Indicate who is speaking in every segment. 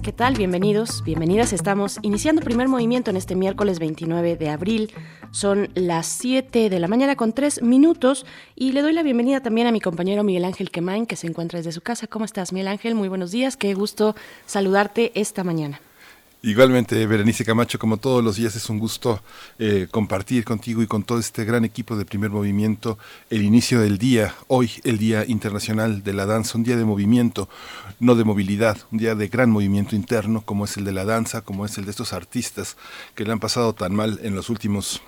Speaker 1: ¿Qué tal? Bienvenidos, bienvenidas. Estamos iniciando primer movimiento en este miércoles 29 de abril. Son las 7 de la mañana con 3 minutos y le doy la bienvenida también a mi compañero Miguel Ángel Quemain, que se encuentra desde su casa. ¿Cómo estás, Miguel Ángel? Muy buenos días. Qué gusto saludarte esta mañana.
Speaker 2: Igualmente, Berenice Camacho, como todos los días es un gusto eh, compartir contigo y con todo este gran equipo de primer movimiento el inicio del día, hoy el Día Internacional de la Danza, un día de movimiento, no de movilidad, un día de gran movimiento interno como es el de la danza, como es el de estos artistas que le han pasado tan mal en los últimos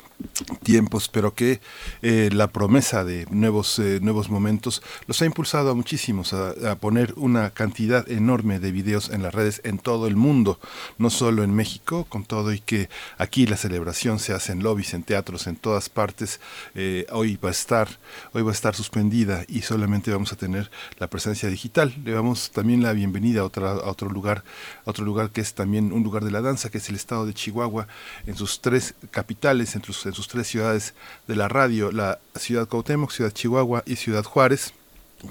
Speaker 2: tiempos, pero que eh, la promesa de nuevos, eh, nuevos momentos los ha impulsado a muchísimos a, poner una cantidad enorme de videos en las redes en todo el mundo, no solo en México, con todo y que aquí la celebración se hace en lobbies, en teatros, en todas partes. Eh, hoy va a estar, hoy va a estar suspendida y solamente vamos a tener la presencia digital. Le damos también la bienvenida a, otra, a otro lugar, a otro lugar que es también un lugar de la danza, que es el estado de Chihuahua, en sus tres capitales, entre sus en sus tres ciudades de la radio, la ciudad Cuauhtémoc, ciudad Chihuahua y ciudad Juárez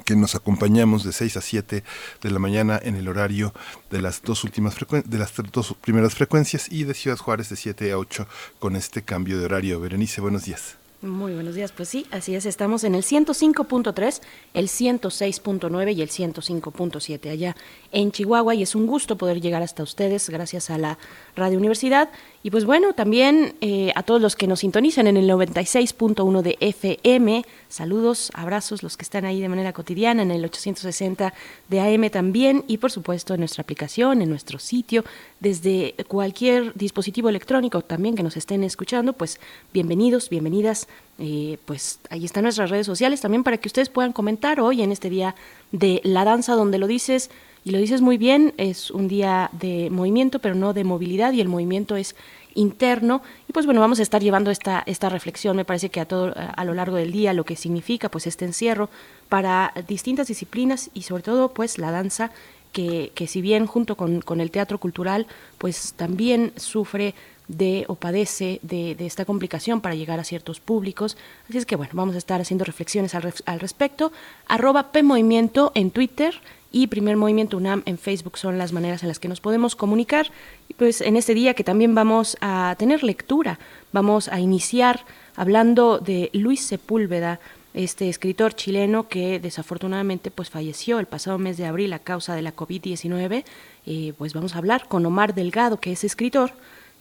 Speaker 2: que nos acompañamos de 6 a 7 de la mañana en el horario de las dos últimas de las dos primeras frecuencias y de Ciudad Juárez de 7 a 8 con este cambio de horario. Berenice, buenos días.
Speaker 1: Muy buenos días, pues sí, así es, estamos en el 105.3, el 106.9 y el 105.7 allá en Chihuahua y es un gusto poder llegar hasta ustedes gracias a la Radio Universidad. Y pues bueno, también eh, a todos los que nos sintonizan en el 96.1 de FM, saludos, abrazos, los que están ahí de manera cotidiana en el 860 de AM también y por supuesto en nuestra aplicación, en nuestro sitio, desde cualquier dispositivo electrónico también que nos estén escuchando, pues bienvenidos, bienvenidas eh, pues ahí están nuestras redes sociales también para que ustedes puedan comentar hoy en este día de la danza donde lo dices y lo dices muy bien, es un día de movimiento pero no de movilidad y el movimiento es interno. Y pues bueno vamos a estar llevando esta esta reflexión. Me parece que a todo a lo largo del día lo que significa pues este encierro para distintas disciplinas y sobre todo pues la danza que, si bien junto con, el teatro cultural pues también sufre de o padece de, esta complicación para llegar a ciertos públicos. Así es que bueno, vamos a estar haciendo reflexiones al, al respecto. Arroba PMovimiento en Twitter y Primer Movimiento UNAM en Facebook son las maneras en las que nos podemos comunicar. Pues en este día que también vamos a tener lectura, vamos a iniciar hablando de Luis Sepúlveda, este escritor chileno que desafortunadamente pues falleció el pasado mes de abril a causa de la COVID-19. Eh, pues vamos a hablar con Omar Delgado, que es escritor,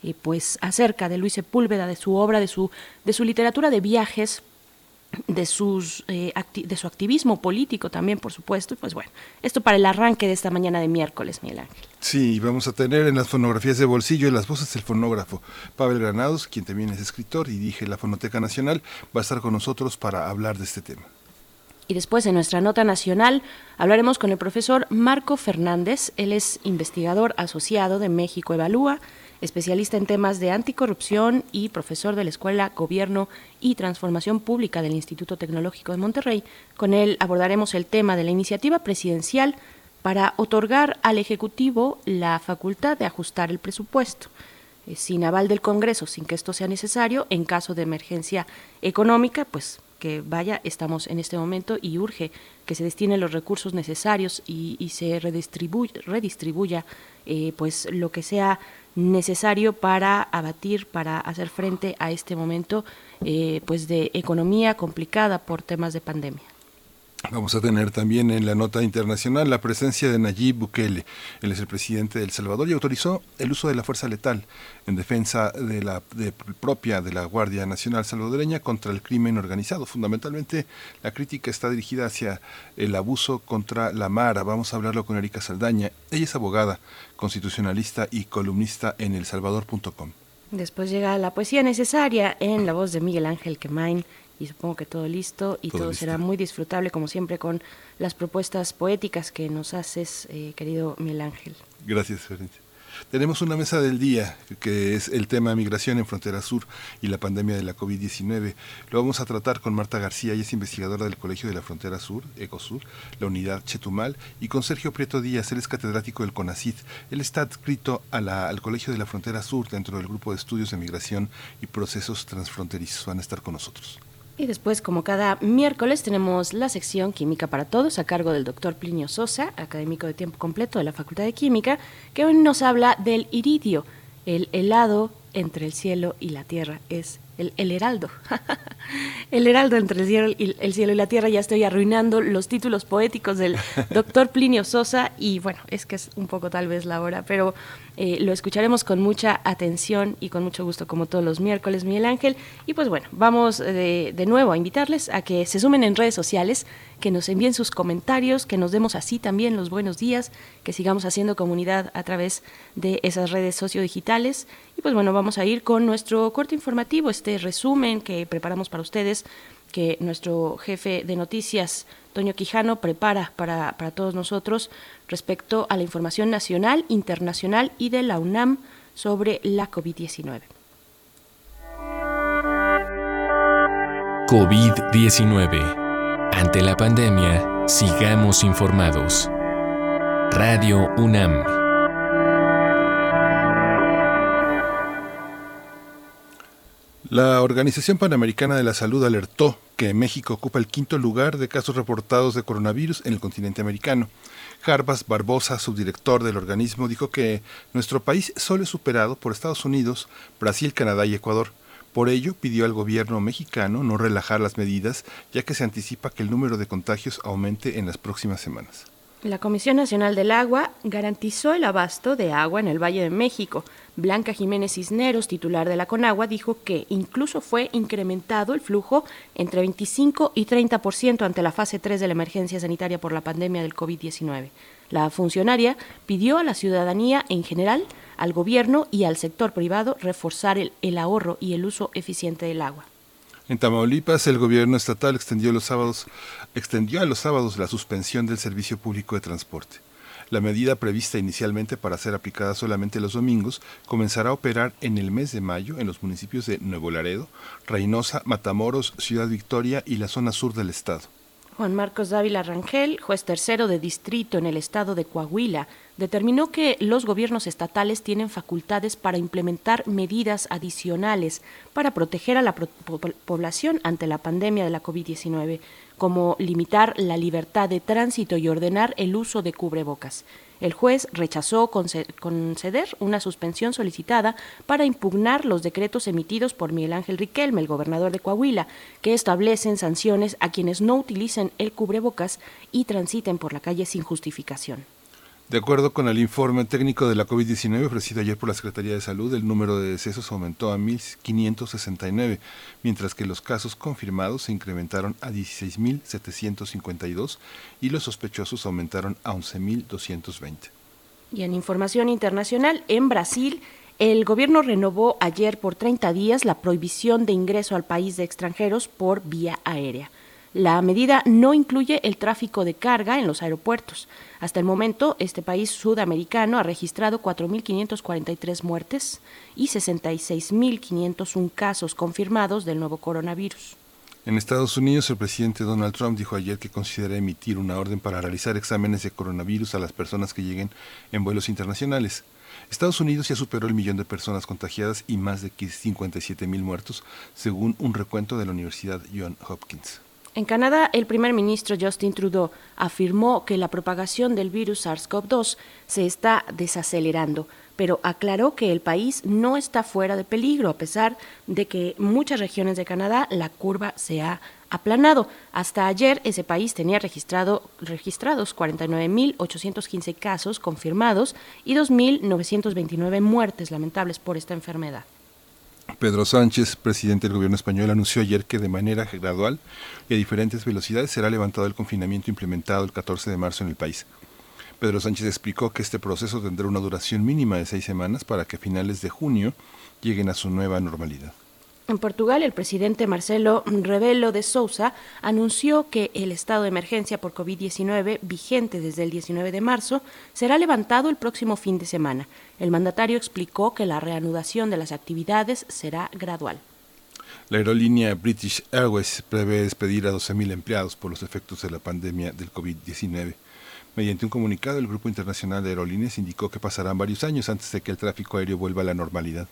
Speaker 1: eh, pues acerca de Luis Sepúlveda, de su obra, de su, de su literatura de viajes, de, sus, eh, de su activismo político también, por supuesto. Pues bueno, esto para el arranque de esta mañana de miércoles, Miguel Ángel.
Speaker 2: Sí, vamos a tener en las fonografías de bolsillo y las voces el fonógrafo Pavel Granados, quien también es escritor y dirige la Fonoteca Nacional, va a estar con nosotros para hablar de este tema.
Speaker 1: Y después en nuestra nota nacional hablaremos con el profesor Marco Fernández. Él es investigador asociado de México Evalúa especialista en temas de anticorrupción y profesor de la Escuela Gobierno y Transformación Pública del Instituto Tecnológico de Monterrey. Con él abordaremos el tema de la iniciativa presidencial para otorgar al Ejecutivo la facultad de ajustar el presupuesto eh, sin aval del Congreso, sin que esto sea necesario, en caso de emergencia económica, pues que vaya, estamos en este momento y urge que se destinen los recursos necesarios y, se redistribuya eh, pues lo que sea necesario para abatir, para hacer frente a este momento eh, pues de economía complicada por temas de pandemia.
Speaker 2: Vamos a tener también en la nota internacional la presencia de Nayib Bukele. Él es el presidente de El Salvador y autorizó el uso de la fuerza letal en defensa de la propia de la Guardia Nacional salvadoreña contra el crimen organizado. Fundamentalmente la crítica está dirigida hacia el abuso contra la Mara. Vamos a hablarlo con Erika Saldaña. Ella es abogada, constitucionalista y columnista en elsalvador.com.
Speaker 1: Después llega la poesía necesaria en la voz de Miguel Ángel Quemain y supongo que todo listo y todo, será muy disfrutable como siempre con las propuestas poéticas que nos haces, eh, querido Miguel Ángel.
Speaker 2: Gracias, Florencia. Tenemos una mesa del día que es el tema migración en frontera sur y la pandemia de la COVID-19. Lo vamos a tratar con Marta García, ella es investigadora del Colegio de la Frontera Sur, ECOSUR, la unidad Chetumal, y con Sergio Prieto Díaz, él es catedrático del CONACID. Él está adscrito al Colegio de la Frontera Sur dentro del grupo de estudios de migración y procesos transfronterizos. Van a estar con nosotros.
Speaker 1: Y después, como cada miércoles, tenemos la sección Química para Todos a cargo del doctor Plinio Sosa, académico de tiempo completo de la Facultad de Química, que hoy nos habla del iridio, el helado entre el cielo y la tierra. Es el, heraldo. el heraldo entre el cielo, y, el cielo y la tierra. Ya estoy arruinando los títulos poéticos del doctor Plinio Sosa y bueno, es que es un poco tal vez la hora, pero eh, lo escucharemos con mucha atención y con mucho gusto como todos los miércoles, Miguel Ángel. Y pues bueno, vamos de, de nuevo a invitarles a que se sumen en redes sociales que nos envíen sus comentarios, que nos demos así también los buenos días, que sigamos haciendo comunidad a través de esas redes sociodigitales. Y pues bueno, vamos a ir con nuestro corte informativo, este resumen que preparamos para ustedes, que nuestro jefe de noticias, Toño Quijano, prepara para, para todos nosotros respecto a la información nacional, internacional y de la UNAM sobre la COVID-19.
Speaker 3: COVID-19 ante la pandemia, sigamos informados. Radio UNAM.
Speaker 2: La Organización Panamericana de la Salud alertó que México ocupa el quinto lugar de casos reportados de coronavirus en el continente americano. Jarbas Barbosa, subdirector del organismo, dijo que nuestro país solo es superado por Estados Unidos, Brasil, Canadá y Ecuador. Por ello, pidió al gobierno mexicano no relajar las medidas, ya que se anticipa que el número de contagios aumente en las próximas semanas.
Speaker 1: La Comisión Nacional del Agua garantizó el abasto de agua en el Valle de México. Blanca Jiménez Cisneros, titular de la Conagua, dijo que incluso fue incrementado el flujo entre 25 y 30% ante la fase 3 de la emergencia sanitaria por la pandemia del COVID-19. La funcionaria pidió a la ciudadanía en general al gobierno y al sector privado reforzar el, el ahorro y el uso eficiente del agua.
Speaker 2: En Tamaulipas, el gobierno estatal extendió, los sábados, extendió a los sábados la suspensión del servicio público de transporte. La medida prevista inicialmente para ser aplicada solamente los domingos comenzará a operar en el mes de mayo en los municipios de Nuevo Laredo, Reynosa, Matamoros, Ciudad Victoria y la zona sur del estado.
Speaker 1: Juan Marcos Dávila Rangel, juez tercero de distrito en el estado de Coahuila, determinó que los gobiernos estatales tienen facultades para implementar medidas adicionales para proteger a la población ante la pandemia de la COVID-19, como limitar la libertad de tránsito y ordenar el uso de cubrebocas. El juez rechazó conceder una suspensión solicitada para impugnar los decretos emitidos por Miguel Ángel Riquelme, el gobernador de Coahuila, que establecen sanciones a quienes no utilicen el cubrebocas y transiten por la calle sin justificación.
Speaker 2: De acuerdo con el informe técnico de la COVID-19 ofrecido ayer por la Secretaría de Salud, el número de decesos aumentó a 1.569, mientras que los casos confirmados se incrementaron a 16.752 y los sospechosos aumentaron a 11.220.
Speaker 1: Y en información internacional, en Brasil, el gobierno renovó ayer por 30 días la prohibición de ingreso al país de extranjeros por vía aérea. La medida no incluye el tráfico de carga en los aeropuertos. Hasta el momento, este país sudamericano ha registrado 4.543 muertes y 66.501 casos confirmados del nuevo coronavirus.
Speaker 2: En Estados Unidos, el presidente Donald Trump dijo ayer que considera emitir una orden para realizar exámenes de coronavirus a las personas que lleguen en vuelos internacionales. Estados Unidos ya superó el millón de personas contagiadas y más de 57 mil muertos, según un recuento de la Universidad Johns Hopkins.
Speaker 1: En Canadá, el primer ministro Justin Trudeau afirmó que la propagación del virus SARS-CoV-2 se está desacelerando, pero aclaró que el país no está fuera de peligro, a pesar de que en muchas regiones de Canadá la curva se ha aplanado. Hasta ayer ese país tenía registrado, registrados 49.815 casos confirmados y 2.929 muertes lamentables por esta enfermedad.
Speaker 2: Pedro Sánchez, presidente del gobierno español, anunció ayer que de manera gradual y a diferentes velocidades será levantado el confinamiento implementado el 14 de marzo en el país. Pedro Sánchez explicó que este proceso tendrá una duración mínima de seis semanas para que a finales de junio lleguen a su nueva normalidad.
Speaker 1: En Portugal, el presidente Marcelo Rebelo de Sousa anunció que el estado de emergencia por COVID-19, vigente desde el 19 de marzo, será levantado el próximo fin de semana. El mandatario explicó que la reanudación de las actividades será gradual.
Speaker 2: La aerolínea British Airways prevé despedir a 12.000 empleados por los efectos de la pandemia del COVID-19. Mediante un comunicado, el Grupo Internacional de Aerolíneas indicó que pasarán varios años antes de que el tráfico aéreo vuelva a la normalidad.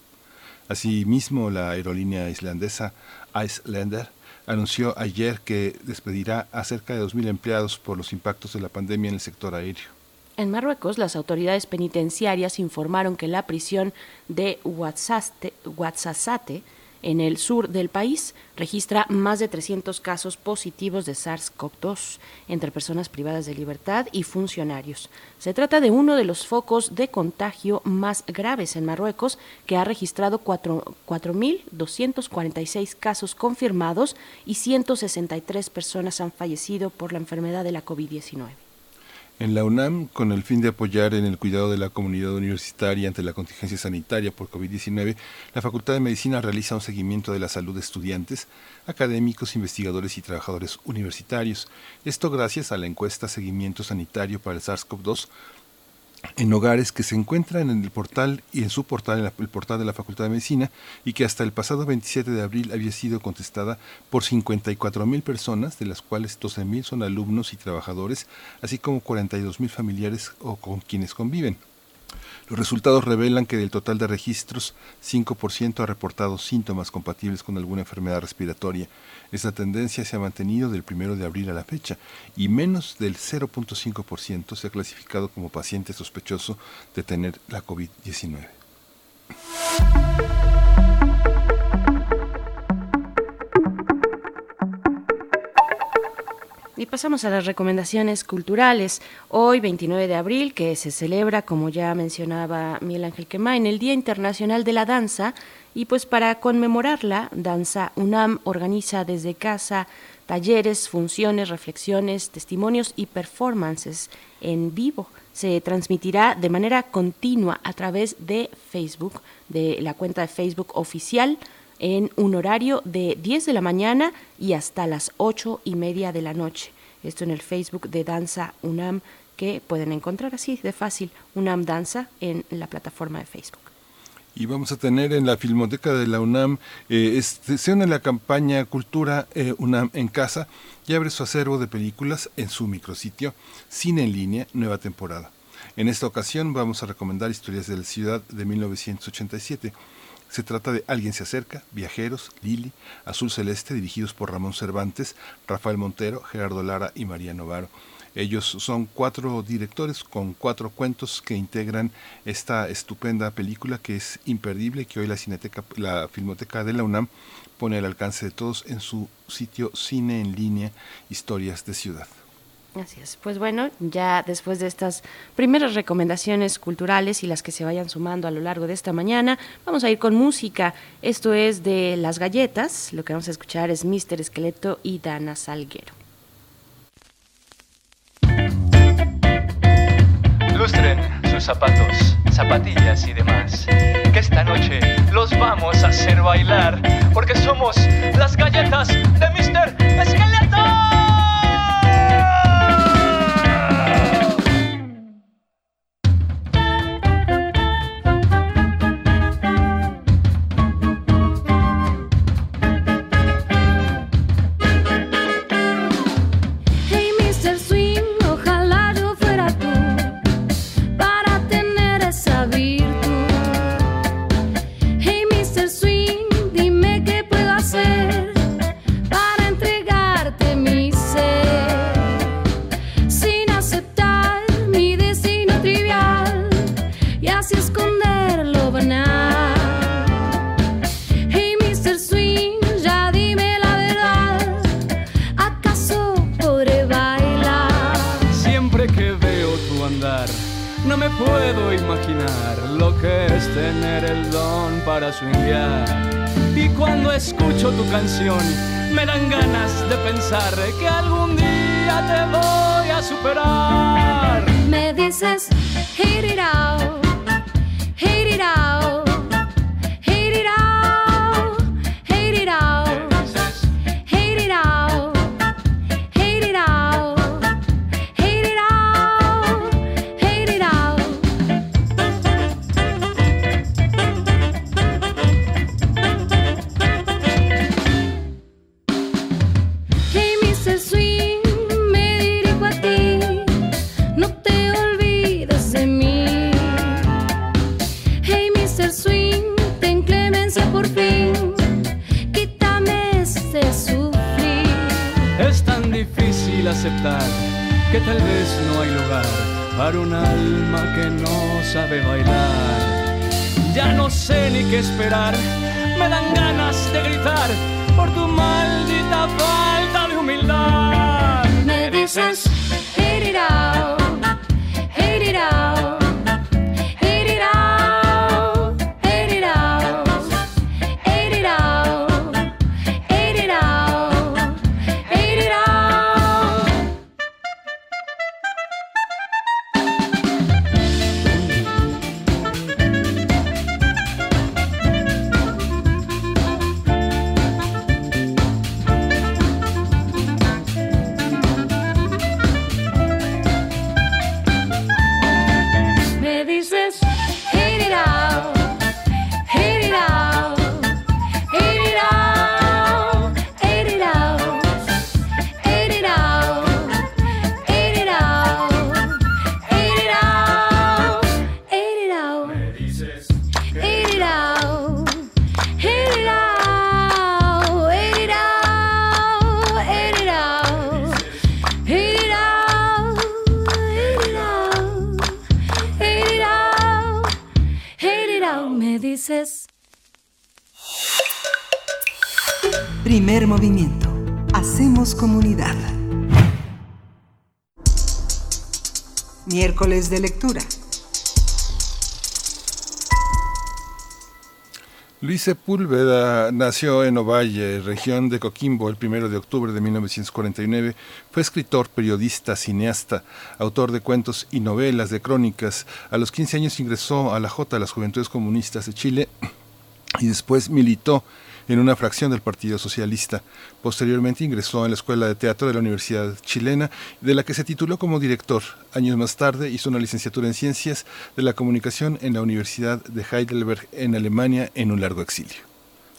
Speaker 2: Asimismo, la aerolínea islandesa Icelandair anunció ayer que despedirá a cerca de 2.000 empleados por los impactos de la pandemia en el sector aéreo.
Speaker 1: En Marruecos, las autoridades penitenciarias informaron que la prisión de Ouazzazate en el sur del país registra más de 300 casos positivos de SARS-CoV-2 entre personas privadas de libertad y funcionarios. Se trata de uno de los focos de contagio más graves en Marruecos, que ha registrado 4.246 casos confirmados y 163 personas han fallecido por la enfermedad de la COVID-19.
Speaker 2: En la UNAM, con el fin de apoyar en el cuidado de la comunidad universitaria ante la contingencia sanitaria por COVID-19, la Facultad de Medicina realiza un seguimiento de la salud de estudiantes, académicos, investigadores y trabajadores universitarios. Esto gracias a la encuesta Seguimiento Sanitario para el SARS-CoV-2 en hogares que se encuentran en el portal y en su portal, en el portal de la Facultad de Medicina, y que hasta el pasado 27 de abril había sido contestada por 54 mil personas, de las cuales 12 mil son alumnos y trabajadores, así como 42 mil familiares o con quienes conviven. Los resultados revelan que del total de registros, 5% ha reportado síntomas compatibles con alguna enfermedad respiratoria. Esta tendencia se ha mantenido del 1 de abril a la fecha y menos del 0.5% se ha clasificado como paciente sospechoso de tener la COVID-19.
Speaker 1: Y pasamos a las recomendaciones culturales. Hoy, 29 de abril, que se celebra, como ya mencionaba Miguel Ángel en el Día Internacional de la Danza. Y pues para conmemorarla, Danza UNAM organiza desde casa talleres, funciones, reflexiones, testimonios y performances en vivo. Se transmitirá de manera continua a través de Facebook, de la cuenta de Facebook oficial en un horario de 10 de la mañana y hasta las 8 y media de la noche. Esto en el Facebook de Danza UNAM, que pueden encontrar así de fácil, UNAM Danza, en la plataforma de Facebook.
Speaker 2: Y vamos a tener en la Filmoteca de la UNAM, eh, se une la campaña Cultura eh, UNAM en Casa y abre su acervo de películas en su micrositio Cine en Línea, nueva temporada. En esta ocasión vamos a recomendar historias de la ciudad de 1987 se trata de Alguien se acerca, Viajeros, Lili, Azul Celeste, dirigidos por Ramón Cervantes, Rafael Montero, Gerardo Lara y María Novaro. Ellos son cuatro directores con cuatro cuentos que integran esta estupenda película que es imperdible, que hoy la Cineteca, la Filmoteca de la UNAM pone al alcance de todos en su sitio Cine en línea, Historias de Ciudad.
Speaker 1: Así es. Pues bueno, ya después de estas primeras recomendaciones culturales y las que se vayan sumando a lo largo de esta mañana, vamos a ir con música. Esto es de Las Galletas. Lo que vamos a escuchar es Mister Esqueleto y Dana Salguero.
Speaker 4: Lustren sus zapatos, zapatillas y demás. Que esta noche los vamos a hacer bailar, porque somos las galletas de Mister Esqueleto. puedo imaginar lo que es tener el don para swinguear. Y cuando escucho tu canción, me dan ganas de pensar que algún día te voy a superar.
Speaker 5: Me dices, hit it out, hit it out.
Speaker 4: Que tal vez no hay lugar para un alma que no sabe bailar. Ya no sé ni qué esperar, me dan ganas de gritar por tu maldita falta de humildad.
Speaker 6: Me dices, hate it out, hate it out.
Speaker 7: Primer movimiento. Hacemos comunidad. Miércoles de lectura.
Speaker 2: Luis Sepúlveda nació en Ovalle, región de Coquimbo, el 1 de octubre de 1949. Fue escritor, periodista, cineasta, autor de cuentos y novelas, de crónicas. A los 15 años ingresó a la J, las Juventudes Comunistas de Chile, y después militó en una fracción del Partido Socialista. Posteriormente ingresó en la Escuela de Teatro de la Universidad Chilena, de la que se tituló como director. Años más tarde hizo una licenciatura en Ciencias de la Comunicación en la Universidad de Heidelberg en Alemania en un largo exilio.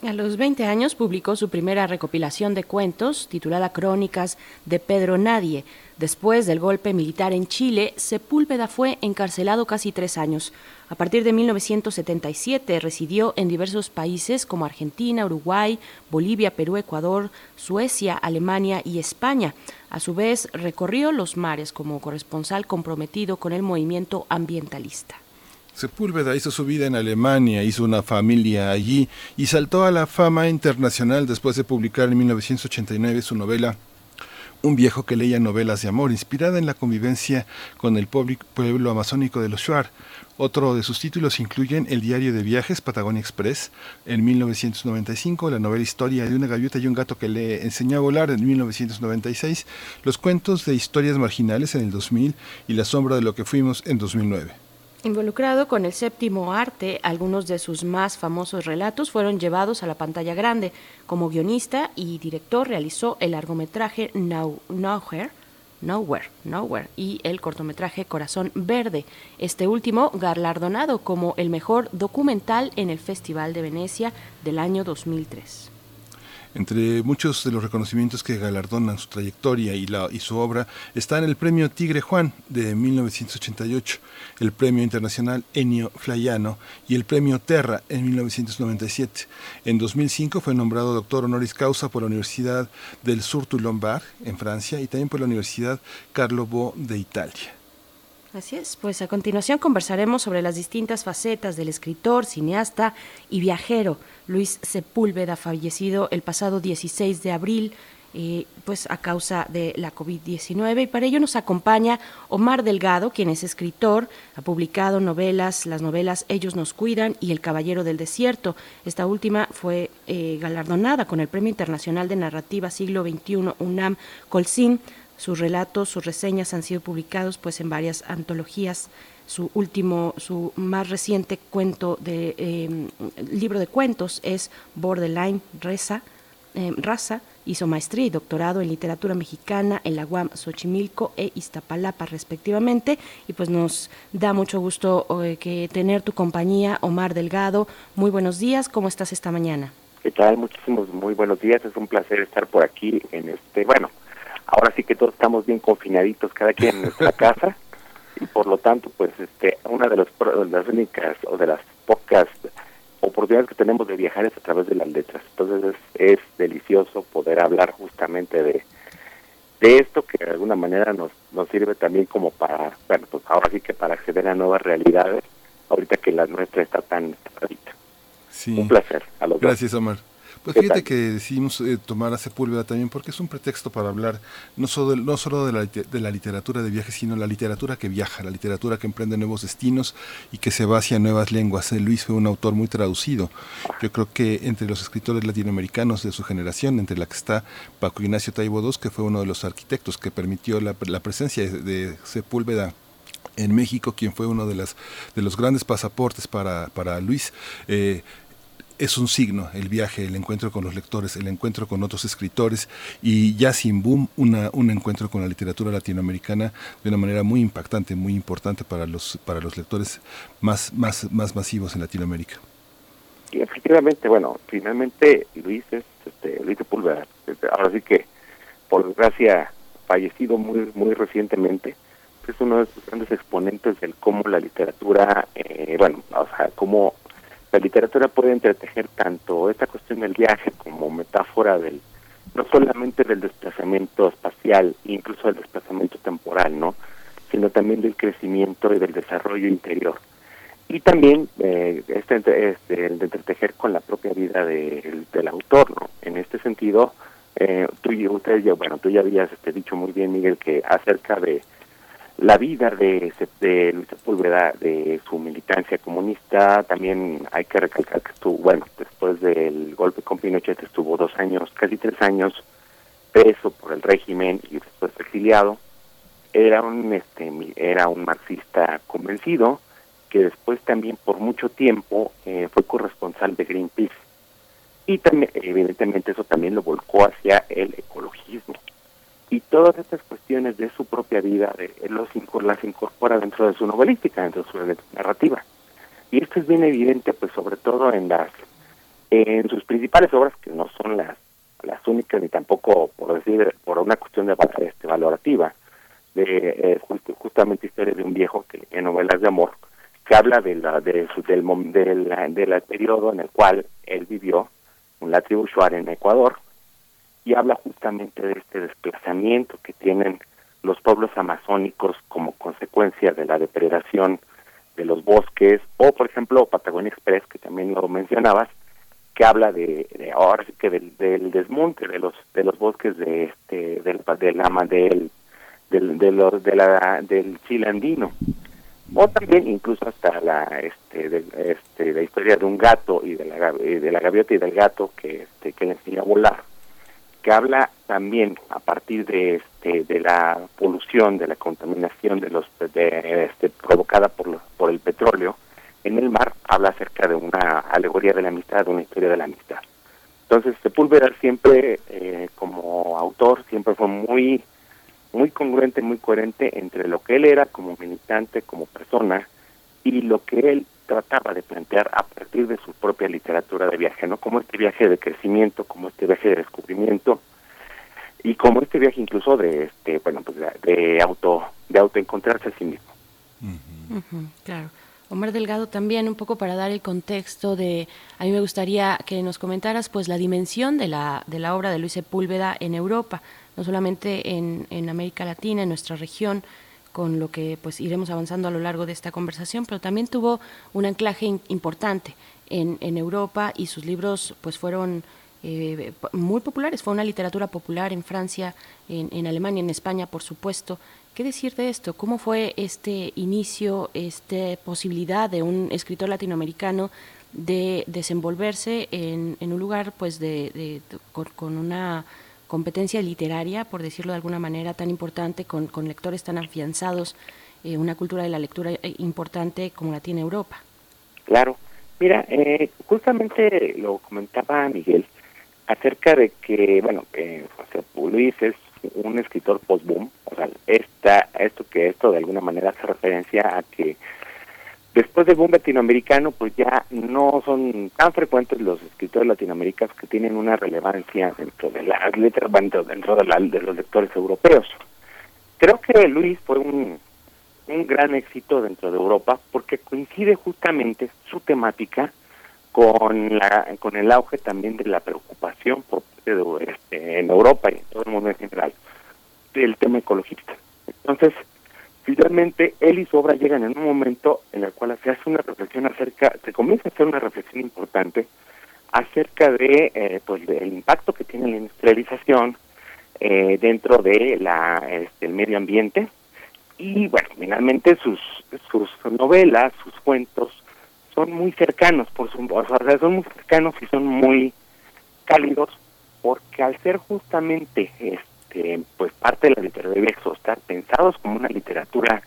Speaker 1: A los 20 años publicó su primera recopilación de cuentos titulada Crónicas de Pedro Nadie. Después del golpe militar en Chile, Sepúlveda fue encarcelado casi tres años. A partir de 1977 residió en diversos países como Argentina, Uruguay, Bolivia, Perú, Ecuador, Suecia, Alemania y España. A su vez, recorrió los mares como corresponsal comprometido con el movimiento ambientalista.
Speaker 2: Sepúlveda hizo su vida en Alemania, hizo una familia allí y saltó a la fama internacional después de publicar en 1989 su novela un viejo que leía novelas de amor, inspirada en la convivencia con el pueblo amazónico de los Shuar. Otro de sus títulos incluyen El diario de viajes Patagonia Express en 1995, la novela Historia de una gaviota y un gato que le enseñó a volar en 1996, los cuentos de historias marginales en el 2000 y La sombra de lo que fuimos en 2009.
Speaker 1: Involucrado con el séptimo arte, algunos de sus más famosos relatos fueron llevados a la pantalla grande. Como guionista y director realizó el largometraje Nowhere, Nowhere, Nowhere y el cortometraje Corazón Verde, este último galardonado como el mejor documental en el Festival de Venecia del año 2003.
Speaker 2: Entre muchos de los reconocimientos que galardonan su trayectoria y, la, y su obra están el Premio Tigre Juan de 1988, el Premio Internacional Ennio Flaiano y el Premio Terra en 1997. En 2005 fue nombrado doctor honoris causa por la Universidad del Sur Lombard en Francia y también por la Universidad Carlo Bo de Italia.
Speaker 1: Así es, pues a continuación conversaremos sobre las distintas facetas del escritor, cineasta y viajero Luis Sepúlveda, fallecido el pasado 16 de abril. Eh, pues a causa de la COVID-19 y para ello nos acompaña Omar Delgado, quien es escritor, ha publicado novelas, las novelas Ellos nos cuidan y El Caballero del Desierto. Esta última fue eh, galardonada con el Premio Internacional de Narrativa Siglo XXI UNAM Colsin sus relatos, sus reseñas han sido publicados pues en varias antologías. Su último, su más reciente cuento de em, libro de cuentos es Borderline Reza, em, Raza. Hizo maestría y doctorado en literatura mexicana en la UAM Xochimilco e Iztapalapa respectivamente y pues nos da mucho gusto eh, que tener tu compañía, Omar Delgado. Muy buenos días, ¿cómo estás esta mañana?
Speaker 8: ¿Qué tal? Muchísimos muy buenos días. Es un placer estar por aquí en este, bueno, ahora sí que todos estamos bien confinaditos, cada quien en nuestra casa, y por lo tanto, pues este, una de, las únicas o de las pocas oportunidades que tenemos de viajar es a través de las letras. Entonces es, delicioso poder hablar justamente de, de esto que de alguna manera nos, nos sirve también como para, bueno, pues ahora sí que para acceder a nuevas realidades, ahorita que la nuestra está tan ahorita.
Speaker 2: Sí.
Speaker 8: Un placer. A los dos.
Speaker 2: Gracias, Omar. Pues
Speaker 8: ¿Qué
Speaker 2: fíjate que decidimos eh, tomar a Sepúlveda también porque es un pretexto para hablar no solo, de, no solo de, la, lite- de la literatura de viaje, sino la literatura que viaja, la literatura que emprende nuevos destinos y que se va hacia nuevas lenguas. Eh, Luis fue un autor muy traducido. Yo creo que entre los escritores latinoamericanos de su generación, entre la que está Paco Ignacio Taibo II, que fue uno de los arquitectos que permitió la, la presencia de, de Sepúlveda en México, quien fue uno de, las, de los grandes pasaportes para, para Luis. Eh, es un signo el viaje, el encuentro con los lectores, el encuentro con otros escritores y ya sin boom, una, un encuentro con la literatura latinoamericana de una manera muy impactante, muy importante para los, para los lectores más, más, más masivos en Latinoamérica.
Speaker 8: Y efectivamente, bueno, finalmente Luis es este, Luis Sepúlveda. Este, Ahora sí que, por desgracia, fallecido muy muy recientemente, es uno de sus grandes exponentes del cómo la literatura, eh, bueno, o sea, cómo la literatura puede entretejer tanto esta cuestión del viaje como metáfora del no solamente del desplazamiento espacial, incluso del desplazamiento temporal, ¿no? sino también del crecimiento y del desarrollo interior y también eh, este, este, el de entretejer con la propia vida del, del autor, ¿no? En este sentido, eh, tú y ustedes, ya, bueno, tú ya habías este, dicho muy bien, Miguel, que acerca de la vida de, de Luis Sepúlveda, de su militancia comunista, también hay que recalcar que estuvo, bueno, después del golpe con Pinochet estuvo dos años, casi tres años preso por el régimen y después exiliado. Era un, este, era un marxista convencido, que después también por mucho tiempo eh, fue corresponsal de Greenpeace. Y también, evidentemente, eso también lo volcó hacia el ecologismo. Y todas estas cuestiones de su propia vida, de, él los las incorpora dentro de su novelística, dentro de su narrativa. Y esto es bien evidente, pues sobre todo en las en sus principales obras, que no son las las únicas ni tampoco, por decir, por una cuestión de este, valorativa, de eh, just- justamente historia de un viejo que en novelas de amor que habla de la, de su- del, del, del periodo en el cual él vivió en la tribu Shuar en Ecuador y habla justamente de este desplazamiento que tienen los pueblos amazónicos como consecuencia de la depredación de los bosques o por ejemplo Patagonia Express que también lo mencionabas que habla de, ahora sí que del, desmonte de los de los bosques de este del del ama del del de los de la del Chile andino. O también incluso hasta la este, de, este la historia de un gato y de la de la gaviota y del gato que este que le enseña a volar que habla también a partir de este de la polución de la contaminación de los de, este, provocada por los- por el petróleo en el mar habla acerca de una alegoría de la amistad de una historia de la amistad. Entonces Sepúlveda siempre eh, como autor siempre fue muy muy congruente, muy coherente entre lo que él era como militante, como persona, y lo que él trataba de plantear a partir de su propia literatura de viaje, ¿no? Como este viaje de crecimiento, como este viaje de descubrimiento, y como este viaje incluso de, este, bueno, pues de, de auto, de autoencontrarse a sí mismo.
Speaker 1: Claro. Omar Delgado también un poco para dar el contexto de a mí me gustaría que nos comentaras pues la dimensión de la de la obra de Luis Sepúlveda en Europa, no solamente en, en América Latina, en nuestra región con lo que pues iremos avanzando a lo largo de esta conversación, pero también tuvo un anclaje importante en, en Europa y sus libros pues fueron eh, muy populares. Fue una literatura popular en Francia, en, en Alemania, en España, por supuesto. ¿Qué decir de esto? ¿Cómo fue este inicio, esta posibilidad de un escritor latinoamericano de desenvolverse en, en un lugar pues de, con una competencia literaria, por decirlo de alguna manera, tan importante, con, con lectores tan afianzados, eh, una cultura de la lectura eh, importante como la tiene Europa?
Speaker 8: Claro. Mira, eh, justamente lo comentaba Miguel acerca de que, bueno, eh, José Luis es un escritor post-boom, o sea, esta, esto que esto de alguna manera hace referencia a que después del boom latinoamericano, pues ya no son tan frecuentes los escritores latinoamericanos que tienen una relevancia dentro de las letras, dentro, dentro de, la- de los lectores europeos. Creo que Luis fue un, gran éxito dentro de Europa porque coincide justamente su temática con la con el auge también de la preocupación por este, en Europa y en todo el mundo en general del tema ecologista. Entonces, finalmente, él y su obra llegan en un momento en el cual se hace una reflexión acerca, se comienza a hacer una reflexión importante acerca de eh, pues del impacto que tiene la industrialización eh, dentro de la este, el medio ambiente. Y bueno finalmente sus sus novelas sus cuentos son muy cercanos por su o sea son muy cercanos y son muy cálidos porque al ser justamente este pues parte de la literatura de viajes pensados como una literatura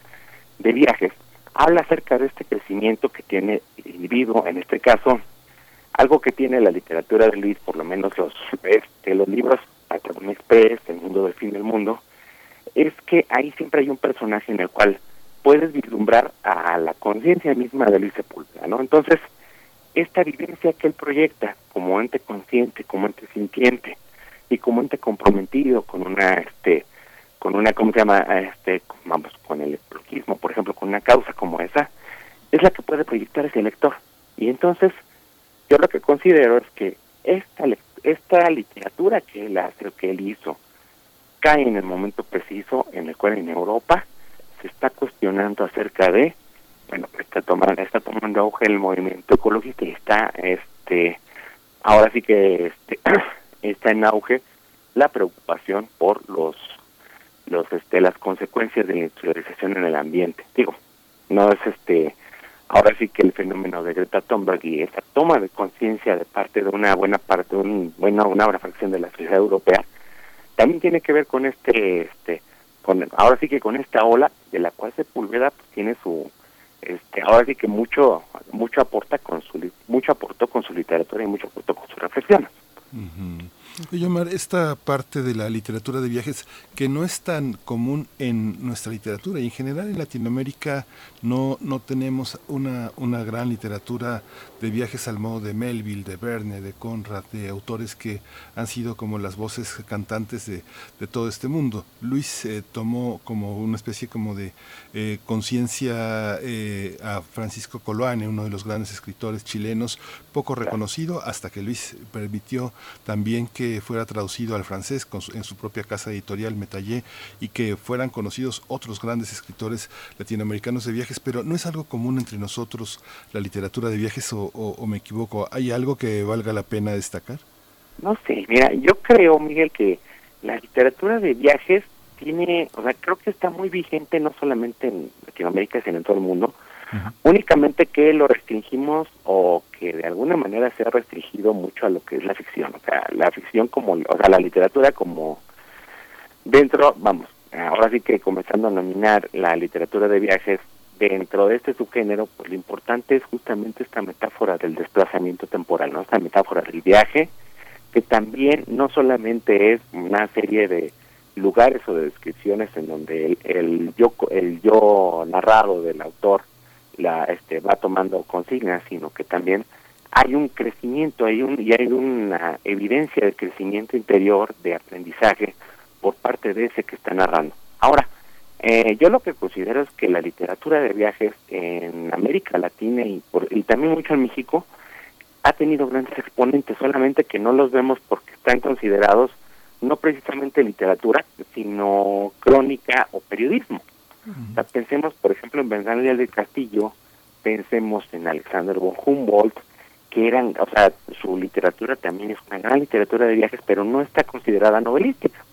Speaker 8: de viajes habla acerca de este crecimiento que tiene el individuo en este caso algo que tiene la literatura de Luis, por lo menos los, este, los libros Patagón Express, El Mundo del Fin del Mundo, es que ahí siempre hay un personaje en el cual puedes vislumbrar a la conciencia misma de Luis Sepúlveda, ¿no? Entonces, esta vivencia que él proyecta como ente consciente, como ente sintiente y como ente comprometido con una, este, con una, ¿cómo se llama? Este, vamos, con el ecologismo, por ejemplo, con una causa como esa, es la que puede proyectar ese lector. Y entonces, yo lo que considero es que esta esta literatura que él hace, que él hizo, cae en el momento preciso en el cual en Europa se está cuestionando acerca de, bueno, está tomando, está tomando auge el movimiento ecologista y está, este, ahora sí que este, está en auge la preocupación por los, los, este, las consecuencias de la industrialización en el ambiente. Digo, no es este, ahora sí que el fenómeno de Greta Thunberg y esa toma de conciencia de parte de una buena parte, un, bueno, una buena fracción de la sociedad europea, también tiene que ver con este, este, con ahora sí que con esta ola de la cual Sepúlveda pues, tiene su, este, ahora sí que mucho, mucho aporta con su, mucho aportó con su literatura y mucho aportó con sus reflexiones. Mm-hmm.
Speaker 2: Oye, Omar, esta parte de la literatura de viajes que no es tan común en nuestra literatura y en general en Latinoamérica no, no tenemos una, una gran literatura de viajes al modo de Melville, de Verne, de Conrad, de autores que han sido como las voces cantantes de, de todo este mundo. Luis eh, tomó como una especie como de eh, conciencia eh, a Francisco Coloane, uno de los grandes escritores chilenos, poco reconocido, hasta que Luis permitió también que fuera traducido al francés en su propia casa editorial Metallé y que fueran conocidos otros grandes escritores latinoamericanos de viajes, pero no es algo común entre nosotros la literatura de viajes o, me equivoco. ¿Hay algo que valga la pena destacar?
Speaker 8: No sé, mira, yo creo, Miguel, que la literatura de viajes tiene, o sea, creo que está muy vigente no solamente en Latinoamérica, sino en todo el mundo. Únicamente que lo restringimos o que de alguna manera se ha restringido mucho a lo que es la ficción, o sea, la ficción como, o sea, la literatura como dentro, vamos, ahora sí que comenzando a nominar la literatura de viajes dentro de este subgénero, pues lo importante es justamente esta metáfora del desplazamiento temporal, ¿no? Esta metáfora del viaje, que también no solamente es una serie de lugares o de descripciones en donde el, el yo el yo narrado del autor la este va tomando consignas, sino que también hay un crecimiento, hay un y hay una evidencia de crecimiento interior de aprendizaje por parte de ese que está narrando. Ahora, eh, yo lo que considero es que la literatura de viajes en América Latina y, por, y también mucho en México ha tenido grandes exponentes, solamente que no los vemos porque están considerados no precisamente literatura, sino crónica o periodismo pensemos, por ejemplo, en Bernal del Castillo, pensemos en Alexander von Humboldt, que eran, o sea, su literatura también es una gran literatura de viajes, pero no está considerada novelística.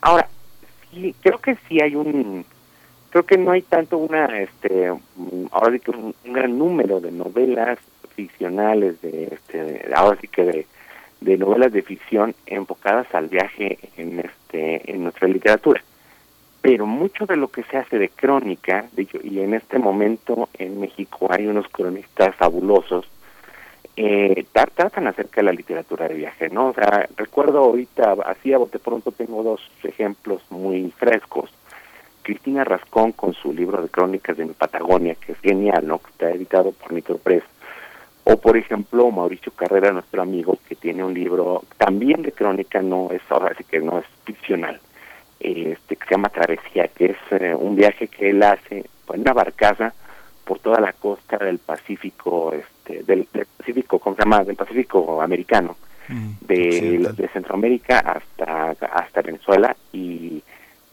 Speaker 8: Ahora, sí, creo que sí hay un, creo que no hay tanto una, este, ahora sí que un, gran número de novelas ficcionales, de, este, ahora sí que de, de novelas de ficción enfocadas al viaje en, este, en nuestra literatura pero mucho de lo que se hace de crónica, y en este momento en México hay unos cronistas fabulosos, eh, tratan acerca de la literatura de viaje, ¿no? O sea, recuerdo ahorita, así bote pronto tengo dos ejemplos muy frescos. Cristina Rascón con su libro de crónicas de mi Patagonia, que es genial, ¿no? Que está editado por Press. O, por ejemplo, Mauricio Carrera, nuestro amigo, que tiene un libro también de crónica, no es ahora sí que no es ficcional, este, que se llama Travesía, que es eh, un viaje que él hace en una barcaza por toda la costa del Pacífico, este, del, Pacífico, ¿cómo se llama? Del Pacífico americano, mm, de, de, Centroamérica hasta hasta Venezuela y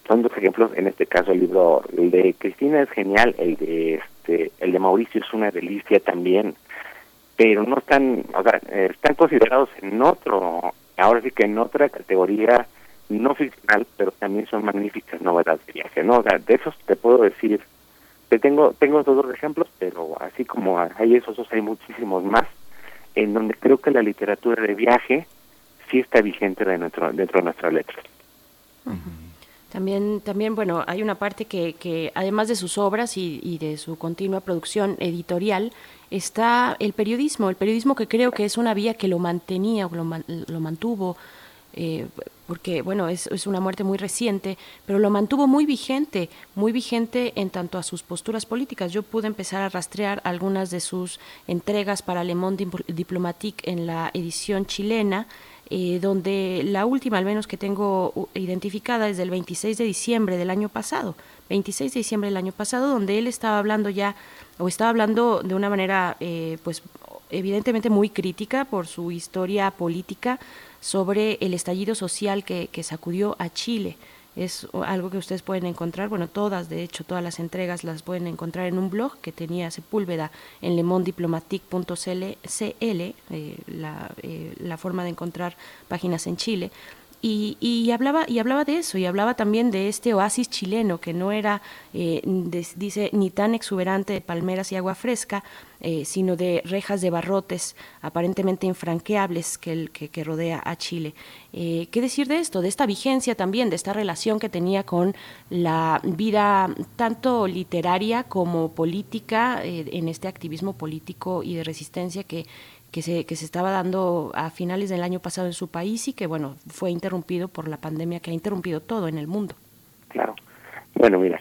Speaker 8: son dos ejemplos, en este caso el libro, el de Cristina es genial, el de este, el de Mauricio es una delicia también, pero no están, o sea, eh, están considerados en otro, ahora sí que en otra categoría no ficcional, pero también son magníficas novedades de viaje, ¿no? O sea, de esos te puedo decir, te tengo, tengo dos ejemplos, pero así como hay esos dos, hay muchísimos más, en donde creo que la literatura de viaje sí está vigente de nuestro, dentro de nuestras letras.
Speaker 1: También, también, bueno, hay una parte que, que además de sus obras y, y, de su continua producción editorial, está el periodismo, el periodismo que creo que es una vía que lo mantenía, lo, lo mantuvo, eh, porque, bueno, es, es, una muerte muy reciente, pero lo mantuvo muy vigente, muy vigente en tanto a sus posturas políticas. Yo pude empezar a rastrear algunas de sus entregas para Le Monde Diplomatique en la edición chilena, eh, donde la última, al menos que tengo identificada, es del 26 de diciembre del año pasado, 26 de diciembre del año pasado, donde él estaba hablando ya, o estaba hablando de una manera, eh, pues, evidentemente muy crítica por su historia política sobre el estallido social que, que sacudió a Chile es algo que ustedes pueden encontrar, bueno, todas, de hecho, todas las entregas las pueden encontrar en un blog que tenía Sepúlveda en lemondiplomatique.cl, eh, la, eh, la forma de encontrar páginas en Chile. Y, y, hablaba y hablaba de eso y hablaba también de este oasis chileno que no era eh, dice ni tan exuberante de palmeras y agua fresca eh, sino de rejas de barrotes aparentemente infranqueables que, el, que rodea a Chile. Eh, qué decir de esto de esta vigencia también de esta relación que tenía con la vida tanto literaria como política eh, en este activismo político y de resistencia que que se, que se estaba dando a finales del año pasado en su país y que, bueno, fue interrumpido por la pandemia que ha interrumpido todo en el mundo.
Speaker 8: Claro. Bueno, mira,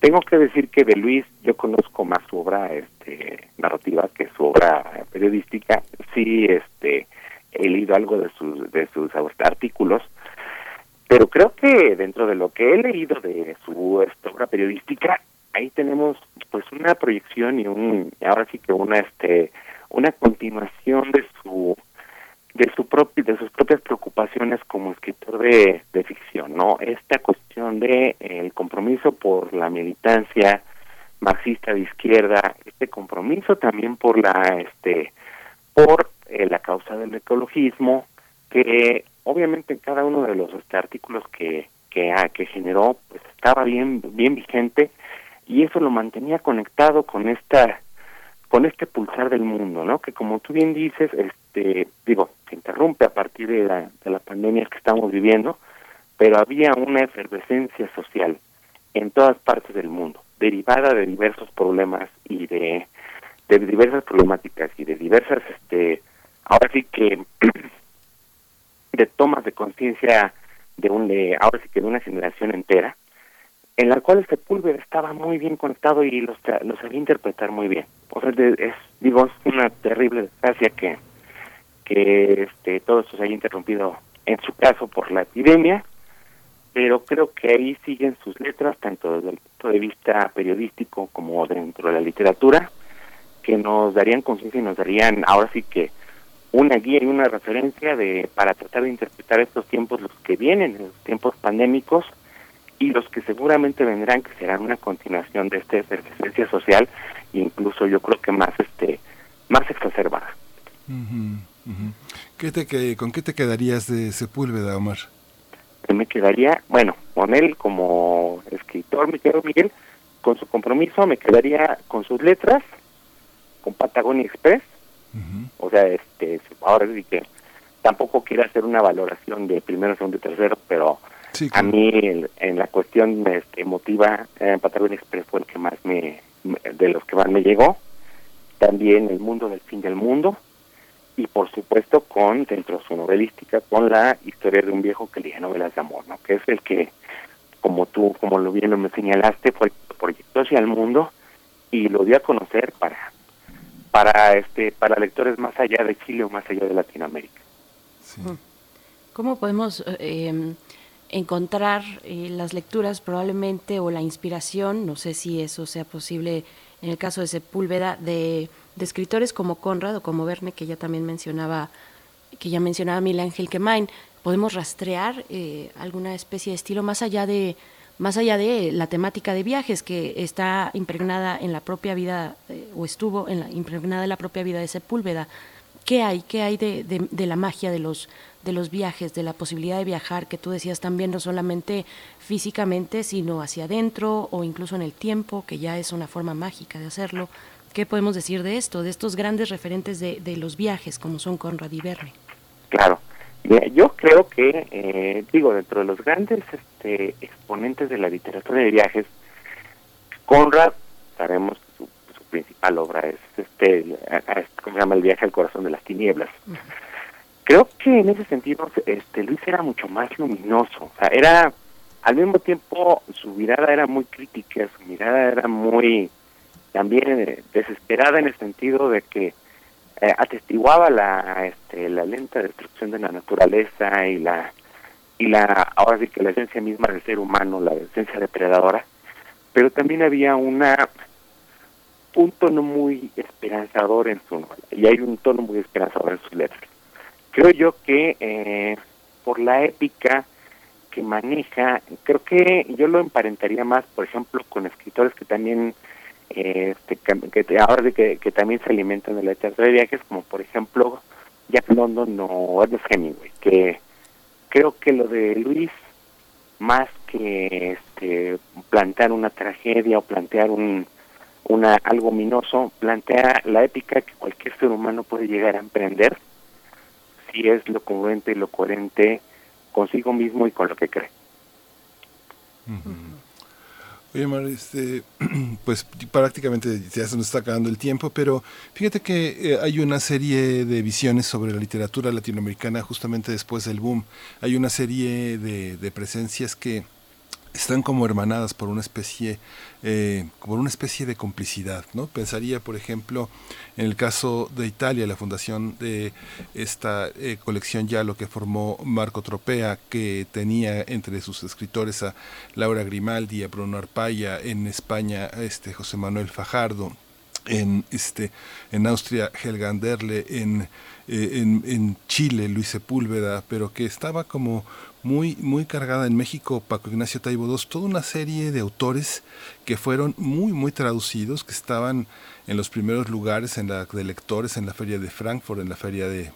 Speaker 8: tengo que decir que de Luis yo conozco más su obra este, narrativa que su obra periodística. Sí, este, he leído algo de sus, de sus artículos, pero creo que dentro de lo que he leído de su esta, obra periodística, ahí tenemos pues una proyección y un, ahora sí que una, este, una continuación de su de su propio de sus propias preocupaciones como escritor de, de ficción no esta cuestión de el compromiso por la militancia marxista de izquierda este compromiso también por la este por eh, la causa del ecologismo que obviamente en cada uno de los este, artículos que que, ah, que generó pues estaba bien bien vigente y eso lo mantenía conectado con esta con este pulsar del mundo, ¿no? Que como tú bien dices, este, digo, se interrumpe a partir de la, de la pandemia que estamos viviendo, pero había una efervescencia social en todas partes del mundo, derivada de diversos problemas y de, de diversas problemáticas y de diversas, este, ahora sí que, de tomas de conciencia de un, de, ahora sí que de una generación entera, en la cual Sepúlveda estaba muy bien conectado y los, los sabía interpretar muy bien. O sea, es, digo, es una terrible desgracia que, que este, todo esto se haya interrumpido en su caso por la epidemia, pero creo que ahí siguen sus letras, tanto desde el punto de vista periodístico como dentro de la literatura, que nos darían conciencia y nos darían ahora sí que una guía y una referencia de para tratar de interpretar estos tiempos los que vienen, los tiempos pandémicos, y los que seguramente vendrán que serán una continuación de esta efervescencia social incluso yo creo que más este más exacerbada
Speaker 2: uh -huh, uh -huh. ¿Qué te, ¿con qué te quedarías de Sepúlveda Omar?
Speaker 8: me quedaría bueno con él como escritor me quedo Miguel con su compromiso me quedaría con sus letras con Patagonia Express uh -huh. o sea este ahora sí que tampoco quiero hacer una valoración de primero segundo y tercero pero Sí, claro. A mí, en, en la cuestión este, emotiva, eh, Patagonia Express fue el que más me, de los que más me llegó. También El Mundo del Fin del Mundo. Y por supuesto, con, dentro de su novelística, con la historia de un viejo que leía novelas de amor, ¿no? Que es el que, como tú, como lo bien me señalaste, fue el que proyectó hacia el mundo y lo dio a conocer para, para, este, para lectores más allá de Chile o más allá de Latinoamérica.
Speaker 1: Sí. ¿Cómo podemos eh, encontrar eh, las lecturas probablemente o la inspiración, no sé si eso sea posible en el caso de Sepúlveda, de, escritores como Conrad o como Verne, que ya también mencionaba, que ya mencionaba Miguel Ángel Quemain, podemos rastrear eh, alguna especie de estilo más allá de más allá de la temática de viajes que está impregnada en la propia vida eh, o estuvo en la, impregnada en la propia vida de Sepúlveda. ¿Qué hay? ¿Qué hay de, de la magia de los de los viajes, de la posibilidad de viajar, que tú decías también no solamente físicamente, sino hacia adentro o incluso en el tiempo, que ya es una forma mágica de hacerlo. ¿Qué podemos decir de esto, de estos grandes referentes de, de los viajes, como son Conrad y Verne?
Speaker 8: Claro. Yo creo que, eh, digo, dentro de los grandes este, exponentes de la literatura de viajes, Conrad, sabemos que su, su principal obra es, este, a- ¿cómo se llama? El viaje al corazón de las tinieblas. Creo que en ese sentido, este, Luis era mucho más luminoso, o sea, era, al mismo tiempo, su mirada era muy crítica, su mirada era muy, también eh, desesperada en el sentido de que eh, atestiguaba la este, la lenta destrucción de la naturaleza y la y la ahora sí que la esencia misma del ser humano la esencia depredadora. Pero también había una un tono muy esperanzador en su y hay un tono muy esperanzador en sus letras creo yo que eh, por la épica que maneja creo que yo lo emparentaría más por ejemplo con escritores que también eh, este, que te- ahora que, que también se alimentan de la literatura de viajes, como por ejemplo Jack London o Ernest Hemingway, que creo que lo de Luis, más que este, plantear una tragedia o plantear un una algo minoso, plantea la épica que cualquier ser humano puede llegar a emprender si es lo congruente y lo coherente consigo mismo y con lo que cree.
Speaker 2: Oye, Mar, este, pues prácticamente ya se nos está acabando el tiempo, pero fíjate que eh, hay una serie de visiones sobre la literatura latinoamericana justamente después del boom. Hay una serie de, de presencias que están como hermanadas por una especie eh, por una especie de complicidad no pensaría por ejemplo en el caso de Italia la fundación de esta eh, colección ya lo que formó Marco Tropea que tenía entre sus escritores a Laura Grimaldi a Bruno Arpaya en España este José Manuel Fajardo en este en Austria Helga Anderle en, eh, en, en Chile Luis Sepúlveda pero que estaba como muy muy cargada en México Paco Ignacio Taibo II toda una serie de autores que fueron muy muy traducidos que estaban en los primeros lugares en la de lectores en la feria de Frankfurt en la feria de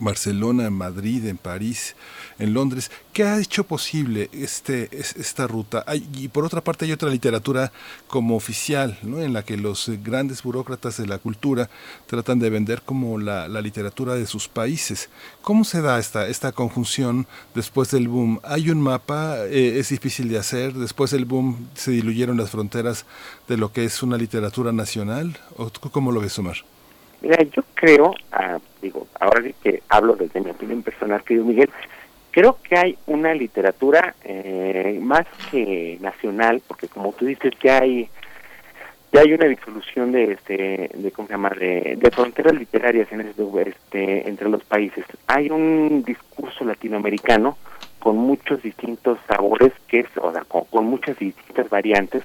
Speaker 2: Barcelona, en Madrid, en París, en Londres. ¿Qué ha hecho posible este, es- esta ruta? Y por otra parte hay otra literatura como oficial, ¿no? en la que los grandes burócratas de la cultura tratan de vender como la, literatura de sus países. ¿Cómo se da esta, esta conjunción después del boom? ¿Hay un mapa? Eh, ¿Es difícil de hacer? ¿Después del boom se diluyeron las fronteras de lo que es una literatura nacional? ¿O cómo lo ves, Omar?
Speaker 8: Mira, yo creo, ah, digo, ahora que hablo desde mi opinión personal, querido Miguel, creo que hay una literatura eh, más que nacional, porque como tú dices, ya hay ya hay una disolución de este de cómo se llama de, fronteras literarias en este, este entre los países. Hay un discurso latinoamericano con muchos distintos sabores que es o sea, con muchas distintas variantes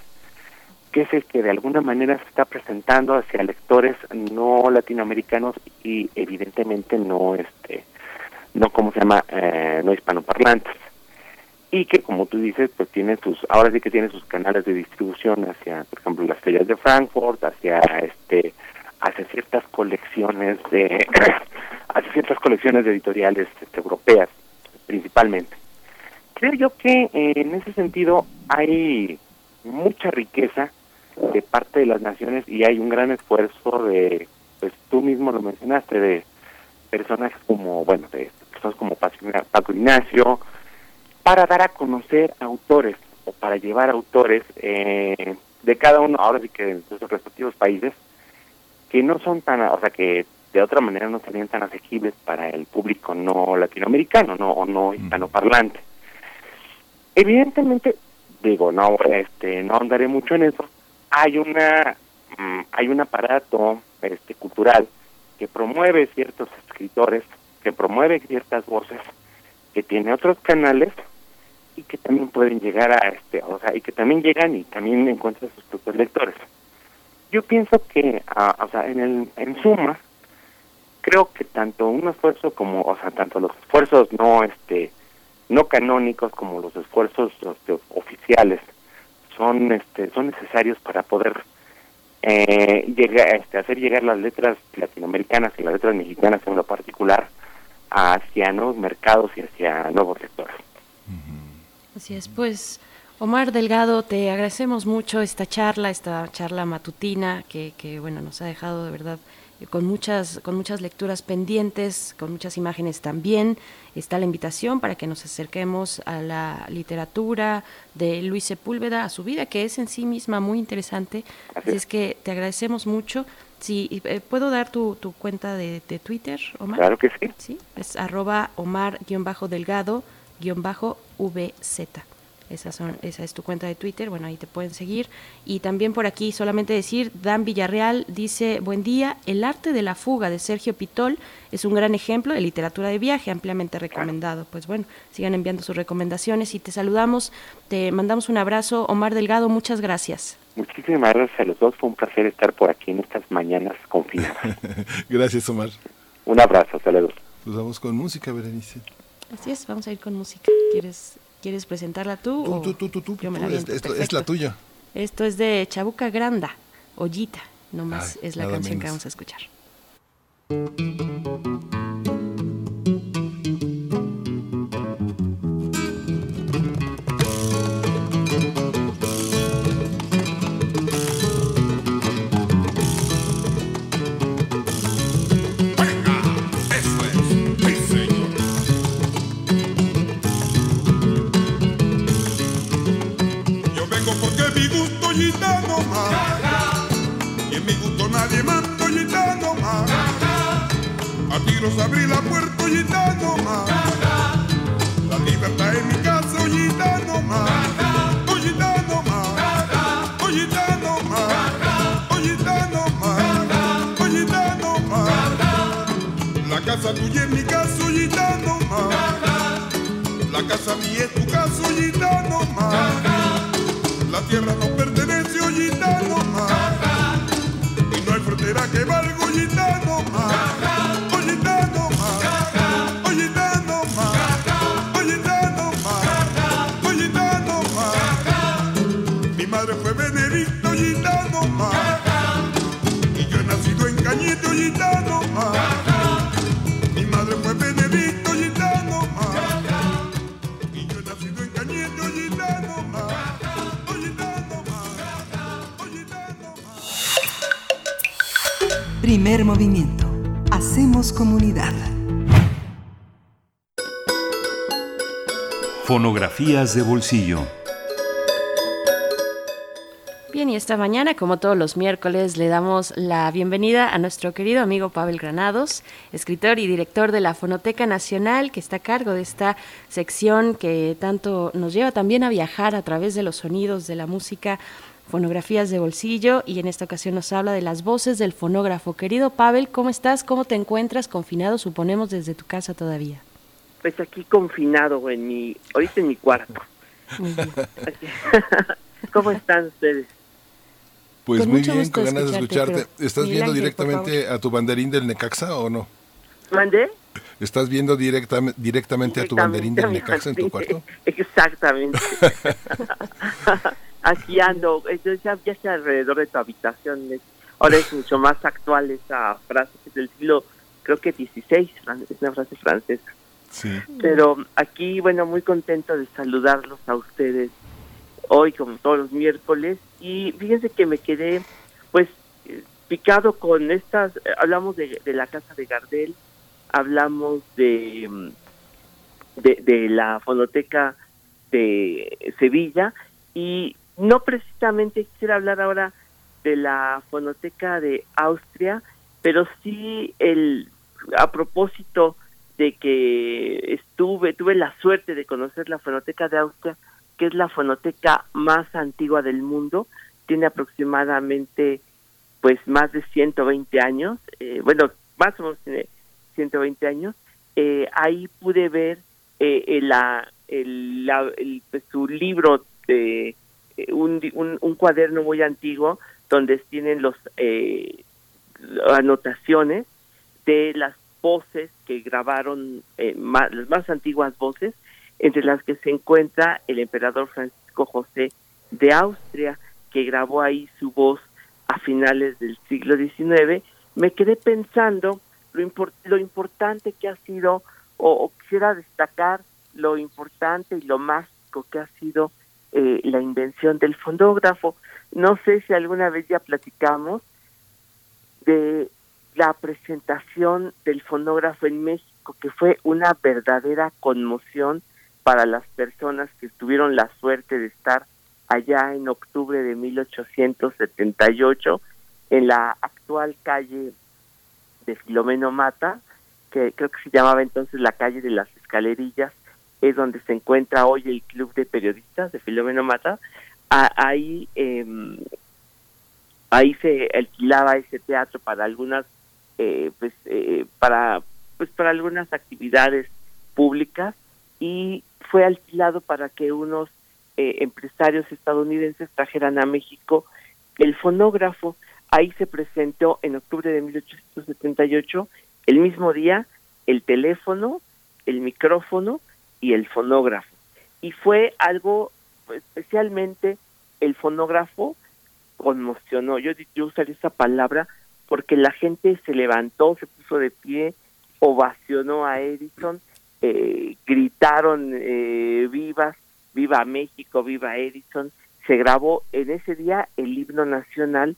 Speaker 8: que es el que de alguna manera se está presentando hacia lectores no latinoamericanos y evidentemente no este no como se llama eh, no hispanoparlantes. Y que como tú dices pues tiene sus ahora sí que tiene sus canales de distribución hacia por ejemplo las ferias de Frankfurt hacia este hacia ciertas colecciones de hacia ciertas colecciones de editoriales este, europeas principalmente. Creo yo que eh, en ese sentido hay mucha riqueza de parte de las naciones y hay un gran esfuerzo de pues tú mismo lo mencionaste de personajes como bueno de personas como Paco Paco Ignacio para dar a conocer autores o para llevar autores eh, de cada uno, ahora sí que de sus respectivos países, que no son tan, o sea, que de otra manera no serían tan asequibles para el público no latinoamericano, no o no hispanoparlante. Evidentemente, digo, no, este, no andaré mucho en eso. Hay una, mm, hay un aparato, este, cultural que promueve ciertos escritores, que promueve ciertas voces, que tiene otros canales y que también pueden llegar a este, o sea, y que también llegan y también encuentran sus propios lectores. Yo pienso que, ah, o sea, en el, en suma, creo que tanto un esfuerzo como, o sea, tanto los esfuerzos no, este, no canónicos como los esfuerzos este, oficiales son este son necesarios para poder eh, llegar, este, hacer llegar las letras latinoamericanas y las letras mexicanas en lo particular hacia nuevos mercados y hacia nuevos sectores.
Speaker 1: Así es, pues Omar Delgado, te agradecemos mucho esta charla, esta charla matutina que, que bueno, nos ha dejado de verdad con muchas, con muchas lecturas pendientes, con muchas imágenes también. Está la invitación para que nos acerquemos a la literatura de Luis Sepúlveda, a su vida, que es en sí misma muy interesante. Así es que te agradecemos mucho. Sí, eh, ¿Puedo dar tu, tu cuenta de, de Twitter, Omar?
Speaker 8: Claro que sí.
Speaker 1: Sí, es arroba Omar-Delgado-VZ. Esas son, esa es tu cuenta de Twitter, bueno, ahí te pueden seguir. Y también por aquí solamente decir, Dan Villarreal dice, buen día, El arte de la fuga de Sergio Pitol es un gran ejemplo de literatura de viaje, ampliamente recomendado. Pues bueno, sigan enviando sus recomendaciones y te saludamos, te mandamos un abrazo. Omar Delgado, muchas gracias.
Speaker 8: Muchísimas gracias a los dos, fue un placer estar por aquí en estas mañanas confinadas.
Speaker 2: Gracias, Omar.
Speaker 8: un abrazo, saludos.
Speaker 2: Nos vamos con música, Berenice.
Speaker 1: Así es, vamos a ir con música. ¿Quieres, quieres presentarla tú?
Speaker 2: Tú,
Speaker 1: o
Speaker 2: tú, tú, tú, tú,
Speaker 1: yo me
Speaker 2: tú,
Speaker 1: la
Speaker 2: es,
Speaker 1: aviento?
Speaker 2: es- la tuya.
Speaker 1: Esto es de Chabuca Granda, Ollita, nomás
Speaker 2: Ay,
Speaker 1: es la canción que vamos a escuchar.
Speaker 9: A tiros abrí la puerta gitano más. La libertad en mi casa gitano más. Oh, gitano más. Oh, gitano más. Oh, gitano más. Oh, gitano más. La casa tuya es mi caso, gitano más. La casa mía es tu caso, gitano más. La tierra no pertenece, oh, gitano más. Y no hay frontera que valga, oh, gitano más.
Speaker 7: Primer movimiento. Hacemos comunidad.
Speaker 10: Fonografías de bolsillo.
Speaker 1: Bien, y esta mañana, como todos los miércoles, le damos la bienvenida a nuestro querido amigo Pavel Granados, escritor y director de la Fonoteca Nacional, que está a cargo de esta sección que tanto nos lleva también a viajar a través de los sonidos de la música, fonografías de bolsillo, y en esta ocasión nos habla de las voces del fonógrafo. Querido Pavel, ¿cómo estás? ¿Cómo te encuentras? Confinado, suponemos, desde tu casa todavía.
Speaker 11: Pues aquí confinado en mi, ahorita en mi cuarto.
Speaker 1: Muy bien.
Speaker 11: ¿Cómo están ustedes?
Speaker 2: Pues
Speaker 1: Con
Speaker 2: muy bien, con ganas de
Speaker 1: escucharte,
Speaker 2: ¿Estás
Speaker 1: Miguel
Speaker 2: viendo
Speaker 1: Ángel,
Speaker 2: directamente a tu banderín del Necaxa o no?
Speaker 11: ¿Mandé?
Speaker 2: ¿Estás viendo directam- directamente a tu banderín del Necaxa en tu cuarto?
Speaker 11: Exactamente. Aquí ando, entonces ya, está alrededor de tu habitación. es- Ahora es mucho más actual esa frase, que es del siglo, creo que 16, es una frase francesa.
Speaker 2: Sí.
Speaker 11: Pero aquí, bueno, muy contento de saludarlos a ustedes hoy, como todos los miércoles. Y fíjense que me quedé, pues, eh, picado con estas. eh, Hablamos de, de la casa de Gardel, hablamos de, mm, de, de la fonoteca de Sevilla, y no precisamente quisiera hablar ahora de la fonoteca de Austria, pero sí el a propósito de que estuve, tuve la suerte de conocer la fonoteca de Austria, que es la fonoteca más antigua del mundo, tiene aproximadamente pues más de 120 años, eh, bueno, más o menos tiene 120 años, eh, ahí pude ver eh, el, la, el, la- el- pues, su libro de eh, un, di- un, un cuaderno muy antiguo donde tienen los eh, anotaciones de las voces que grabaron, eh, las más antiguas voces, entre las que se encuentra el emperador Francisco José de Austria, que grabó ahí su voz a finales del siglo XIX, me quedé pensando lo, lo importante que ha sido, o, o quisiera destacar lo importante y lo mágico que ha sido eh, la invención del fonógrafo. No sé si alguna vez ya platicamos de la presentación del fonógrafo en México, que fue una verdadera conmoción para las personas que tuvieron la suerte de estar allá en octubre de 1878 en la actual calle de Filomeno Mata, que creo que se llamaba entonces la calle de las escalerillas, es donde se encuentra hoy el Club de Periodistas de Filomeno Mata. Ahí, em, ahí se alquilaba ese teatro para algunas, eh, pues, eh, para, pues, para algunas actividades públicas y fue alquilado para que unos eh, empresarios estadounidenses trajeran a México el fonógrafo. Ahí se presentó en octubre de 1878, el mismo día, el teléfono, el micrófono y el fonógrafo. Y fue algo, pues, especialmente el fonógrafo conmocionó. Yo, yo usaría esa palabra porque la gente se levantó, se puso de pie, ovacionó a Edison, eh, gritaron eh, vivas, viva México, viva Edison. Se grabó en ese día el himno nacional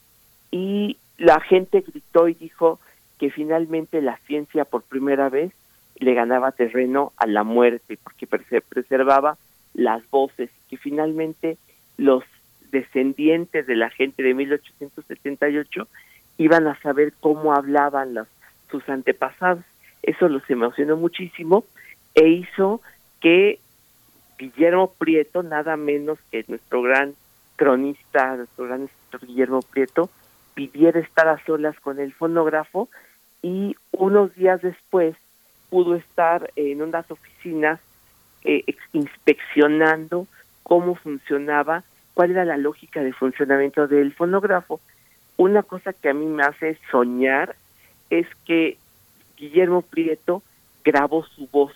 Speaker 11: y la gente gritó y dijo que finalmente la ciencia por primera vez le ganaba terreno a la muerte porque preservaba las voces que finalmente los descendientes de la gente de 1878 iban a saber cómo hablaban sus antepasados. Eso los emocionó muchísimo e hizo que Guillermo Prieto, nada menos que nuestro gran cronista, nuestro gran escritor Guillermo Prieto, pidiera estar a solas con el fonógrafo y unos días después pudo estar en unas oficinas eh, inspeccionando cómo funcionaba, cuál era la lógica de funcionamiento del fonógrafo. Una cosa que a mí me hace soñar es que Guillermo Prieto grabó su voz,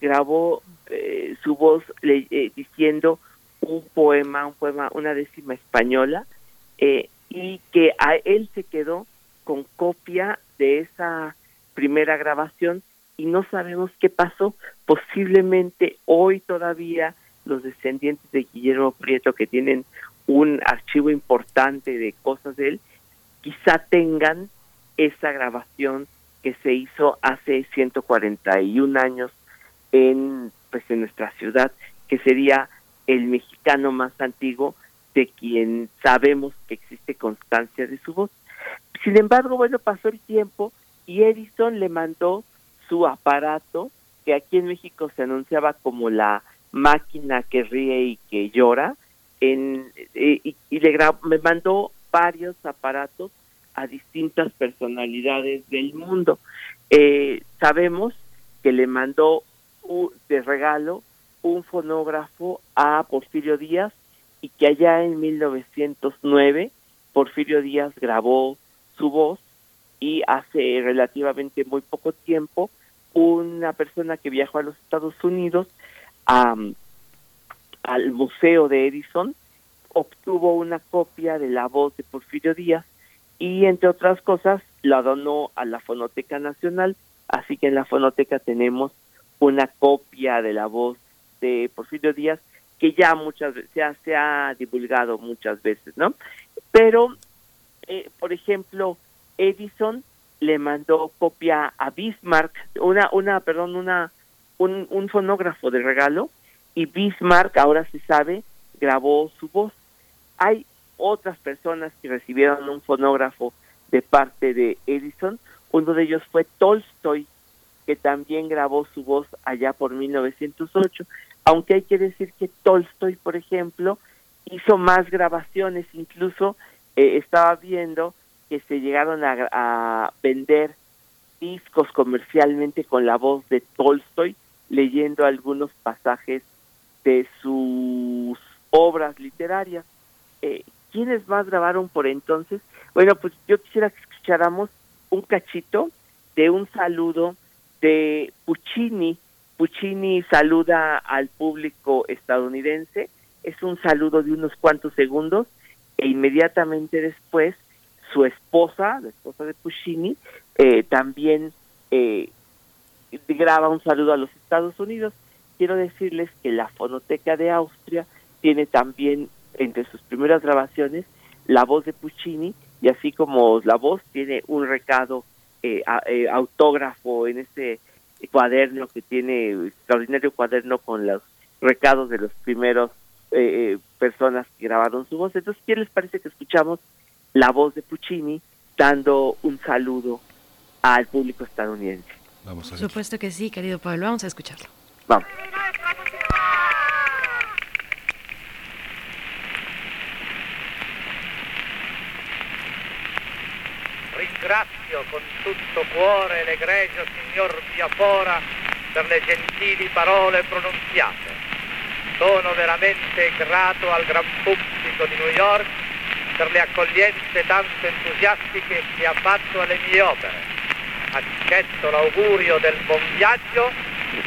Speaker 11: grabó eh, su voz le- eh, diciendo un poema, un poema, una décima española, eh, y que a él se quedó con copia de esa primera grabación y no sabemos qué pasó. Posiblemente hoy todavía los descendientes de Guillermo Prieto que tienen un archivo importante de cosas de él, quizá tengan esa grabación que se hizo hace 141 años en pues en nuestra ciudad, que sería el mexicano más antiguo de quien sabemos que existe constancia de su voz. Sin embargo, bueno, pasó el tiempo y Edison le mandó su aparato, que aquí en México se anunciaba como la máquina que ríe y que llora, en, y, y le me mandó varios aparatos a distintas personalidades del mundo. Eh, sabemos que le mandó de regalo un fonógrafo a Porfirio Díaz y que allá en 1909 Porfirio Díaz grabó su voz y hace relativamente muy poco tiempo una persona que viajó a los Estados Unidos al Museo de Edison obtuvo una copia de la voz de Porfirio Díaz y entre otras cosas la donó a la Fonoteca Nacional, así que en la Fonoteca tenemos una copia de la voz de Porfirio Díaz que ya muchas veces se ha divulgado muchas veces, ¿no? Pero, eh, por ejemplo, Edison le mandó copia a Bismarck, una, una, perdón, una, un, fonógrafo de regalo, y Bismarck, ahora se sabe, grabó su voz. Hay otras personas que recibieron un fonógrafo de parte de Edison, uno de ellos fue Tolstoy, que también grabó su voz allá por 1908, aunque hay que decir que Tolstoy, por ejemplo, hizo más grabaciones, incluso eh, estaba viendo que se llegaron a, vender discos comercialmente con la voz de Tolstoy, leyendo algunos pasajes de sus obras literarias. Eh, ¿Quiénes más grabaron por entonces? Bueno, pues yo quisiera que escucháramos un cachito de un saludo de Puccini. Puccini saluda al público estadounidense es un saludo de unos cuantos segundos e inmediatamente después su esposa, la esposa de Puccini, eh, también eh, graba un saludo a los Estados Unidos. Quiero decirles que la Fonoteca de Austria tiene también entre sus primeras grabaciones la voz de Puccini y así como la voz tiene un recado eh, eh, autógrafo en este cuaderno que tiene extraordinario cuaderno con los recados de los primeros eh, eh, personas que grabaron su voz. Entonces, ¿qué les parece que escuchamos la voz de Puccini dando un saludo al público estadounidense?
Speaker 2: Vamos
Speaker 1: Por supuesto que sí, querido Pablo. Vamos a escucharlo.
Speaker 11: Vamos.
Speaker 12: Ringrazio con tutto cuore l'egregio signor Biafora per le gentili parole pronunziate. Sono veramente grato al gran pubblico di New York per le accoglienze tanto entusiastiche che ha fatto alle mie opere. Accetto l'augurio del buon viaggio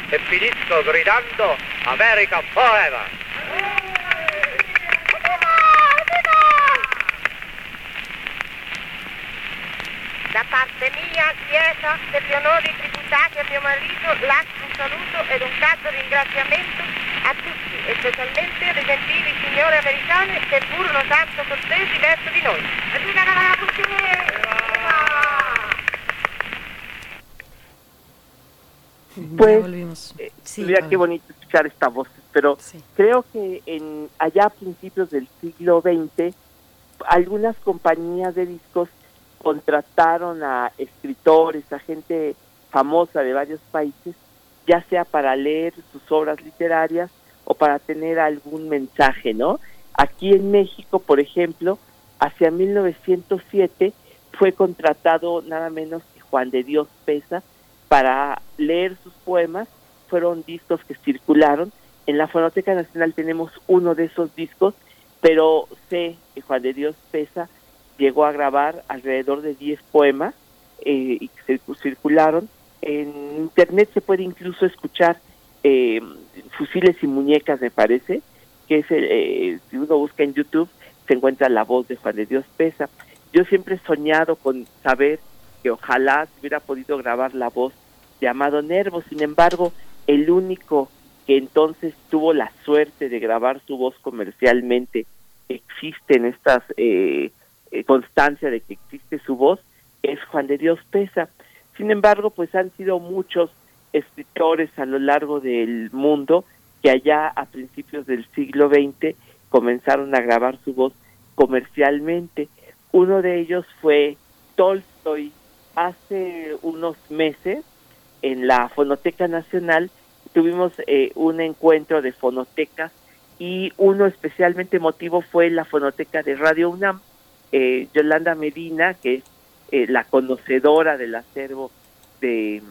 Speaker 12: e finisco gridando America Forever!
Speaker 13: Da parte mia, Chiesa, per gli onori tributati a mio marito, lascio un saluto ed un caldo ringraziamento a tutti, e specialmente alle gentili signore americane che furono tanto cortesi verso di noi. Viva la
Speaker 11: Pues, eh,
Speaker 1: Sí,
Speaker 11: mira
Speaker 1: Pablo.
Speaker 11: qué bonito escuchar esta voz, pero creo que en allá a principios del siglo XX, algunas compañías de discos contrataron a escritores, a gente famosa de varios países, ya sea para leer sus obras literarias o para tener algún mensaje, ¿no? Aquí en México, por ejemplo, hacia 1907 fue contratado nada menos que Juan de Dios Pesa para leer sus poemas. Fueron discos que circularon. En la Fonoteca Nacional tenemos uno de esos discos, pero sé que Juan de Dios Pesa llegó a grabar alrededor de 10 poemas eh, y que cir- circularon. En internet se puede incluso escuchar eh, Fusiles y Muñecas, me parece, que es eh, si uno busca en YouTube, se encuentra la voz de Juan de Dios Pesa. Yo siempre he soñado con saber que ojalá hubiera podido grabar la voz de Amado Nervo, sin embargo, el único que entonces tuvo la suerte de grabar su voz comercialmente, existe en estas eh, eh, constancia de que existe su voz, es Juan de Dios Pesa. Sin embargo, pues han sido muchos escritores a lo largo del mundo que allá a principios del siglo XX comenzaron a grabar su voz comercialmente. Uno de ellos fue Tolstoy. Hace unos meses en la Fonoteca Nacional tuvimos eh, un encuentro de fonotecas y uno especialmente emotivo fue la fonoteca de Radio UNAM. Eh, Yolanda Medina, que es eh, la conocedora del acervo de,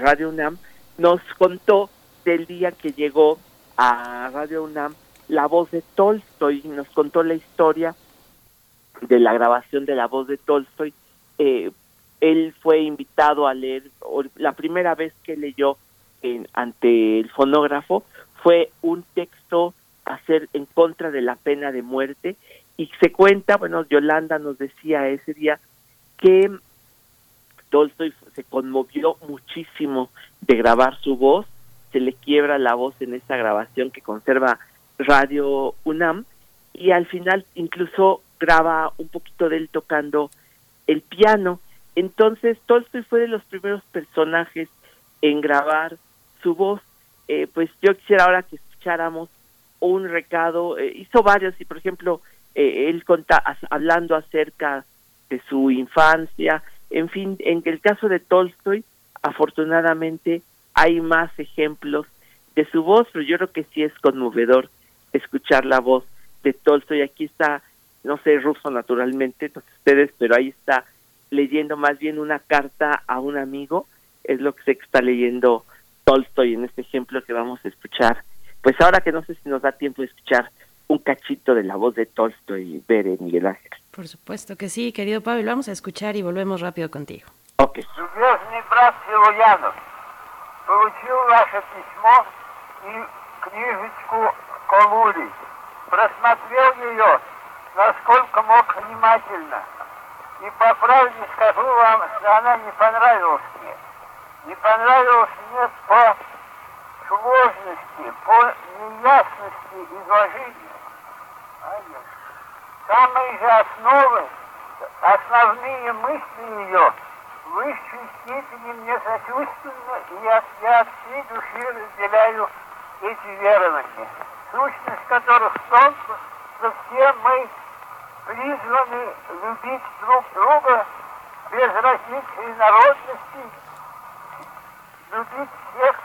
Speaker 11: Radio UNAM, nos contó del día que llegó a Radio UNAM la voz de Tolstoy, nos contó la historia de la grabación de la voz de Tolstoy. Eh, él fue invitado a leer, la primera vez que leyó en- ante el fonógrafo fue un texto hacer en contra de la pena de muerte y se cuenta, bueno, Yolanda nos decía ese día que Tolstoy se conmovió muchísimo de grabar su voz, se le quiebra la voz en esa grabación que conserva Radio UNAM y al final incluso graba un poquito de él tocando el piano. Entonces Tolstoy fue de los primeros personajes en grabar su voz. Eh, pues yo quisiera ahora que escucháramos un recado, eh, hizo varios y por ejemplo eh, él conta, hablando acerca de su infancia, en fin, en el caso de Tolstoy, afortunadamente hay más ejemplos de su voz, pero yo creo que sí es conmovedor escuchar la voz de Tolstoy. Aquí está, no sé ruso naturalmente, no sé ustedes, pero ahí está leyendo más bien una carta a un amigo, es lo que que está leyendo Tolstoy en este ejemplo que vamos a escuchar. Pues ahora que no sé si nos da tiempo de escuchar un cachito de la voz de Tolstoy, Bere, Miguel Ángel.
Speaker 1: Por supuesto que sí, querido Pablo. Vamos a escuchar y volvemos rápido contigo.
Speaker 14: Любезный брат Силуянов, получил ваше письмо и книжечку Колури. просмотрел ее, насколько мог внимательно. И по правде скажу вам, что она не понравилась мне. Не понравилась мне по сложности, по неясности изложения. Самые же основы, основные мысли ее в высшей степени мне сочувственны, и я, я от всей души разделяю эти верования, сущность которых в том, что все мы призваны любить друг друга без различий народностей, любить всех.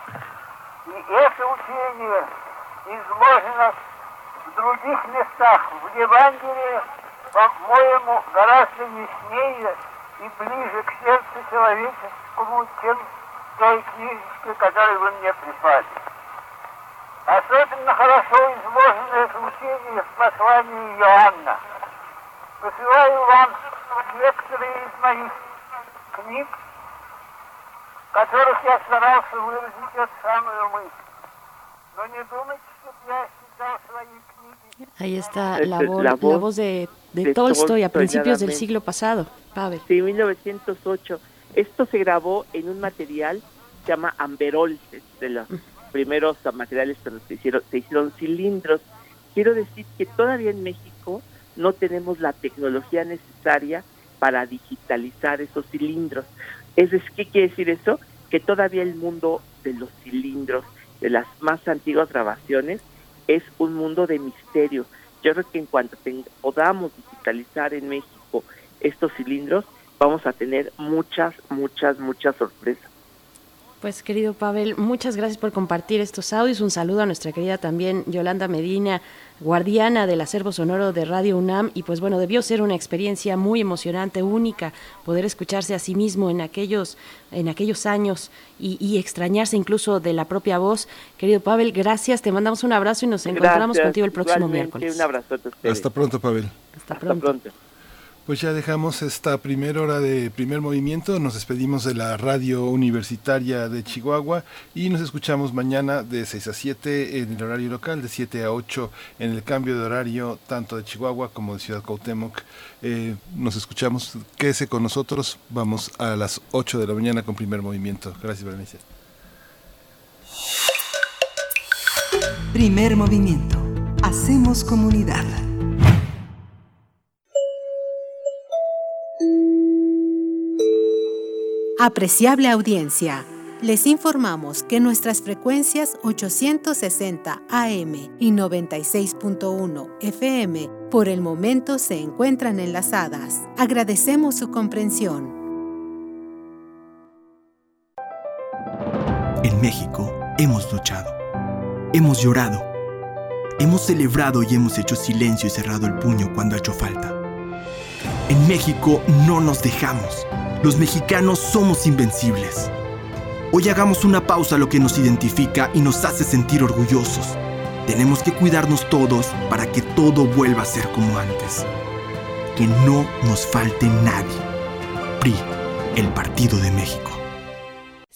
Speaker 14: И это учение изложено в других местах. В Евангелии, по-моему, гораздо яснее и ближе к сердцу человеческому, чем в той книжечке, которую вы мне прислали. Особенно хорошо изложено это учение в послании Иоанна. Посылаю вам некоторые из моих книг, в которых я старался выразить эту самую мысль. Но не думайте, что я считал свои книги...
Speaker 1: Ahí está la,
Speaker 11: es
Speaker 1: vo-
Speaker 11: la
Speaker 1: la
Speaker 11: voz
Speaker 1: voz de, de
Speaker 11: de
Speaker 1: Tolstoy a principios del siglo pasado. Pavel.
Speaker 11: Sí, 1908. Esto se grabó en un material que se llama Amberol, de los primeros materiales que se hicieron, se hicieron cilindros. Quiero decir que todavía en México no tenemos la tecnología necesaria para digitalizar esos cilindros. Es ¿qué quiere decir eso? Que todavía el mundo de los cilindros, de las más antiguas grabaciones, es un mundo de misterio. Yo creo que en cuanto podamos digitalizar en México estos cilindros, vamos a tener muchas, muchas, muchas sorpresas.
Speaker 1: Pues querido Pavel, muchas gracias por compartir estos audios. Un saludo a nuestra querida también Yolanda Medina, guardiana del acervo sonoro de Radio UNAM. Y pues bueno, debió ser una experiencia muy emocionante, única, poder escucharse a sí mismo en aquellos, en aquellos años y, y extrañarse incluso de la propia voz. Querido Pavel, gracias, te mandamos un abrazo y nos encontramos
Speaker 11: Gracias,
Speaker 1: contigo el próximo miércoles.
Speaker 11: Un abrazo.
Speaker 2: Hasta pronto, Pavel.
Speaker 1: Hasta pronto.
Speaker 2: Pues ya dejamos esta primera hora de primer movimiento, nos despedimos de la radio universitaria de Chihuahua y nos escuchamos mañana de 6 a 7 en el horario local, de 7 a 8 en el cambio de horario tanto de Chihuahua como de Ciudad Cuauhtémoc. Eh, nos escuchamos, quédese con nosotros, vamos a las 8 de la mañana con primer movimiento. Gracias, Berenice.
Speaker 7: Primer movimiento. Hacemos comunidad.
Speaker 15: Apreciable audiencia, les informamos que nuestras frecuencias 860 AM y 96.1 FM por el momento se encuentran enlazadas. Agradecemos su comprensión.
Speaker 16: En México hemos luchado, hemos llorado, hemos celebrado y hemos hecho silencio y cerrado el puño cuando ha hecho falta. En México no nos dejamos. Los mexicanos somos invencibles. Hoy hagamos una pausa a lo que nos identifica y nos hace sentir orgullosos. Tenemos que cuidarnos todos para que todo vuelva a ser como antes. Que no nos falte nadie. PRI, el Partido de México.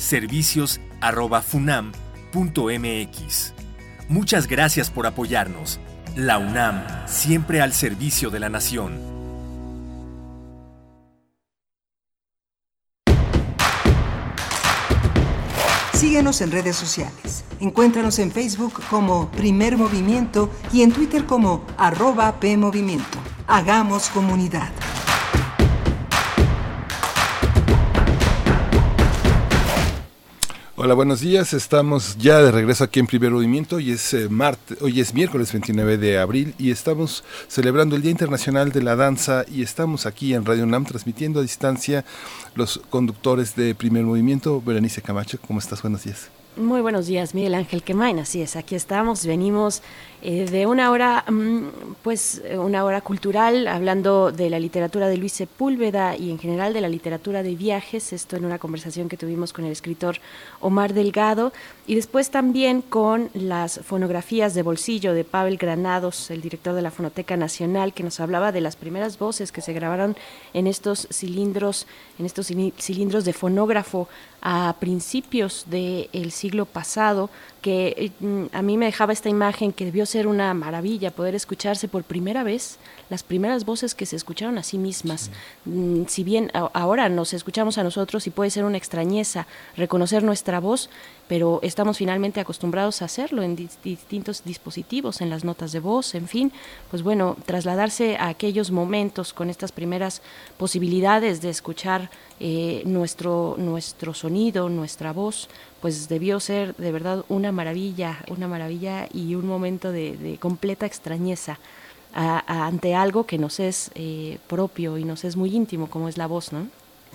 Speaker 3: servicios@funam.mx. Muchas gracias por apoyarnos. La UNAM, siempre al servicio de la nación.
Speaker 7: Síguenos en redes sociales. Encuéntranos en Facebook como Primer Movimiento y en Twitter como arroba PMovimiento. Hagamos comunidad.
Speaker 2: Hola, buenos días. Estamos ya de regreso aquí en Primer Movimiento. Hoy es, eh, martes, hoy es miércoles 29 de abril y estamos celebrando el Día Internacional de la Danza y estamos aquí en Radio UNAM transmitiendo a distancia los conductores de Primer Movimiento. Berenice Camacho, ¿cómo estás? Buenos días.
Speaker 1: Muy buenos días, Miguel Ángel Quemain. Así es, aquí estamos. Venimos eh, de una hora, mm, pues eh, una hora cultural, hablando de la literatura de Luis Sepúlveda y en general de la literatura de viajes. Esto en una conversación que tuvimos con el escritor Omar Delgado. Y después también con las fonografías de bolsillo de Pavel Granados, el director de la Fonoteca Nacional, que nos hablaba de las primeras voces que se grabaron en estos cilindros, en estos cili- cilindros de fonógrafo a principios del siglo pasado, que eh, mm, a mí me dejaba esta imagen que debió ser una maravilla poder escucharse por primera vez las primeras voces que se escucharon a sí mismas. Mm, Si bien a- ahora nos escuchamos a nosotros y puede ser una extrañeza reconocer nuestra voz, pero estamos finalmente acostumbrados a hacerlo en dis- distintos dispositivos, en las notas de voz, en fin, pues bueno, trasladarse a aquellos momentos con estas primeras posibilidades de escuchar eh, nuestro, nuestro sonido, nuestra voz, pues debió ser de verdad una maravilla, una maravilla y un momento de, completa extrañeza ante algo que nos es eh, propio y nos es muy íntimo, como es la voz, ¿no?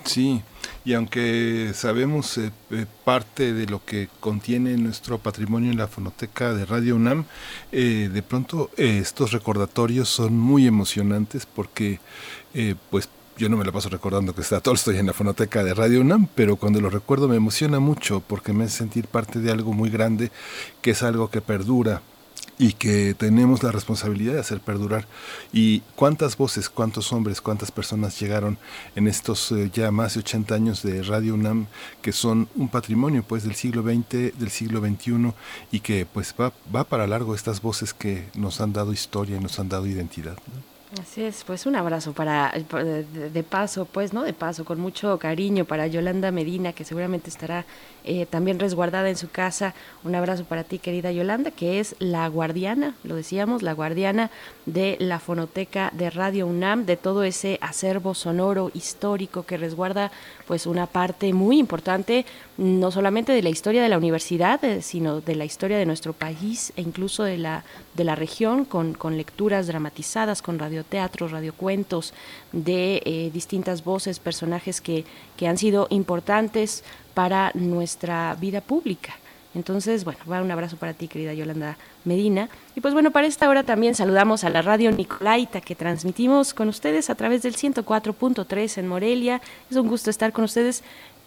Speaker 2: Sí, y aunque sabemos eh, eh, parte de lo que contiene nuestro patrimonio en la fonoteca de Radio UNAM, de pronto estos recordatorios son muy emocionantes porque pues yo no me la paso recordando que está Tolstoy en la fonoteca de Radio UNAM, pero cuando lo recuerdo me emociona mucho porque me hace sentir parte de algo muy grande, que es algo que perdura y que tenemos la responsabilidad de hacer perdurar. ¿Y cuántas voces, cuántos hombres, cuántas personas llegaron en estos eh, ya más de 80 años de Radio UNAM, que son un patrimonio pues del siglo XX, del siglo XXI, y que pues va, va para largo estas voces que nos han dado historia y nos han dado identidad.
Speaker 1: Así es, pues un abrazo para, de, de paso, pues, ¿no? De paso, con mucho cariño para Yolanda Medina, que seguramente estará eh, también resguardada en su casa. Un abrazo para ti, querida Yolanda, que es la guardiana, lo decíamos, la guardiana de la fonoteca de Radio UNAM, de todo ese acervo sonoro histórico que resguarda, pues, una parte muy importante, no solamente de la historia de la universidad, eh, sino de la historia de nuestro país e incluso de la, de la región, con, con lecturas dramatizadas, con radioteatro, radiocuentos, de eh, distintas voces, personajes que, que han sido importantes para nuestra vida pública. Entonces, bueno, va un abrazo para ti, querida Yolanda Medina. Y pues bueno, para esta hora también saludamos a la radio Nicolaita que transmitimos con ustedes a través del 104.3 en Morelia. Es un gusto estar con ustedes.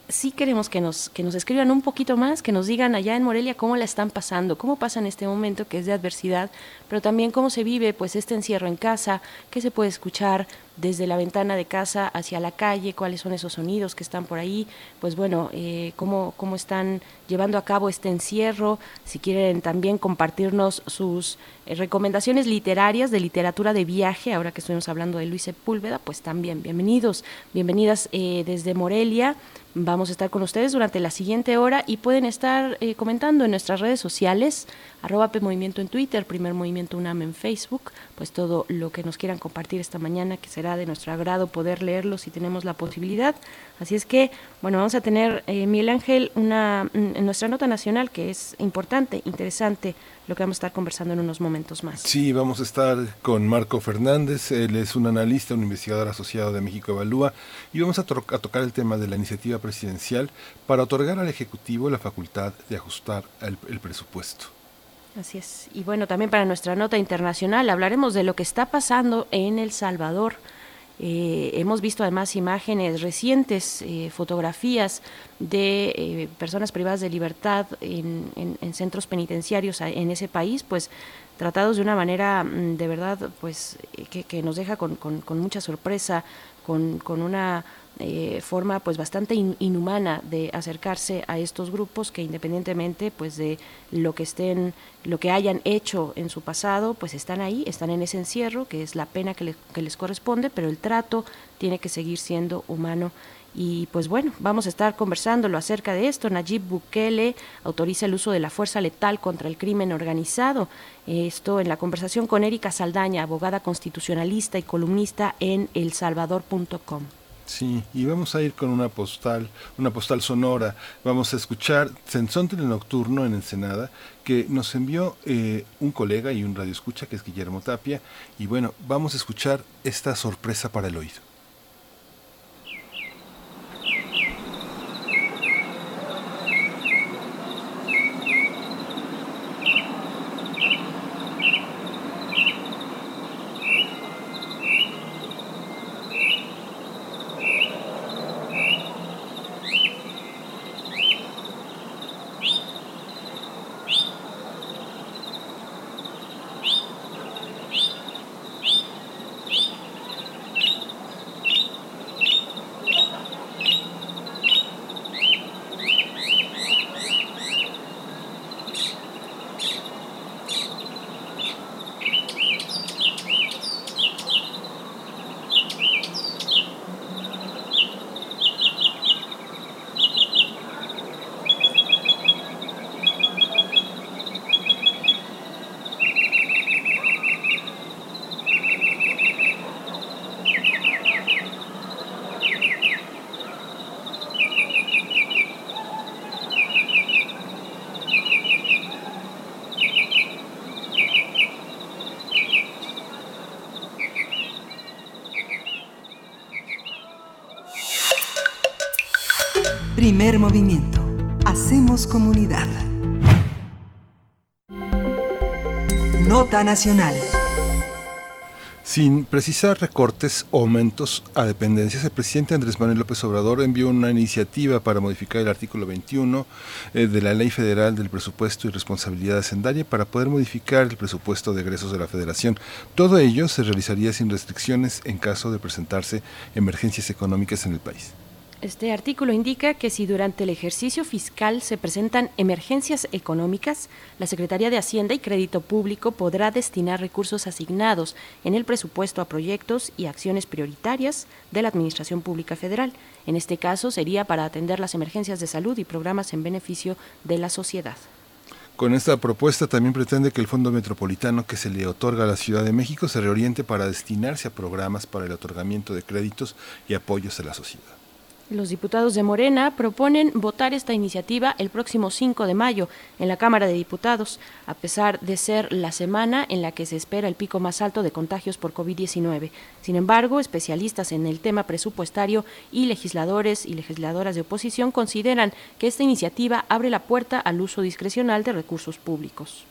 Speaker 1: Sí queremos que nos, que nos escriban un poquito más, que nos digan allá en Morelia cómo la están pasando, cómo pasa en este momento que es de adversidad, pero también cómo se vive pues este encierro en casa, qué se puede escuchar desde la ventana de casa hacia la calle, cuáles son esos sonidos que están por ahí, pues bueno, eh, cómo, cómo están llevando a cabo este encierro, si quieren también compartirnos sus eh, recomendaciones literarias de literatura de viaje, ahora que estuvimos hablando de Luis Sepúlveda, pues también bienvenidos, bienvenidas eh, desde Morelia. Vamos a estar con ustedes durante la siguiente hora y pueden estar eh, comentando en nuestras redes sociales, arroba Movimiento en Twitter, Primer Movimiento UNAM en Facebook, pues todo lo que nos quieran compartir esta mañana, que será de nuestro agrado poder leerlo si tenemos la posibilidad. Así es que, bueno, vamos a tener, eh, Miguel Ángel, una, en nuestra nota nacional que es importante, interesante, lo que vamos a estar conversando en unos momentos más.
Speaker 2: Sí, vamos a estar con Marco Fernández, él es un analista, un investigador asociado de México Evalúa, y vamos a tocar el tema de la iniciativa presidencial para otorgar al Ejecutivo la facultad de ajustar el, el presupuesto.
Speaker 1: Así es. Y bueno, también para nuestra nota internacional hablaremos de lo que está pasando en El Salvador. Eh, hemos visto además imágenes recientes, eh, fotografías de eh, personas privadas de libertad en, en centros penitenciarios en ese país, pues tratados de una manera mm, de verdad pues que, que nos deja con, mucha sorpresa, con una eh, forma pues bastante inhumana de acercarse a estos grupos que independientemente pues de lo que estén lo que hayan hecho en su pasado pues están ahí están en ese encierro que es la pena que, que les corresponde pero el trato tiene que seguir siendo humano y pues bueno, vamos a estar conversándolo acerca de esto. Nayib Bukele autoriza el uso de la fuerza letal contra el crimen organizado. Esto en la conversación con Erika Saldaña, abogada constitucionalista y columnista en elsalvador.com.
Speaker 2: Sí, y vamos a ir con una postal, una postal sonora. Vamos a escuchar Sensontle Nocturno en Ensenada, que nos envió eh, un colega y un radioescucha, que es Guillermo Tapia. Y bueno, vamos a escuchar esta sorpresa para el oído.
Speaker 7: Primer movimiento. Hacemos comunidad. Nota nacional.
Speaker 2: Sin precisar recortes o aumentos a dependencias, el presidente Andrés Manuel López Obrador envió una iniciativa para modificar el artículo 21 eh, de la Ley Federal del Presupuesto y Responsabilidad Hacendaria para poder modificar el presupuesto de egresos de la Federación. Todo ello se realizaría sin restricciones en caso de presentarse emergencias económicas en el país.
Speaker 1: Este artículo indica que si durante el ejercicio fiscal se presentan emergencias económicas, la Secretaría de Hacienda y Crédito Público podrá destinar recursos asignados en el presupuesto a proyectos y acciones prioritarias de la Administración Pública Federal. En este caso sería para atender las emergencias de salud y programas en beneficio de la sociedad.
Speaker 2: Con esta propuesta también pretende que el Fondo Metropolitano que se le otorga a la Ciudad de México se reoriente para destinarse a programas para el otorgamiento de créditos y apoyos a la sociedad.
Speaker 1: Los diputados de Morena proponen votar esta iniciativa el próximo 5 de mayo en la Cámara de Diputados, a pesar de ser la semana en la que se espera el pico más alto de contagios por COVID-19. Sin embargo, especialistas en el tema presupuestario y legisladores y legisladoras de oposición consideran que esta iniciativa abre la puerta al uso discrecional de recursos públicos.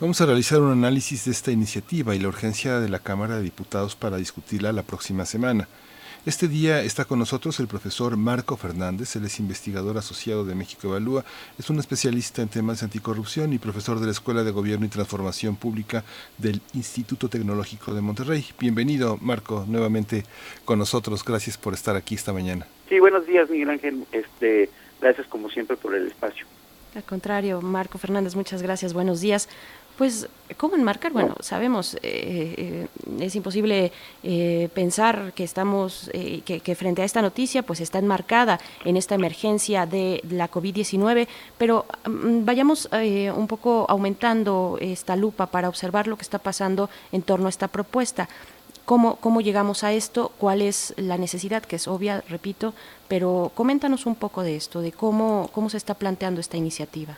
Speaker 2: Vamos a realizar un análisis de esta iniciativa y la urgencia de la Cámara de Diputados para discutirla la próxima semana. Este día está con nosotros el profesor Marco Fernández, él es investigador asociado de México Evalúa, es un especialista en temas de anticorrupción y profesor de la Escuela de Gobierno y Transformación Pública del Instituto Tecnológico de Monterrey. Bienvenido, Marco, nuevamente con nosotros. Gracias por estar aquí esta mañana.
Speaker 17: Sí, buenos días, Miguel Ángel. Este, gracias como siempre por el espacio.
Speaker 1: Al contrario, Marco Fernández, muchas gracias. Buenos días. Pues, ¿cómo enmarcar? Bueno, sabemos, eh, eh, es imposible eh, pensar que estamos, que, que, frente a esta noticia, pues está enmarcada en esta emergencia de la COVID-19, pero um, vayamos un poco aumentando esta lupa para observar lo que está pasando en torno a esta propuesta. ¿Cómo, ¿Cómo llegamos a esto? ¿Cuál es la necesidad? Que es obvia, repito, pero coméntanos un poco de esto, de cómo, cómo se está planteando esta iniciativa.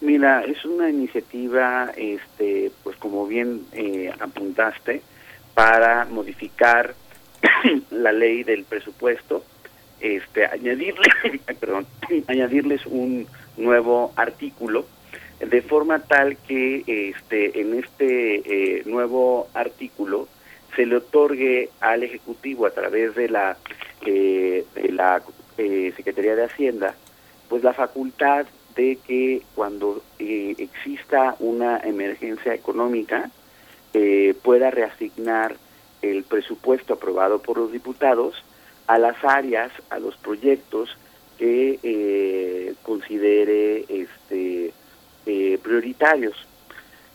Speaker 17: Mira, es una iniciativa, este, pues como bien eh, apuntaste, para modificar la ley del presupuesto, este, añadirle, perdón, añadirles un nuevo artículo de forma tal que este, en este eh, nuevo artículo se le otorgue al Ejecutivo a través de la, eh, de la eh, Secretaría de Hacienda, pues la facultad de que cuando eh, exista una emergencia económica eh, pueda reasignar el presupuesto aprobado por los diputados a las áreas, a los proyectos que eh, considere este, eh, prioritarios.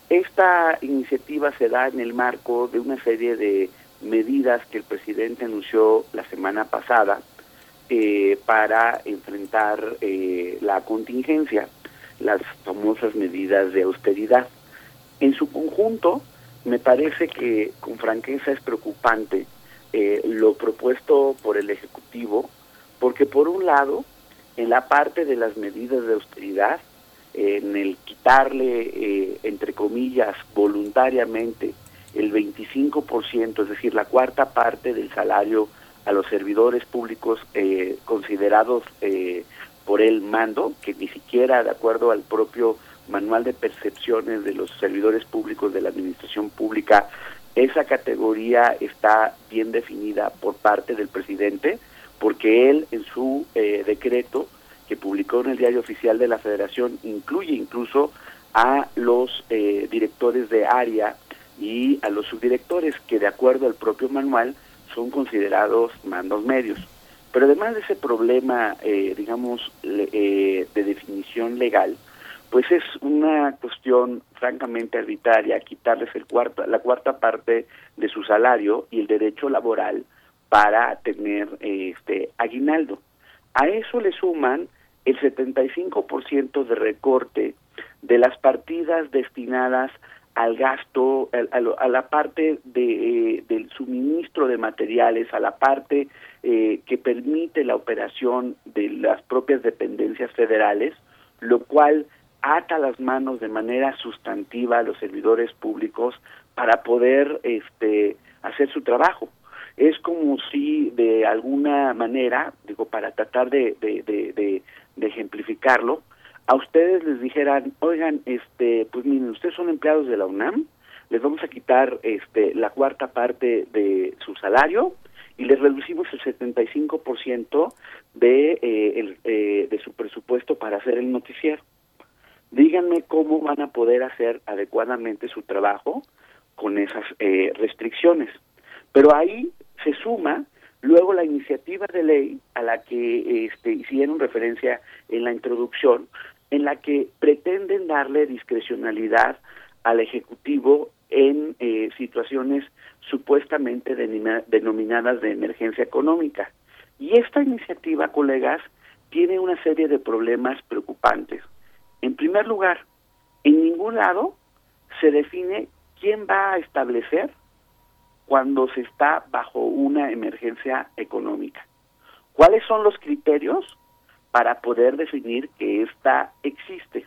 Speaker 17: Esta iniciativa se da en el marco de una serie de medidas que el presidente anunció la semana pasada eh, para enfrentar eh, la contingencia, las famosas medidas de austeridad. En su conjunto, me parece que con franqueza es preocupante eh, lo propuesto por el Ejecutivo, porque por un lado, en la parte de las medidas de austeridad, en el quitarle, eh, entre comillas, voluntariamente el 25%, es decir, la cuarta parte del salario a los servidores públicos eh, considerados eh, por el mando, que ni siquiera de acuerdo al propio manual de percepciones de los servidores públicos de la administración pública, esa categoría está bien definida por parte del presidente, porque él en su eh, decreto que publicó en el diario oficial de la Federación incluye incluso a los eh, directores de área y a los subdirectores que de acuerdo al propio manual son considerados mandos medios. Pero además de ese problema, eh, digamos, le- eh, de definición legal, pues es una cuestión francamente arbitraria quitarles el cuarta, la cuarta parte de su salario y el derecho laboral para tener eh, este aguinaldo. A eso le suman el 75% de recorte de las partidas destinadas al gasto, al- a, la parte de, eh, del suministro de materiales, a la parte eh, que permite la operación de las propias dependencias federales, lo cual ata las manos de manera sustantiva a los servidores públicos para poder este, hacer su trabajo. Es como si de alguna manera, digo, para tratar de, de, de- de ejemplificarlo, a ustedes les dijeran, oigan, este, pues miren, ustedes son empleados de la UNAM, les vamos a quitar este, la cuarta parte de su salario y les reducimos el 75% de, eh, el, eh, de su presupuesto para hacer el noticiero. Díganme cómo van a poder hacer adecuadamente su trabajo con esas eh, restricciones. Pero ahí se suma luego la iniciativa de ley a la que este, hicieron referencia en la introducción, en la que pretenden darle discrecionalidad al Ejecutivo en eh, situaciones supuestamente denominadas de emergencia económica. Y esta iniciativa, colegas, tiene una serie de problemas preocupantes. En primer lugar, en ningún lado se define quién va a establecer cuando se está bajo una emergencia económica. ¿Cuáles son los criterios para poder definir que ésta existe?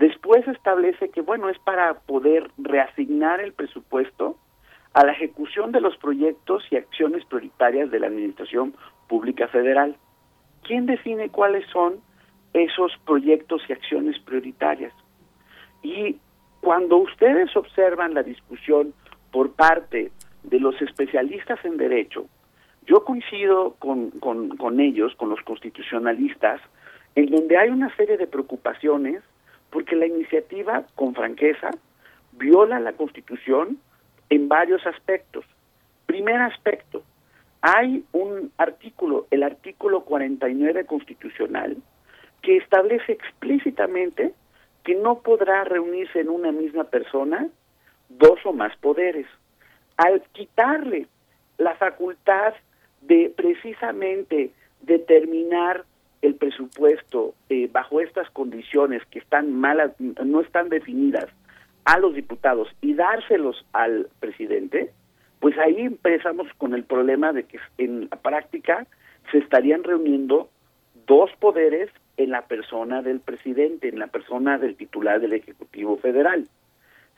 Speaker 17: Después establece que, bueno, es para poder reasignar el presupuesto a la ejecución de los proyectos y acciones prioritarias de la Administración Pública Federal. ¿Quién define cuáles son esos proyectos y acciones prioritarias? Y cuando ustedes observan la discusión por parte de los especialistas en derecho, yo coincido con, con, ellos, con los constitucionalistas, en donde hay una serie de preocupaciones porque la iniciativa, con franqueza, viola la Constitución en varios aspectos. Primer aspecto, hay un artículo, el artículo 49 constitucional, que establece explícitamente que no podrá reunirse en una misma persona dos o más poderes. Al quitarle la facultad de precisamente determinar el presupuesto eh, bajo estas condiciones que están malas, no están definidas a los diputados y dárselos al presidente, pues ahí empezamos con el problema de que en la práctica se estarían reuniendo dos poderes en la persona del presidente, en la persona del titular del Ejecutivo Federal.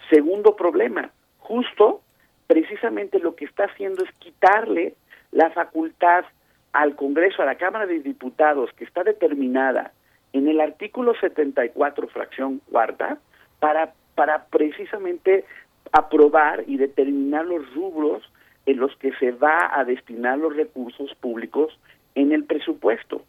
Speaker 17: Segundo problema, justo precisamente lo que está haciendo es quitarle la facultad al Congreso, a la Cámara de Diputados, que está determinada en el artículo 74, fracción cuarta, para, para precisamente aprobar y determinar los rubros en los que se va a destinar los recursos públicos en el presupuesto.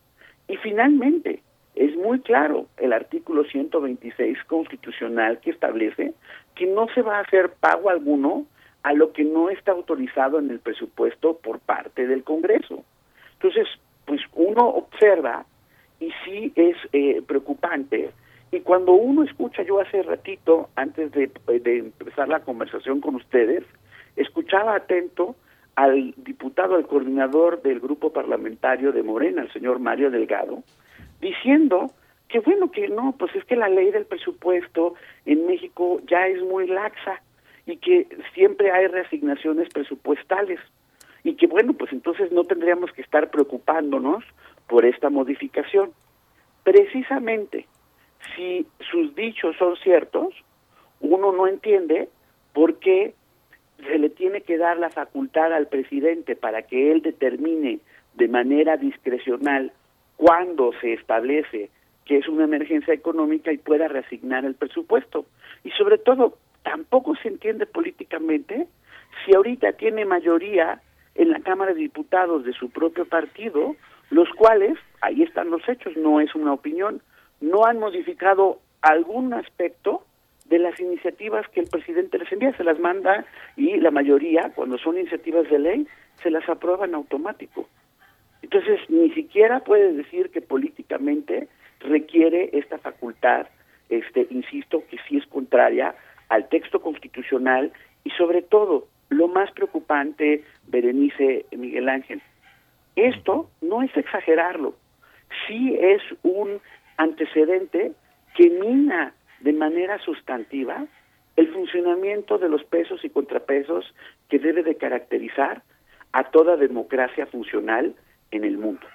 Speaker 17: Y finalmente, es muy claro el artículo 126 constitucional que establece que no se va a hacer pago alguno a lo que no está autorizado en el presupuesto por parte del Congreso. Entonces, pues uno observa y sí es eh, preocupante. Y cuando uno escucha, yo hace ratito, antes de, de empezar la conversación con ustedes, escuchaba atento al diputado, al coordinador del grupo parlamentario de Morena, el señor Mario Delgado, diciendo que bueno, que no, pues es que la ley del presupuesto en México ya es muy laxa y que siempre hay reasignaciones presupuestales y que bueno, pues entonces no tendríamos que estar preocupándonos por esta modificación. Precisamente, si sus dichos son ciertos, uno no entiende por qué se le tiene que dar la facultad al presidente para que él determine de manera discrecional cuándo se establece que es una emergencia económica y pueda reasignar el presupuesto. Y sobre todo, tampoco se entiende políticamente si ahorita tiene mayoría en la Cámara de Diputados de su propio partido, los cuales, ahí están los hechos, no es una opinión, no han modificado algún aspecto de las iniciativas que el presidente les envía, se las manda y la mayoría, cuando son iniciativas de ley, se las aprueban automático. Entonces, ni siquiera puede decir que políticamente requiere esta facultad, este, insisto, que sí es contraria al texto constitucional y sobre todo, lo más preocupante, Berenice Miguel Ángel, esto no es exagerarlo, sí es un antecedente que mina de manera sustantiva el funcionamiento de los pesos y contrapesos que debe de caracterizar a toda democracia funcional en el mundo.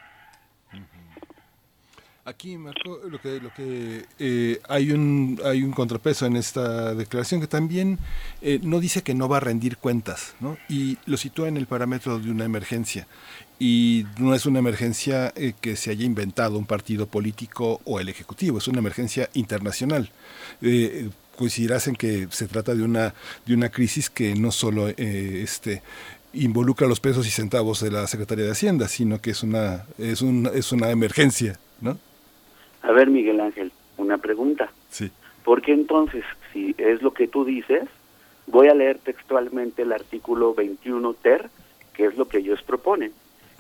Speaker 2: Aquí, Marco, lo que, lo que eh, hay un hay un contrapeso en esta declaración que también eh, no dice que no va a rendir cuentas, ¿no? Y lo sitúa en el parámetro de una emergencia y no es una emergencia eh, que se haya inventado un partido político o el ejecutivo, es una emergencia internacional. Eh, coincidirás en que se trata de una de una crisis que no solo este involucra los pesos y centavos de la Secretaría de Hacienda, sino que es una es un, es una emergencia, ¿no?
Speaker 17: A ver, Miguel Ángel, una pregunta.
Speaker 2: Sí.
Speaker 17: ¿Por qué entonces, si es lo que tú dices, voy a leer textualmente el artículo 21 ter, que es lo que ellos proponen?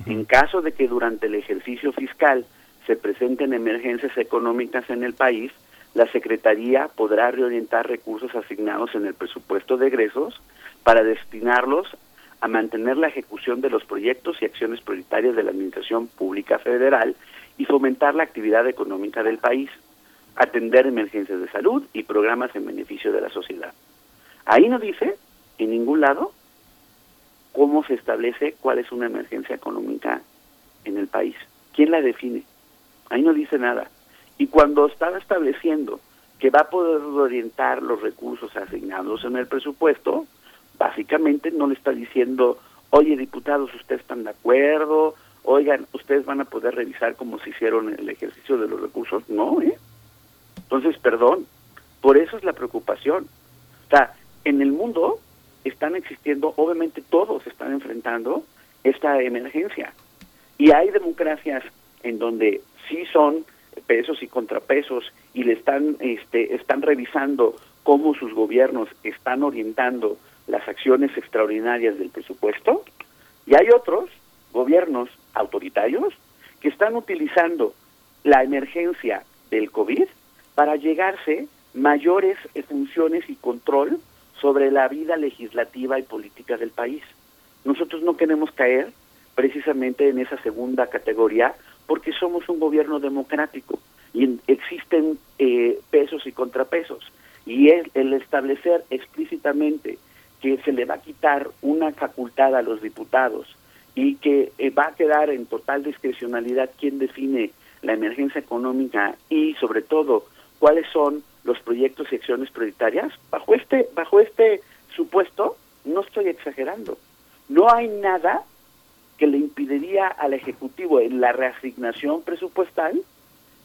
Speaker 17: En caso de que durante el ejercicio fiscal se presenten emergencias económicas en el país, la Secretaría podrá reorientar recursos asignados en el presupuesto de egresos para destinarlos a mantener la ejecución de los proyectos y acciones prioritarias de la Administración Pública Federal y fomentar la actividad económica del país, atender emergencias de salud y programas en beneficio de la sociedad. Ahí no dice, en ningún lado, cómo se establece cuál es una emergencia económica en el país. ¿Quién la define? Ahí no dice nada. Y cuando estaba estableciendo que va a poder orientar los recursos asignados en el presupuesto, básicamente no le está diciendo, oye diputados, ustedes están de acuerdo, oigan, ustedes van a poder revisar cómo se hicieron el ejercicio de los recursos. No, ¿eh? Entonces, perdón, por eso es la preocupación. O sea, en el mundo están existiendo, obviamente todos están enfrentando esta emergencia. Y hay democracias en donde sí son pesos y contrapesos y le están este están revisando cómo sus gobiernos están orientando las acciones extraordinarias del presupuesto y hay otros gobiernos autoritarios que están utilizando la emergencia del COVID para llegarse mayores funciones y control sobre la vida legislativa y política del país. Nosotros no queremos caer precisamente en esa segunda categoría porque somos un gobierno democrático y existen eh, pesos y contrapesos. Y el, el establecer explícitamente que se le va a quitar una facultad a los diputados y que eh, va a quedar en total discrecionalidad quién define la emergencia económica y sobre todo cuáles son los proyectos y acciones prioritarias, bajo este, bajo este supuesto, no estoy exagerando. No hay nada que le impediría al Ejecutivo en la reasignación presupuestal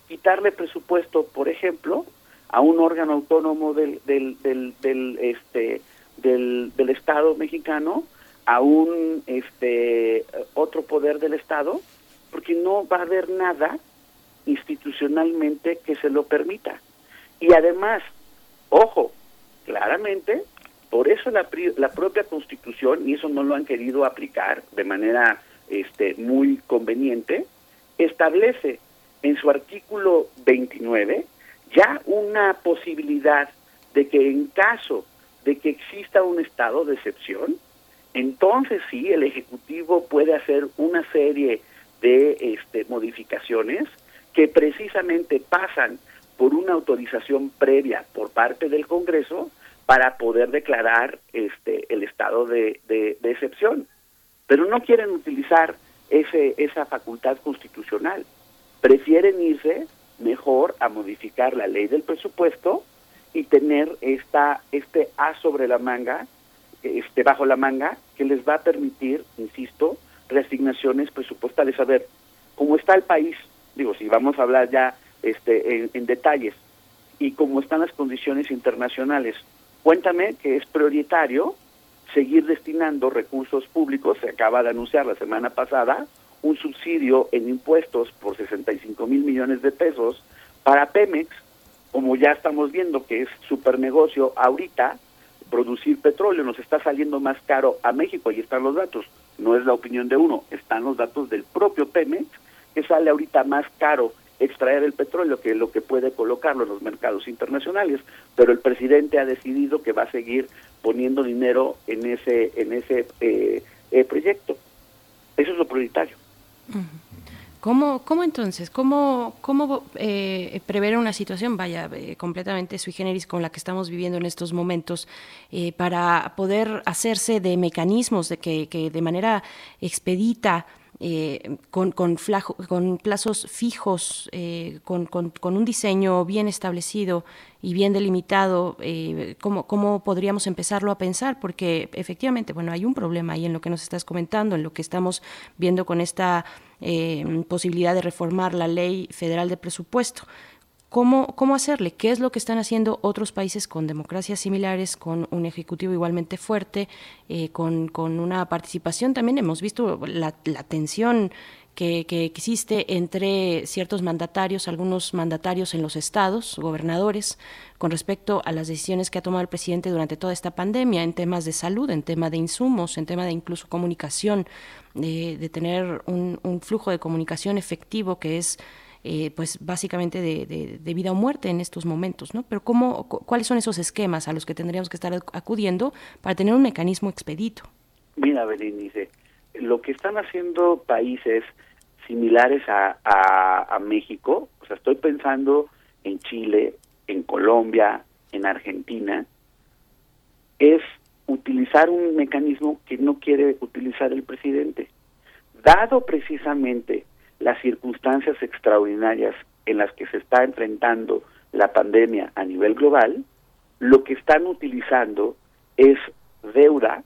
Speaker 17: quitarle presupuesto, por ejemplo, a un órgano autónomo del, del, del, del este, del, del Estado mexicano a un este otro poder del Estado, porque no va a haber nada institucionalmente que se lo permita. Y además, ojo, claramente, por eso la, la propia Constitución, y eso no lo han querido aplicar de manera este, muy conveniente, establece en su artículo 29 ya una posibilidad de que en caso de que exista un estado de excepción, entonces sí el Ejecutivo puede hacer una serie de este, modificaciones que precisamente pasan por una autorización previa por parte del Congreso para poder declarar este el estado de, de- excepción. Pero no quieren utilizar ese, esa facultad constitucional. Prefieren irse mejor a modificar la ley del presupuesto y tener esta este as sobre la manga, este bajo la manga, que les va a permitir, insisto, reasignaciones presupuestales. A ver, cómo está el país, digo, si vamos a hablar ya este en, en detalles, y cómo están las condiciones internacionales, cuéntame que es prioritario seguir destinando recursos públicos, se acaba de anunciar la semana pasada, un subsidio en impuestos por 65 mil millones de pesos para Pemex, como ya estamos viendo que es super negocio ahorita, producir petróleo nos está saliendo más caro a México, ahí están los datos, no es la opinión de uno, están los datos del propio Pemex, que sale ahorita más caro extraer el petróleo que lo que puede colocarlo en los mercados internacionales, pero el presidente ha decidido que va a seguir poniendo dinero en ese en ese eh, eh, proyecto. Eso es lo prioritario.
Speaker 1: ¿Cómo, cómo entonces? ¿Cómo, cómo eh, prever una situación, vaya, eh, completamente sui generis con la que estamos viviendo en estos momentos, eh, para poder hacerse de mecanismos de que, que de manera expedita, eh, con, con, flajo- con plazos fijos, eh, con, con- un diseño bien establecido y bien delimitado, eh, ¿cómo, ¿cómo podríamos empezarlo a pensar? Porque efectivamente, bueno, hay un problema ahí en lo que nos estás comentando, en lo que estamos viendo con esta eh, posibilidad de reformar la ley federal de presupuesto. ¿Cómo, ¿Cómo hacerle? ¿Qué es lo que están haciendo otros países con democracias similares, con un ejecutivo igualmente fuerte, eh, con, con una participación? También hemos visto la, la tensión que, que existe entre ciertos mandatarios, algunos mandatarios en los estados, gobernadores, con respecto a las decisiones que ha tomado el presidente durante toda esta pandemia en temas de salud, en tema de insumos, en tema de incluso comunicación, de, de tener un, un flujo de comunicación efectivo que es eh, pues básicamente de, de- vida o muerte en estos momentos, ¿no? Pero cómo, cu- ¿cuáles son esos esquemas a los que tendríamos que estar ac- acudiendo para tener un mecanismo expedito?
Speaker 17: Mira, Berenice, lo que están haciendo países similares a, a, a México, o sea, estoy pensando en Chile, en Colombia, en Argentina, es utilizar un mecanismo que no quiere utilizar el presidente. Dado precisamente las circunstancias extraordinarias en las que se está enfrentando la pandemia a nivel global, lo que están utilizando es deuda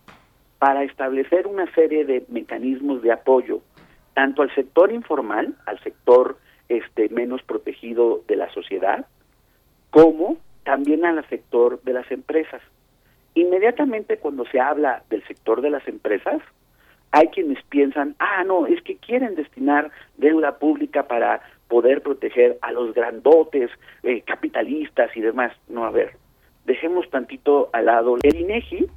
Speaker 17: para establecer una serie de mecanismos de apoyo tanto al sector informal, al sector este menos protegido de la sociedad, como también al sector de las empresas. Inmediatamente cuando se habla del sector de las empresas, hay quienes piensan, ah, no, es que quieren destinar deuda pública para poder proteger a los grandotes, eh, capitalistas y demás. No, a ver, dejemos tantito al lado. El INEGI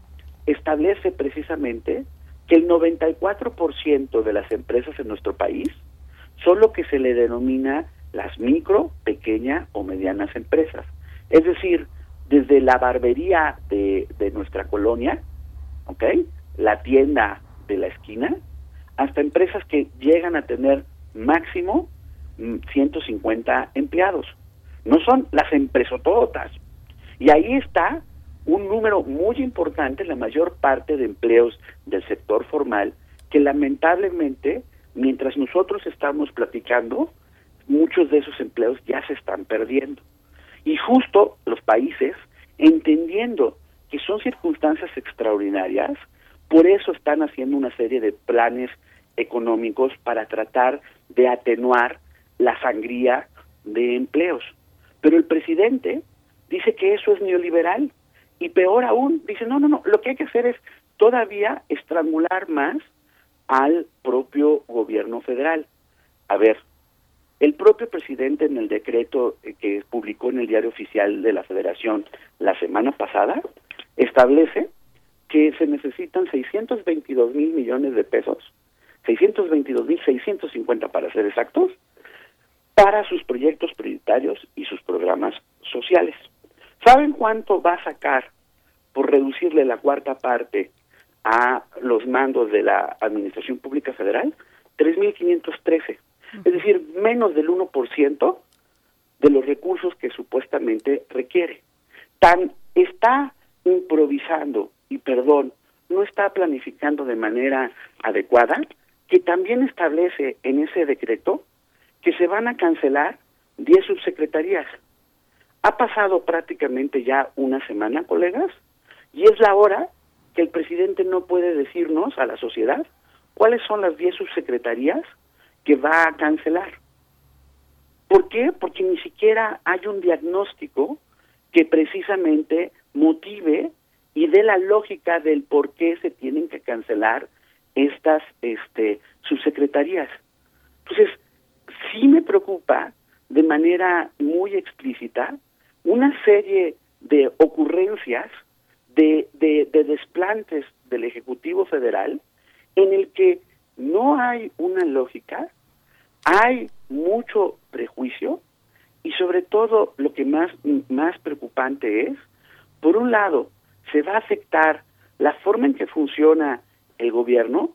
Speaker 17: establece precisamente que el 94% de las empresas en nuestro país son lo que se le denomina las micro, pequeña o medianas empresas. Es decir, desde la barbería de, de nuestra colonia, ¿ok? La tienda de la esquina, hasta empresas que llegan a tener máximo mm, 150 empleados. No son las empresototas. Y ahí está un número muy importante, la mayor parte de empleos del sector formal, que lamentablemente, mientras nosotros estamos platicando, muchos de esos empleos ya se están perdiendo. Y justo los países, entendiendo que son circunstancias extraordinarias, por eso están haciendo una serie de planes económicos para tratar de atenuar la sangría de empleos. Pero el presidente dice que eso es neoliberal y peor aún, dice, no, no, no, lo que hay que hacer es todavía estrangular más al propio gobierno federal. A ver, el propio presidente en el decreto eh, que publicó en el diario oficial de la federación la semana pasada establece que se necesitan 622 mil millones de pesos, 622 mil 650 para ser exactos, para sus proyectos prioritarios y sus programas sociales. ¿Saben cuánto va a sacar por reducirle la cuarta parte a los mandos de la Administración Pública Federal? 3.513. Es decir, menos del 1% de los recursos que supuestamente requiere. Tan está improvisando y perdón, no está planificando de manera adecuada que también establece en ese decreto que se van a cancelar 10 subsecretarías. Ha pasado prácticamente ya una semana, colegas, y es la hora que el presidente no puede decirnos a la sociedad cuáles son las 10 subsecretarías que va a cancelar. ¿Por qué? Porque ni siquiera hay un diagnóstico que precisamente motive y dé la lógica del por qué se tienen que cancelar estas este, subsecretarías. Entonces, sí me preocupa de manera muy explícita una serie de ocurrencias, de, de, de desplantes del Ejecutivo Federal, en el que no hay una lógica, hay mucho prejuicio y sobre todo lo que más, más preocupante es, por un lado, se va a afectar la forma en que funciona el gobierno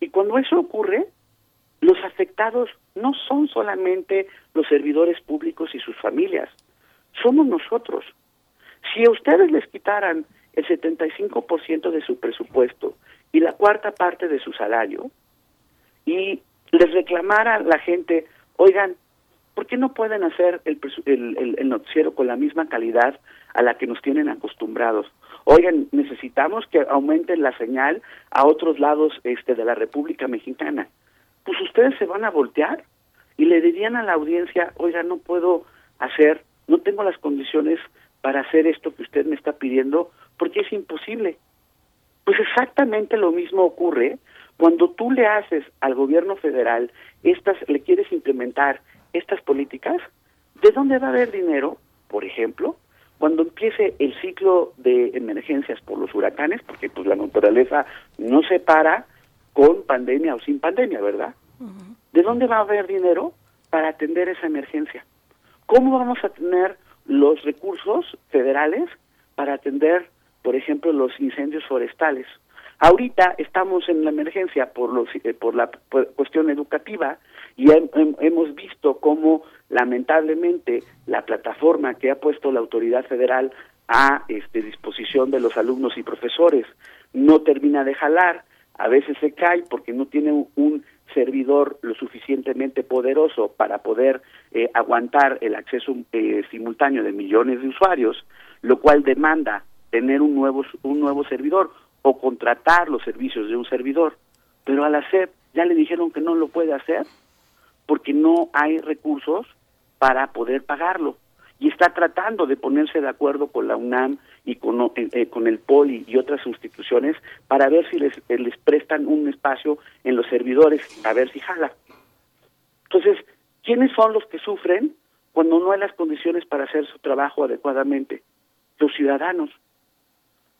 Speaker 17: y cuando eso ocurre, los afectados no son solamente los servidores públicos y sus familias, somos nosotros. Si a ustedes les quitaran el 75% de su presupuesto y la cuarta parte de su salario y les reclamara la gente, oigan, ¿por qué no pueden hacer el, el, el noticiero con la misma calidad a la que nos tienen acostumbrados? Oigan, necesitamos que aumenten la señal a otros lados este de la República Mexicana. Pues ustedes se van a voltear y le dirían a la audiencia, oiga, no puedo hacer, no tengo las condiciones para hacer esto que usted me está pidiendo porque es imposible. Pues exactamente lo mismo ocurre cuando tú le haces al gobierno federal estas, le quieres implementar estas políticas, ¿de dónde va a haber dinero? Por ejemplo, cuando empiece el ciclo de emergencias por los huracanes, porque pues la naturaleza no se para con pandemia o sin pandemia, ¿verdad? ¿De dónde va a haber dinero para atender esa emergencia? ¿Cómo vamos a tener los recursos federales para atender, por ejemplo, los incendios forestales? Ahorita estamos en la emergencia por los eh, por la cuestión educativa y hemos visto cómo lamentablemente la plataforma que ha puesto la autoridad federal a este, disposición de los alumnos y profesores no termina de jalar, a veces se cae porque no tiene un, servidor lo suficientemente poderoso para poder eh, aguantar el acceso eh, simultáneo de millones de usuarios, lo cual demanda tener un nuevo un nuevo servidor o contratar los servicios de un servidor. Pero a la SEP ya le dijeron que no lo puede hacer porque no hay recursos para poder pagarlo. Y está tratando de ponerse de acuerdo con la UNAM y con, eh, eh, el POLI y otras instituciones para ver si les, eh, les prestan un espacio en los servidores, a ver si jala. Entonces, ¿quiénes son los que sufren cuando no hay las condiciones para hacer su trabajo adecuadamente? Los ciudadanos.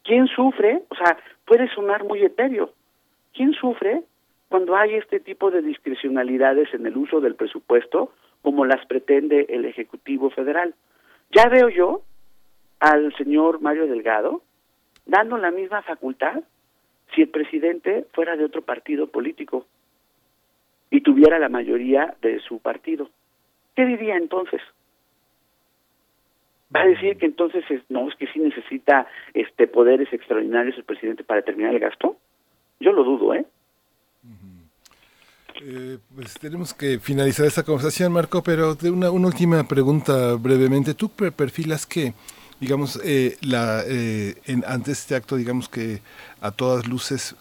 Speaker 17: ¿Quién sufre? O sea, puede sonar muy etéreo. ¿Quién sufre cuando hay este tipo de discrecionalidades en el uso del presupuesto como las pretende el Ejecutivo Federal. Ya veo yo al señor Mario Delgado dando la misma facultad si el presidente fuera de otro partido político y tuviera la mayoría de su partido. ¿Qué diría entonces? Va a decir que entonces no es que sí necesita este poderes extraordinarios el presidente para terminar el gasto. Yo lo dudo, ¿eh?
Speaker 2: Eh, pues tenemos que finalizar esta conversación, Marco, pero de una, última pregunta brevemente. ¿Tú perfilas que, digamos, eh, la, eh, ante este acto, digamos que a todas luces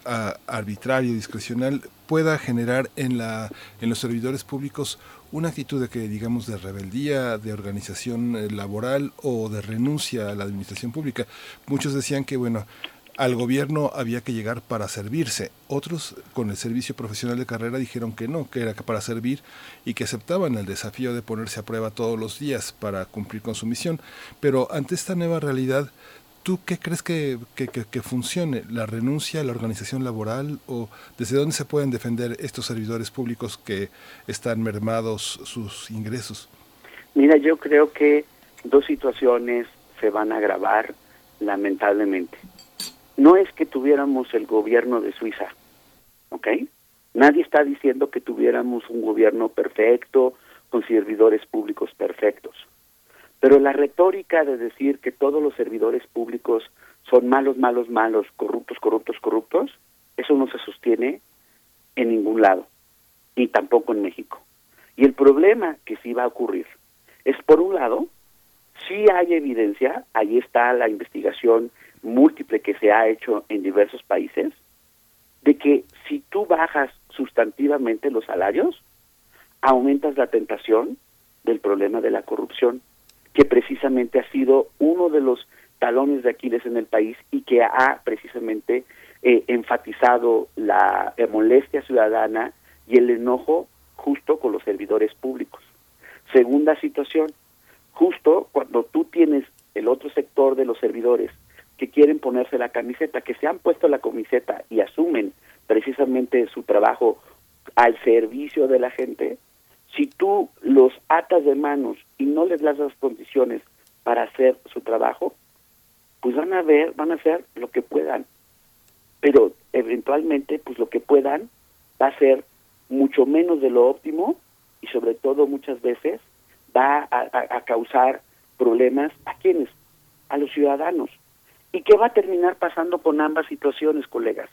Speaker 2: arbitrario, discrecional, pueda generar en, los servidores públicos una actitud de de rebeldía, de organización laboral o de renuncia a la administración pública? Muchos decían que, bueno, al gobierno había que llegar para servirse. Otros con el servicio profesional de carrera dijeron que no, que era para servir y que aceptaban el desafío de ponerse a prueba todos los días para cumplir con su misión. Pero ante esta nueva realidad, ¿Tú qué crees que, que, que, funcione? ¿La renuncia, la organización laboral o desde dónde se pueden defender estos servidores públicos que están mermados sus ingresos?
Speaker 17: Mira, yo creo que dos situaciones se van a agravar lamentablemente. No es que tuviéramos el gobierno de Suiza, ¿ok? Nadie está diciendo que tuviéramos un gobierno perfecto, con servidores públicos perfectos. Pero la retórica de decir que todos los servidores públicos son malos, malos, malos, corruptos, corruptos, corruptos, eso no se sostiene en ningún lado, ni tampoco en México. Y el problema que sí va a ocurrir es, por un lado, sí hay evidencia, ahí está la investigación múltiple que se ha hecho en diversos países, de que si tú bajas sustantivamente los salarios, aumentas la tentación del problema de la corrupción que precisamente ha sido uno de los talones de Aquiles en el país y que ha precisamente eh, enfatizado la eh, molestia ciudadana y el enojo justo con los servidores públicos. Segunda situación, justo cuando tú tienes el otro sector de los servidores que quieren ponerse la camiseta, que se han puesto la camiseta y asumen precisamente su trabajo al servicio de la gente, si tú los atas de manos y no les das las condiciones para hacer su trabajo, pues van a ver, van a hacer lo que puedan. Pero eventualmente, pues lo que puedan va a ser mucho menos de lo óptimo y sobre todo muchas veces va a, causar problemas a quienes, a los ciudadanos. ¿Y qué va a terminar pasando con ambas situaciones, colegas?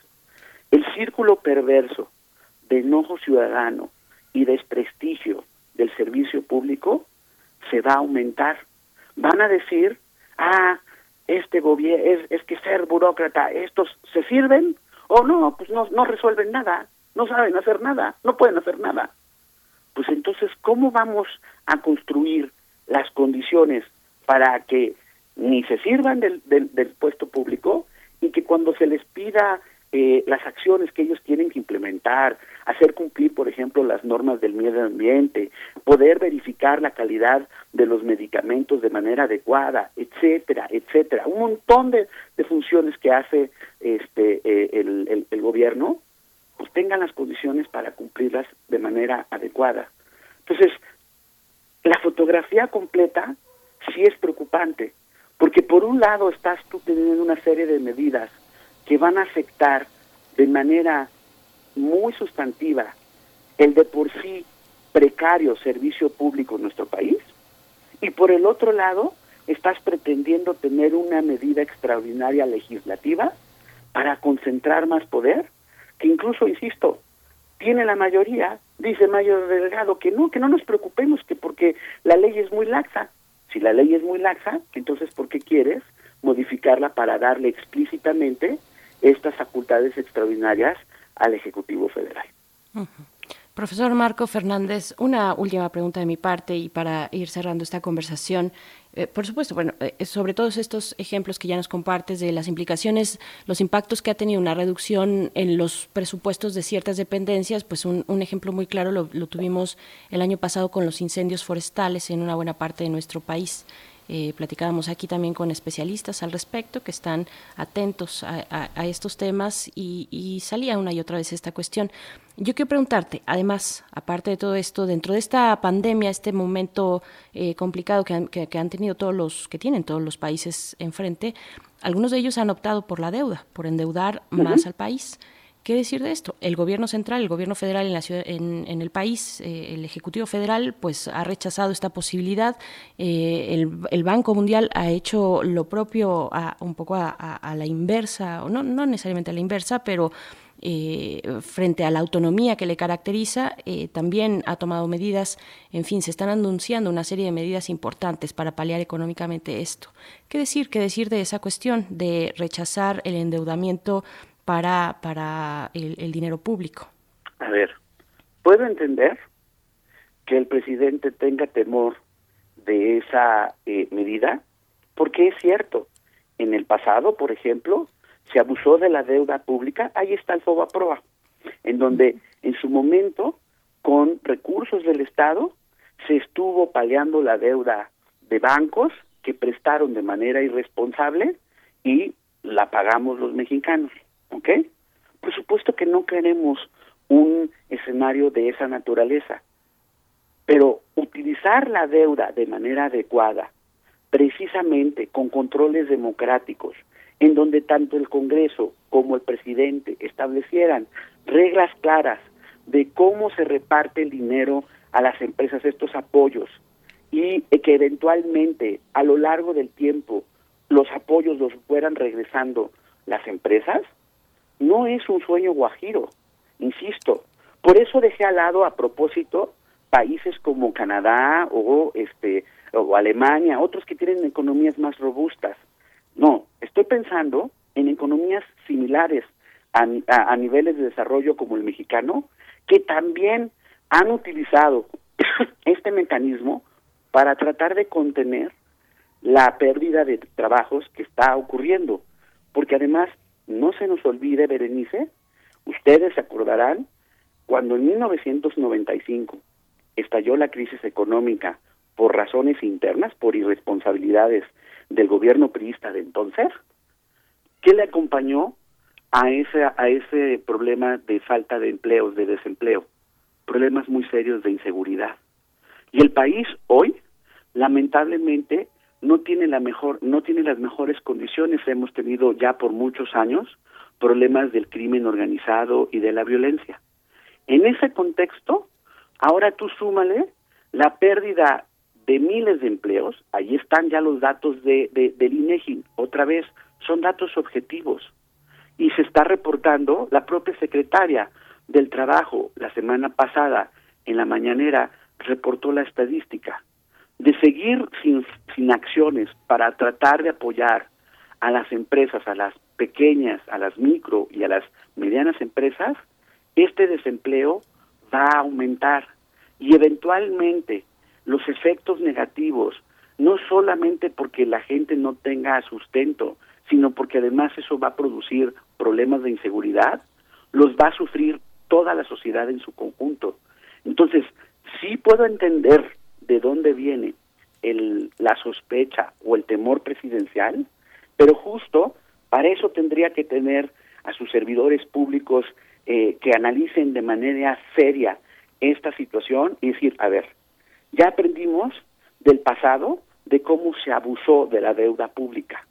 Speaker 17: El círculo perverso de enojo ciudadano y desprestigio del servicio público se va a aumentar. Van a decir, ah, este gobierno, es, es que ser burócrata, estos se sirven o no, pues no, no resuelven nada, no saben hacer nada, no pueden hacer nada. Pues entonces, ¿cómo vamos a construir las condiciones para que ni se sirvan del, del, del puesto público y que cuando se les pida eh, las acciones que ellos tienen que implementar, hacer cumplir, por ejemplo, las normas del medio ambiente, poder verificar la calidad de los medicamentos de manera adecuada, etcétera, etcétera, un montón de, funciones que hace este eh, el, el gobierno, pues tengan las condiciones para cumplirlas de manera adecuada. Entonces, la fotografía completa sí es preocupante, porque por un lado estás tú teniendo una serie de medidas que van a afectar de manera muy sustantiva el de por sí precario servicio público en nuestro país y por el otro lado estás pretendiendo tener una medida extraordinaria legislativa para concentrar más poder, que incluso, insisto, tiene la mayoría, dice Mayor Delgado, que no, que no nos preocupemos, que porque la ley es muy laxa. Si la ley es muy laxa, entonces ¿por qué quieres modificarla para darle explícitamente estas facultades extraordinarias al Ejecutivo Federal.
Speaker 1: Profesor Marco Fernández, una última pregunta de mi parte y para ir cerrando esta conversación. Eh, por supuesto, bueno, eh, sobre todos estos ejemplos que ya nos compartes de las implicaciones, los impactos que ha tenido una reducción en los presupuestos de ciertas dependencias, pues un, ejemplo muy claro lo, lo, tuvimos el año pasado con los incendios forestales en una buena parte de nuestro país. Eh, platicábamos aquí también con especialistas al respecto que están atentos a, estos temas y, salía una y otra vez esta cuestión. Yo quiero preguntarte, además, aparte de todo esto, dentro de esta pandemia, este momento eh, complicado que han, que han tenido todos los, que tienen todos los países enfrente, algunos de ellos han optado por la deuda, por endeudar más al país. ¿Qué decir de esto? El gobierno central, el gobierno federal en, el país, eh, el Ejecutivo Federal, pues ha rechazado esta posibilidad. Eh, el, Banco Mundial ha hecho lo propio un poco a, la inversa, o no, no necesariamente a la inversa, pero eh, frente a la autonomía que le caracteriza, también ha tomado medidas, en fin, se están anunciando una serie de medidas importantes para paliar económicamente esto. ¿Qué decir? ¿Qué decir de esa cuestión de rechazar el endeudamiento para, para el, dinero público.
Speaker 17: A ver, puedo entender que el presidente tenga temor de esa eh, medida, porque es cierto, en el pasado, por ejemplo, se abusó de la deuda pública, ahí está el Fobaproa, en donde en su momento, con recursos del Estado, se estuvo paliando la deuda de bancos que prestaron de manera irresponsable y la pagamos los mexicanos, ¿ok? Por supuesto que no queremos un escenario de esa naturaleza, pero utilizar la deuda de manera adecuada, precisamente con controles democráticos, en donde tanto el Congreso como el presidente establecieran reglas claras de cómo se reparte el dinero a las empresas, estos apoyos, y que eventualmente a lo largo del tiempo los apoyos los fueran regresando las empresas, no es un sueño guajiro, insisto. Por eso dejé al lado a propósito países como Canadá o este o Alemania, otros que tienen economías más robustas. No, estoy pensando en economías similares a, a, a niveles de desarrollo como el mexicano, que también han utilizado este mecanismo para tratar de contener la pérdida de trabajos que está ocurriendo. Porque además, no se nos olvide, Berenice, ustedes se acordarán, cuando en 1995 estalló la crisis económica por razones internas, por irresponsabilidades del gobierno priista de entonces, ¿qué le acompañó a ese, a ese problema de falta de empleos, de desempleo? Problemas muy serios de inseguridad. Y el país hoy, lamentablemente, no tiene la mejor, no tiene las mejores condiciones. Hemos tenido ya por muchos años problemas del crimen organizado y de la violencia. En ese contexto, ahora tú súmale la pérdida de miles de empleos, ahí están ya los datos de, de, del INEGI, otra vez, son datos objetivos. Y se está reportando, la propia secretaria del Trabajo la semana pasada en la mañanera reportó la estadística de seguir sin, sin acciones para tratar de apoyar a las empresas, a las pequeñas, a las micro y a las medianas empresas, este desempleo va a aumentar y eventualmente los efectos negativos, no solamente porque la gente no tenga sustento, sino porque además eso va a producir problemas de inseguridad, los va a sufrir toda la sociedad en su conjunto. Entonces, sí puedo entender de dónde viene el, la sospecha o el temor presidencial, pero justo para eso tendría que tener a sus servidores públicos eh, que analicen de manera seria esta situación y decir, a ver, ya aprendimos del pasado de cómo se abusó de la deuda pública.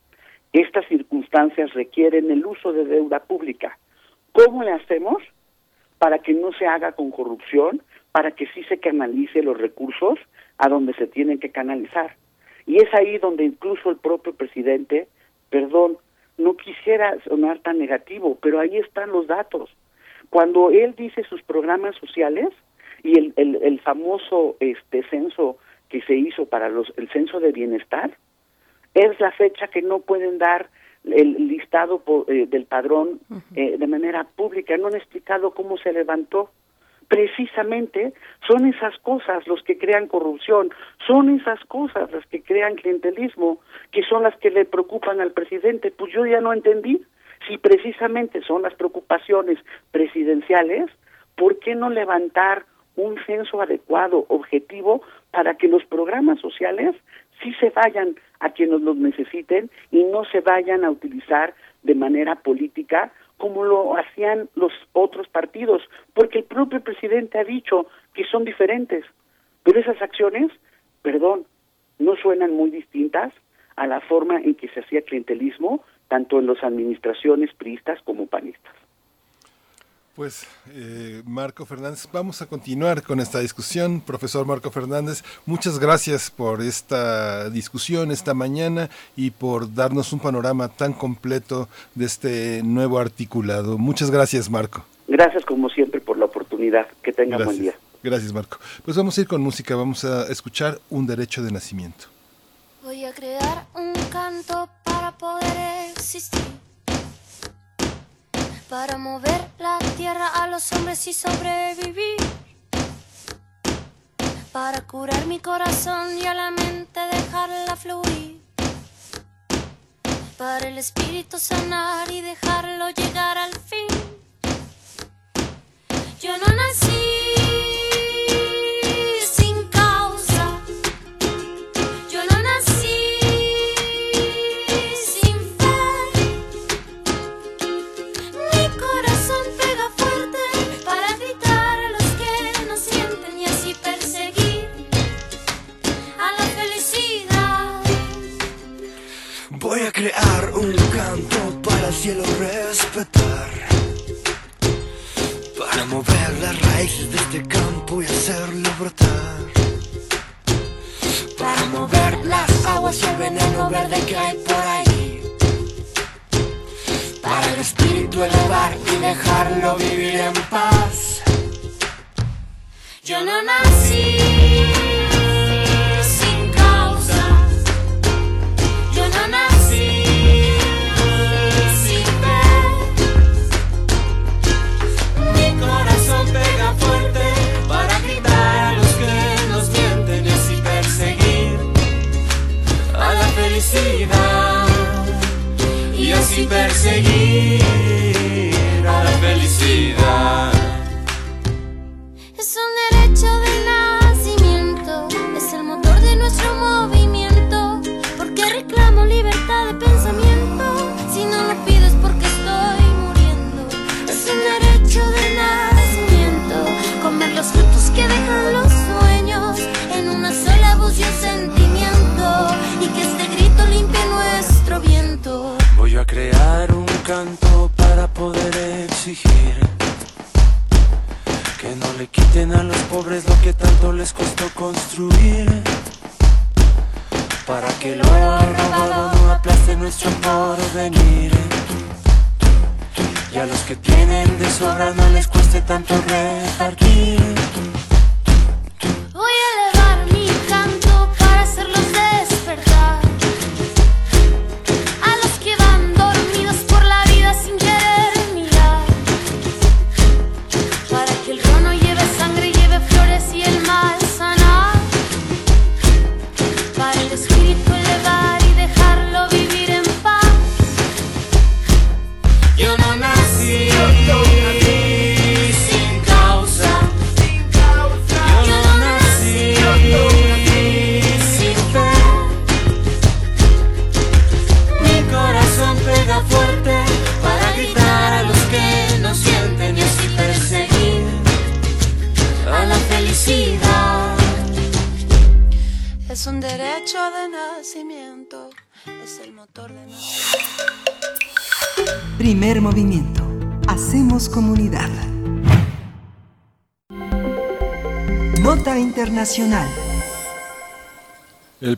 Speaker 17: Estas circunstancias requieren el uso de deuda pública. ¿Cómo le hacemos para que no se haga con corrupción, para que sí se canalice los recursos a donde se tienen que canalizar? Y es ahí donde incluso el propio presidente, perdón, no quisiera sonar tan negativo, pero ahí están los datos. Cuando él dice sus programas sociales y el, el, el famoso este censo que se hizo para los el censo de bienestar, es la fecha que no pueden dar el listado por, eh, del padrón eh, de manera pública. No han explicado cómo se levantó. Precisamente son esas cosas los que crean corrupción, son esas cosas las que crean clientelismo, que son las que le preocupan al presidente. Pues yo ya no entendí si precisamente son las preocupaciones presidenciales, ¿por qué no levantar un censo adecuado, objetivo, para que los programas sociales sí se vayan a quienes los necesiten y no se vayan a utilizar de manera política como lo hacían los otros partidos, porque el propio presidente ha dicho que son diferentes, pero esas acciones, perdón, no suenan muy distintas a la forma en que se hacía clientelismo tanto en las administraciones priistas como panistas.
Speaker 2: Pues eh, Marco Fernández, vamos a continuar con esta discusión. Profesor Marco Fernández, muchas gracias por esta discusión esta mañana y por darnos un panorama tan completo de este nuevo articulado. Muchas gracias, Marco.
Speaker 17: Gracias como siempre por la oportunidad. Que tengan buen día.
Speaker 2: Gracias, Marco. Pues vamos a ir con música, vamos a escuchar Un Derecho de Nacimiento.
Speaker 5: Voy a crear un canto para poder existir. Para mover la tierra a los hombres y sobrevivir. Para curar mi corazón y a la mente dejarla fluir. para el espíritu sanar y dejarlo llegar al fin. Yo no nací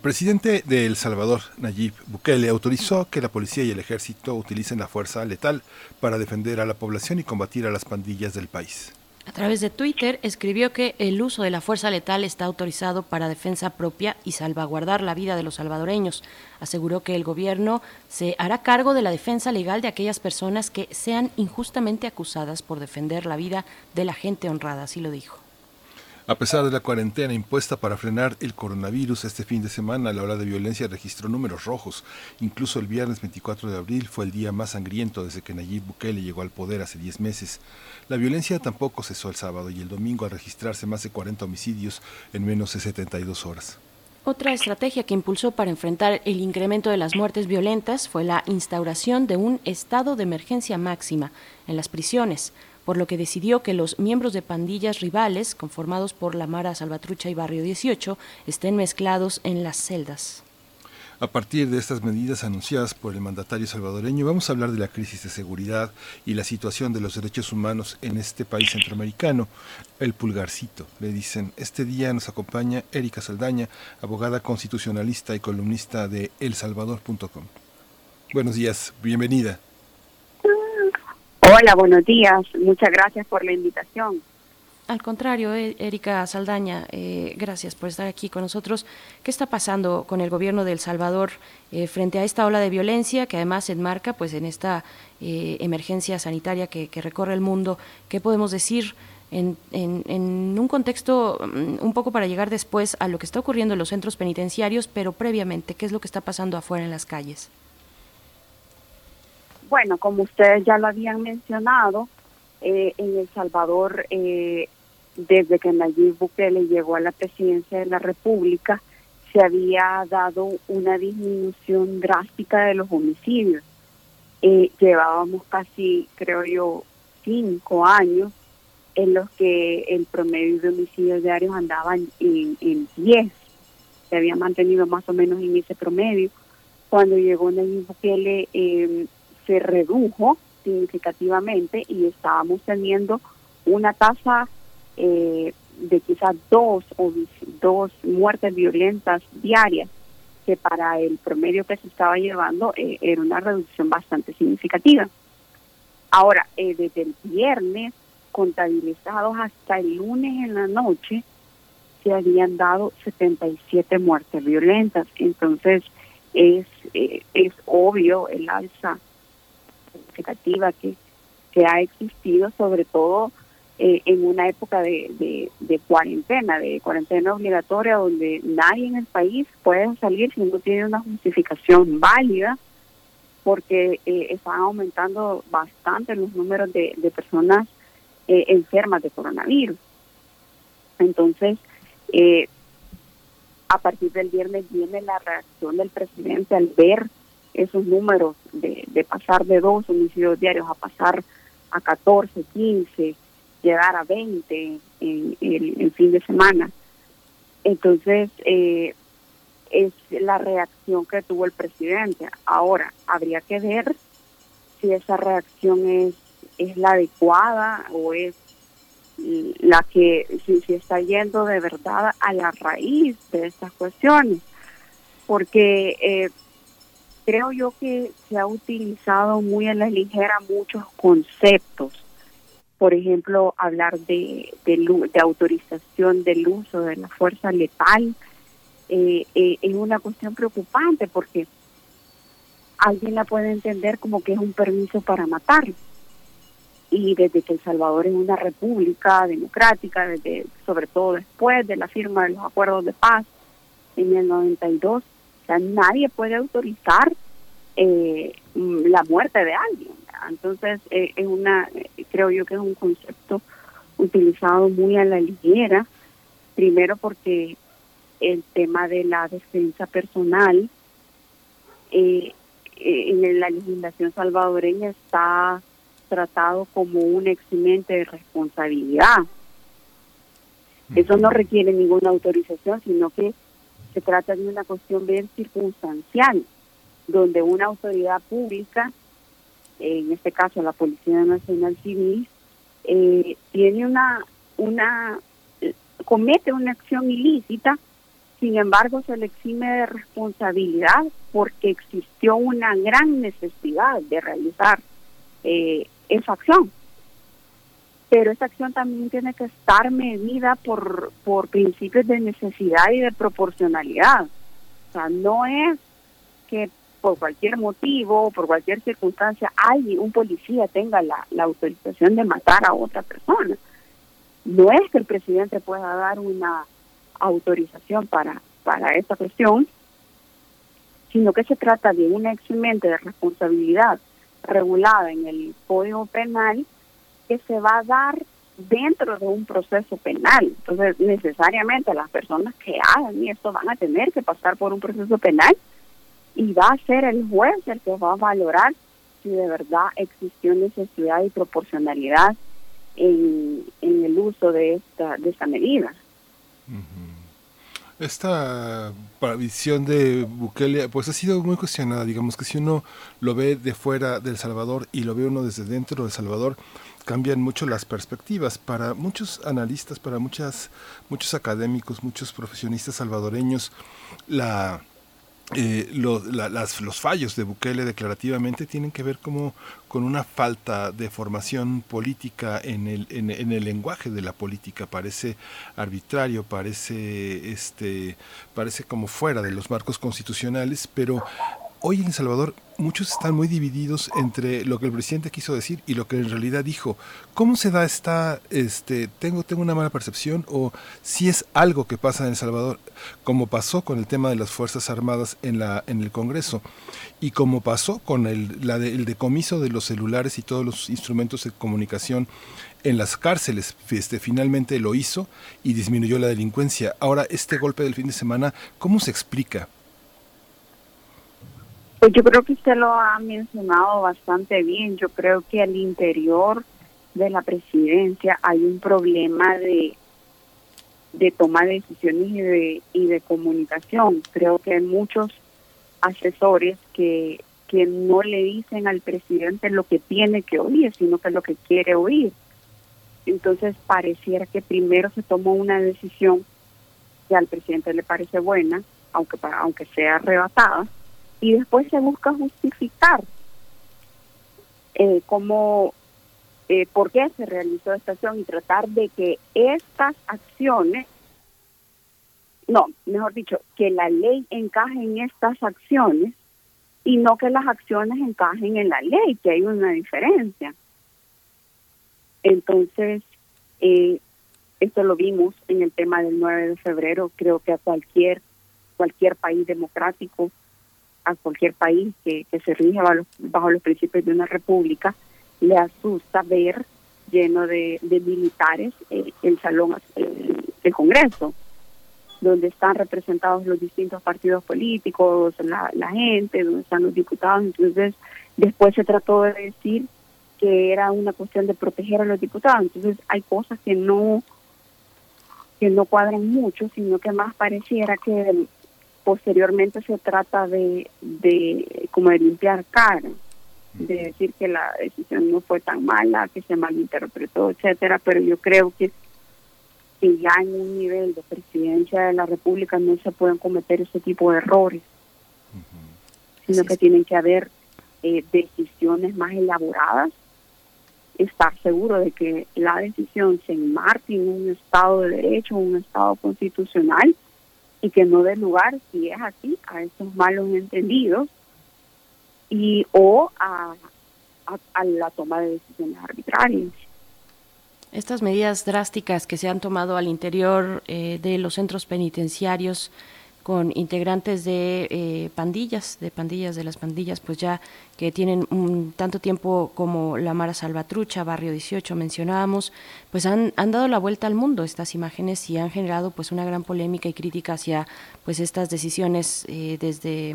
Speaker 2: presidente de El Salvador, Nayib Bukele, autorizó que la policía y el ejército utilicen la fuerza letal para defender a la población y combatir a las pandillas del país.
Speaker 1: A través de Twitter escribió que el uso de la fuerza letal está autorizado para defensa propia y salvaguardar la vida de los salvadoreños. Aseguró que el gobierno se hará cargo de la defensa legal de aquellas personas que sean injustamente acusadas por defender la vida de la gente honrada, así lo dijo.
Speaker 2: A pesar de la cuarentena impuesta para frenar el coronavirus este fin de semana, la ola de violencia registró números rojos. Incluso el viernes 24 de abril fue el día más sangriento desde que Nayib Bukele llegó al poder hace 10 meses. La violencia tampoco cesó el sábado y el domingo al registrarse más de 40 homicidios en menos de 72 horas.
Speaker 1: Otra estrategia que impulsó para enfrentar el incremento de las muertes violentas fue la instauración de un estado de emergencia máxima en las prisiones, por lo que decidió que los miembros de pandillas rivales, conformados por la Mara Salvatrucha y Barrio 18, estén mezclados en las celdas.
Speaker 2: A partir de estas medidas anunciadas por el mandatario salvadoreño, vamos a hablar de la crisis de seguridad y la situación de los derechos humanos en este país centroamericano. El pulgarcito, le dicen. Este día nos acompaña Erika Saldaña, abogada constitucionalista y columnista de elsalvador.com. Buenos días, bienvenida.
Speaker 18: Hola, buenos días. Muchas gracias por la invitación.
Speaker 1: Al contrario, eh, Erika Saldaña, eh, gracias por estar aquí con nosotros. ¿Qué está pasando con el gobierno de El Salvador eh, frente a esta ola de violencia que además se enmarca pues, en esta eh, emergencia sanitaria que, recorre el mundo? ¿Qué podemos decir en un contexto mm, un poco para llegar después a lo que está ocurriendo en los centros penitenciarios, pero previamente, ¿qué es lo que está pasando afuera en las calles?
Speaker 18: Bueno, como ustedes ya lo habían mencionado, eh, en El Salvador, eh, desde que Nayib Bukele llegó a la presidencia de la República, se había dado una disminución drástica de los homicidios. Eh, llevábamos casi, creo yo, cinco años en los que el promedio de homicidios diarios andaba en, en 10. Se había mantenido más o menos en ese promedio. Cuando llegó Nayib Bukele, eh, se redujo significativamente y estábamos teniendo una tasa eh, de quizás dos o dos muertes violentas diarias, que para el promedio que se estaba llevando eh, era una reducción bastante significativa. Ahora, eh, desde el viernes, contabilizados hasta el lunes en la noche, se habían dado 77 muertes violentas. Entonces, es, eh, es obvio el alza que, ha existido, sobre todo eh, en una época de, cuarentena, de cuarentena obligatoria, donde nadie en el país puede salir si no tiene una justificación válida, porque eh, están aumentando bastante los números de, de personas eh, enfermas de coronavirus. Entonces, eh, a partir del viernes viene la reacción del presidente al ver esos números de, pasar de dos homicidios diarios a pasar a 14, 15, llegar a 20 en el fin de semana. Entonces, eh, es la reacción que tuvo el presidente. Ahora, habría que ver si esa reacción es, es la adecuada o es la que, si, si está yendo de verdad a la raíz de estas cuestiones. Porque eh, creo yo que se ha utilizado muy a la ligera muchos conceptos por ejemplo, hablar de, de, autorización del uso de la fuerza letal eh, eh, es una cuestión preocupante porque alguien la puede entender como que es un permiso para matar. Y desde que El Salvador es una república democrática, desde sobre todo después de la firma de los acuerdos de paz en el 92, o sea, nadie puede autorizar eh, la muerte de alguien. Entonces, eh, es una, creo yo que es un concepto utilizado muy a la ligera, primero porque el tema de la defensa personal eh, en la legislación salvadoreña está tratado como un eximente de responsabilidad. Eso no requiere ninguna autorización, sino que se trata de una cuestión bien circunstancial, donde una autoridad pública en este caso la Policía Nacional Civil, eh, tiene una, una, comete una acción ilícita, sin embargo se le exime de responsabilidad porque existió una gran necesidad de realizar eh, esa acción. Pero esa acción también tiene que estar medida por, por principios de necesidad y de proporcionalidad. O sea, no es que por cualquier motivo, por cualquier circunstancia, alguien, un policía tenga la, la autorización de matar a otra persona. No es que el presidente pueda dar una autorización para, para esta cuestión, sino que se trata de una eximente de responsabilidad regulada en el Código Penal que se va a dar dentro de un proceso penal. Entonces, necesariamente las personas que hagan esto van a tener que pasar por un proceso penal y va a ser el juez el que va a valorar si de verdad existió necesidad y proporcionalidad en, el uso de esta, de esta medida.
Speaker 2: Esta visión de Bukele pues ha sido muy cuestionada, digamos que si uno lo ve de fuera del Salvador y lo ve uno desde dentro del Salvador, cambian mucho las perspectivas. Para muchos analistas, para muchas, muchos académicos, muchos profesionistas salvadoreños, eh, las, los fallos de Bukele declarativamente tienen que ver como con una falta de formación política en el, en, el lenguaje de la política parece arbitrario parece este parece como fuera de los marcos constitucionales pero hoy en El Salvador muchos están muy divididos entre lo que el presidente quiso decir y lo que en realidad dijo. ¿Cómo se da esta, este, tengo, tengo una mala percepción o si es algo que pasa en El Salvador, como pasó con el tema de las Fuerzas Armadas en, la, en el Congreso y como pasó con el, la el decomiso de los celulares y todos los instrumentos de comunicación en las cárceles. Este, finalmente lo hizo y disminuyó la delincuencia. Ahora, este golpe del fin de semana, ¿cómo se explica?
Speaker 18: Pues yo creo que usted lo ha mencionado bastante bien. Yo creo que al interior de la presidencia hay un problema de, de toma de decisiones y de, y de comunicación. Creo que hay muchos asesores que, que no le dicen al presidente lo que tiene que oír, sino que lo que quiere oír. Entonces pareciera que primero se tomó una decisión que al presidente le parece buena, aunque, aunque sea arrebatada, y después se busca justificar eh, cómo, eh, por qué se realizó esta acción y tratar de que estas acciones, no, mejor dicho, que la ley encaje en estas acciones y no que las acciones encajen en la ley, que hay una diferencia. Entonces, eh, esto lo vimos en el tema del 9 de febrero. Creo que a cualquier cualquier país democrático, a cualquier país que, se rige bajo bajo los principios de una república, le asusta ver lleno de, de militares eh, el salón eh, del Congreso, donde están representados los distintos partidos políticos, la, la gente, donde están los diputados. Entonces, después se trató de decir que era una cuestión de proteger a los diputados. Entonces, hay cosas que no que no cuadran mucho, sino que más pareciera que posteriormente se trata de, de como de limpiar cara, de decir que la decisión no fue tan mala, que se malinterpretó, etcétera, pero yo creo que, que ya en un nivel de presidencia de la República no se pueden cometer ese tipo de errores, sino que tienen que haber eh, decisiones más elaboradas, estar seguro de que la decisión se enmarque en un Estado de Derecho, un Estado constitucional, y que no dé lugar, si es así, a esos malos entendidos y o a, a, la toma de decisiones arbitrarias.
Speaker 1: Estas medidas drásticas que se han tomado al interior eh, de los centros penitenciarios con integrantes de eh, pandillas, de pandillas, de las pandillas, pues ya que tienen tanto tiempo como la Mara Salvatrucha, Barrio 18 mencionábamos, pues han, han dado la vuelta al mundo estas imágenes y han generado pues una gran polémica y crítica hacia pues estas decisiones eh, desde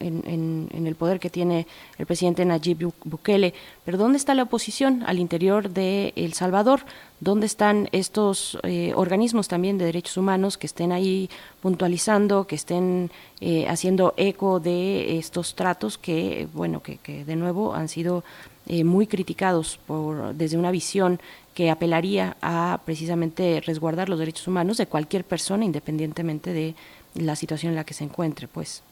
Speaker 1: en, en- el poder que tiene el presidente Nayib Bu- Bukele. Pero ¿dónde está la oposición al interior de El Salvador? ¿Dónde están estos eh, organismos también de derechos humanos que estén ahí puntualizando, que estén eh, haciendo eco de estos tratos que, bueno, que, que de nuevo han sido eh, muy criticados por, desde una visión que apelaría a precisamente resguardar los derechos humanos de cualquier persona independientemente de la situación en la que se encuentre, pues.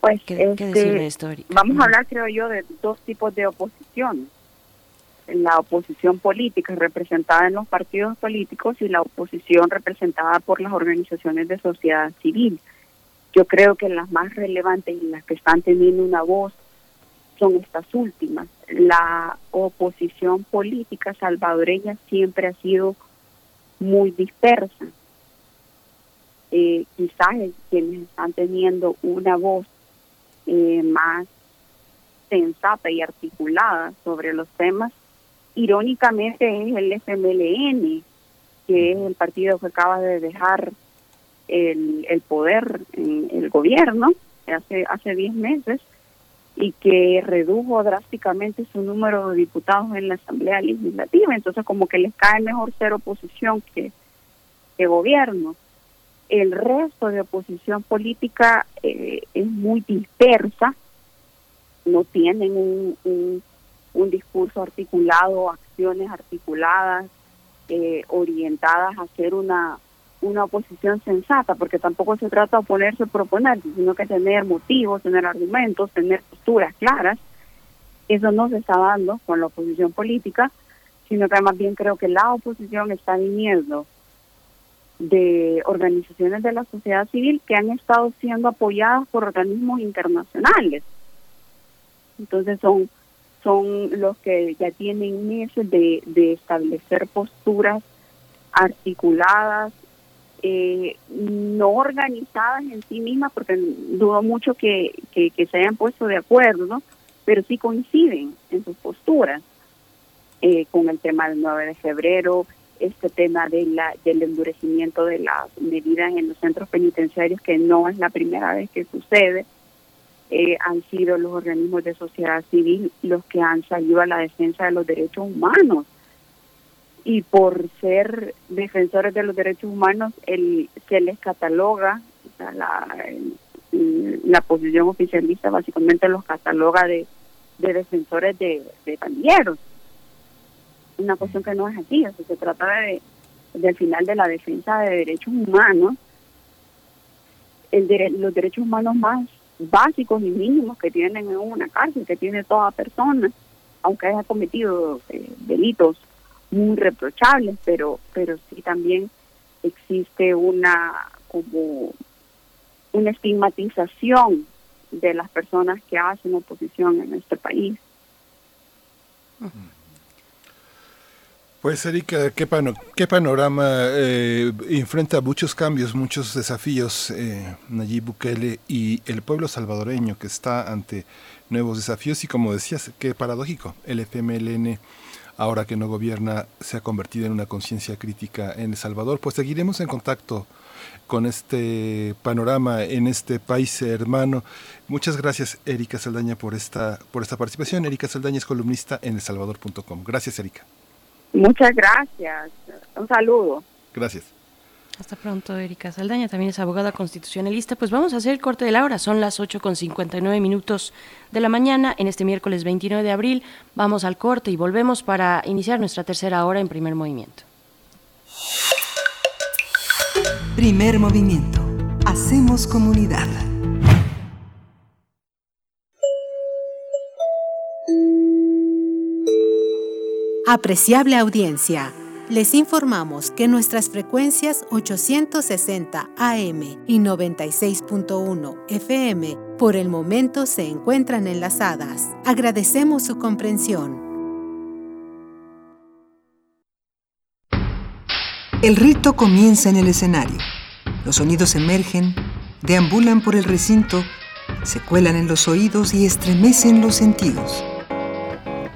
Speaker 18: Pues
Speaker 1: ¿Qué, qué
Speaker 18: este,
Speaker 1: decir de esto, Erika?
Speaker 18: vamos a hablar, creo yo, de dos tipos de oposición. La oposición política representada en los partidos políticos y la oposición representada por las organizaciones de sociedad civil. Yo creo que las más relevantes y las que están teniendo una voz son estas últimas. La oposición política salvadoreña siempre ha sido muy dispersa. Eh, quizás quienes están teniendo una voz eh, más sensata y articulada sobre los temas, irónicamente es el FMLN, que es el partido que acaba de dejar el, el poder en el gobierno hace hace 10 meses y que redujo drásticamente su número de diputados en la Asamblea Legislativa. Entonces, como que les cae mejor ser oposición que, que gobierno. El resto de oposición política eh, es muy dispersa, no tienen un, un, un discurso articulado, acciones articuladas, eh, orientadas a hacer una, una oposición sensata, porque tampoco se trata de oponerse o proponerse, sino que tener motivos, tener argumentos, tener posturas claras. Eso no se está dando con la oposición política, sino que más bien creo que la oposición está viniendo de organizaciones de la sociedad civil que han estado siendo apoyadas por organismos internacionales. Entonces son, son los que ya tienen meses de, de establecer posturas articuladas, eh, no organizadas en sí mismas, porque dudo mucho que, que, se hayan puesto de acuerdo, pero sí coinciden en sus posturas eh, con el tema del 9 de febrero, este tema de la, del endurecimiento de las medidas en los centros penitenciarios, que no es la primera vez que sucede. Eh, han sido los organismos de sociedad civil los que han salido a la defensa de los derechos humanos. Y por ser defensores de los derechos humanos, el, se les cataloga, la, la posición oficialista básicamente los cataloga de, de defensores de, de una cuestión que no es así, o se trata de, del final de la defensa de derechos humanos, el dere- los derechos humanos más básicos y mínimos que tienen en una cárcel, que tiene toda persona, aunque haya cometido eh, delitos muy reprochables, pero, pero sí también existe una como una estigmatización de las personas que hacen oposición en este país.
Speaker 2: Pues Erika, ¿qué, pano- qué panorama eh, enfrenta muchos cambios, muchos desafíos eh, Nayib Bukele y el pueblo salvadoreño que está ante nuevos desafíos y como decías, qué paradójico, el FMLN ahora que no gobierna se ha convertido en una conciencia crítica en El Salvador, pues seguiremos en contacto con este panorama en este país hermano. Muchas gracias Erika Saldaña por esta, por esta participación. Erika Saldaña es columnista en elsalvador.com. Gracias Erika.
Speaker 18: Muchas gracias. Un saludo.
Speaker 2: Gracias.
Speaker 1: Hasta pronto, Erika Saldaña, también es abogada constitucionalista. Pues vamos a hacer el corte de la hora. Son las 8 con 59 minutos de la mañana en este miércoles 29 de abril. Vamos al corte y volvemos para iniciar nuestra tercera hora en primer movimiento.
Speaker 7: Primer movimiento. Hacemos comunidad.
Speaker 15: Apreciable audiencia, les informamos que nuestras frecuencias 860 AM y 96.1 FM por el momento se encuentran enlazadas. Agradecemos su comprensión.
Speaker 7: El rito comienza en el escenario. Los sonidos emergen, deambulan por el recinto, se cuelan en los oídos y estremecen los sentidos.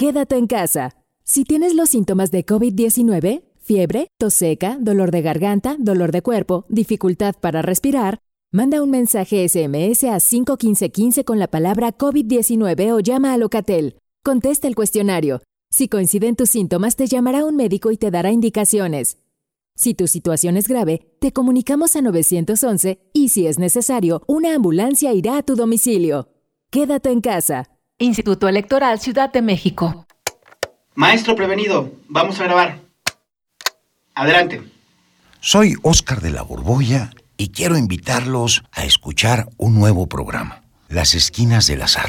Speaker 19: Quédate en casa. Si tienes los síntomas de COVID-19, fiebre, tos seca, dolor de garganta, dolor de cuerpo, dificultad para respirar, manda un mensaje SMS a 51515 con la palabra COVID-19 o llama a Locatel. Contesta el cuestionario. Si coinciden tus síntomas, te llamará un médico y te dará indicaciones. Si tu situación es grave, te comunicamos a 911 y, si es necesario, una ambulancia irá a tu domicilio. Quédate en casa.
Speaker 20: Instituto Electoral Ciudad de México.
Speaker 21: Maestro prevenido, vamos a grabar. Adelante.
Speaker 22: Soy Óscar de la Borbolla y quiero invitarlos a escuchar un nuevo programa, Las Esquinas del Azar.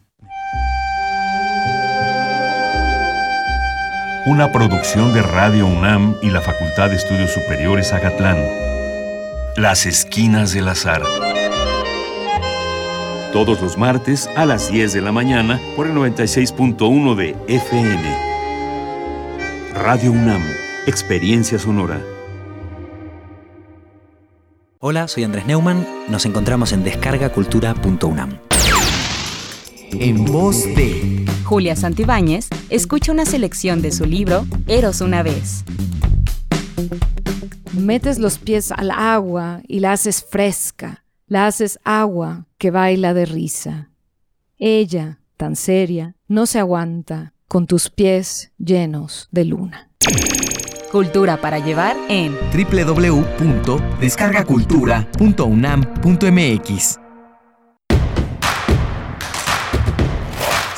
Speaker 10: Una producción de Radio UNAM y la Facultad de Estudios Superiores Agatlán. Las Esquinas del Azar. Todos los martes a las 10 de la mañana por el 96.1 de FM. Radio UNAM. Experiencia sonora.
Speaker 23: Hola, soy Andrés Neumann. Nos encontramos en descargacultura.unam.
Speaker 16: En voz de
Speaker 24: Julia Santibáñez escucha una selección de su libro Eros una vez.
Speaker 25: Metes los pies al agua y la haces fresca, la haces agua que baila de risa. Ella, tan seria, no se aguanta con tus pies llenos de luna.
Speaker 24: Cultura para llevar en
Speaker 16: www.descargacultura.unam.mx.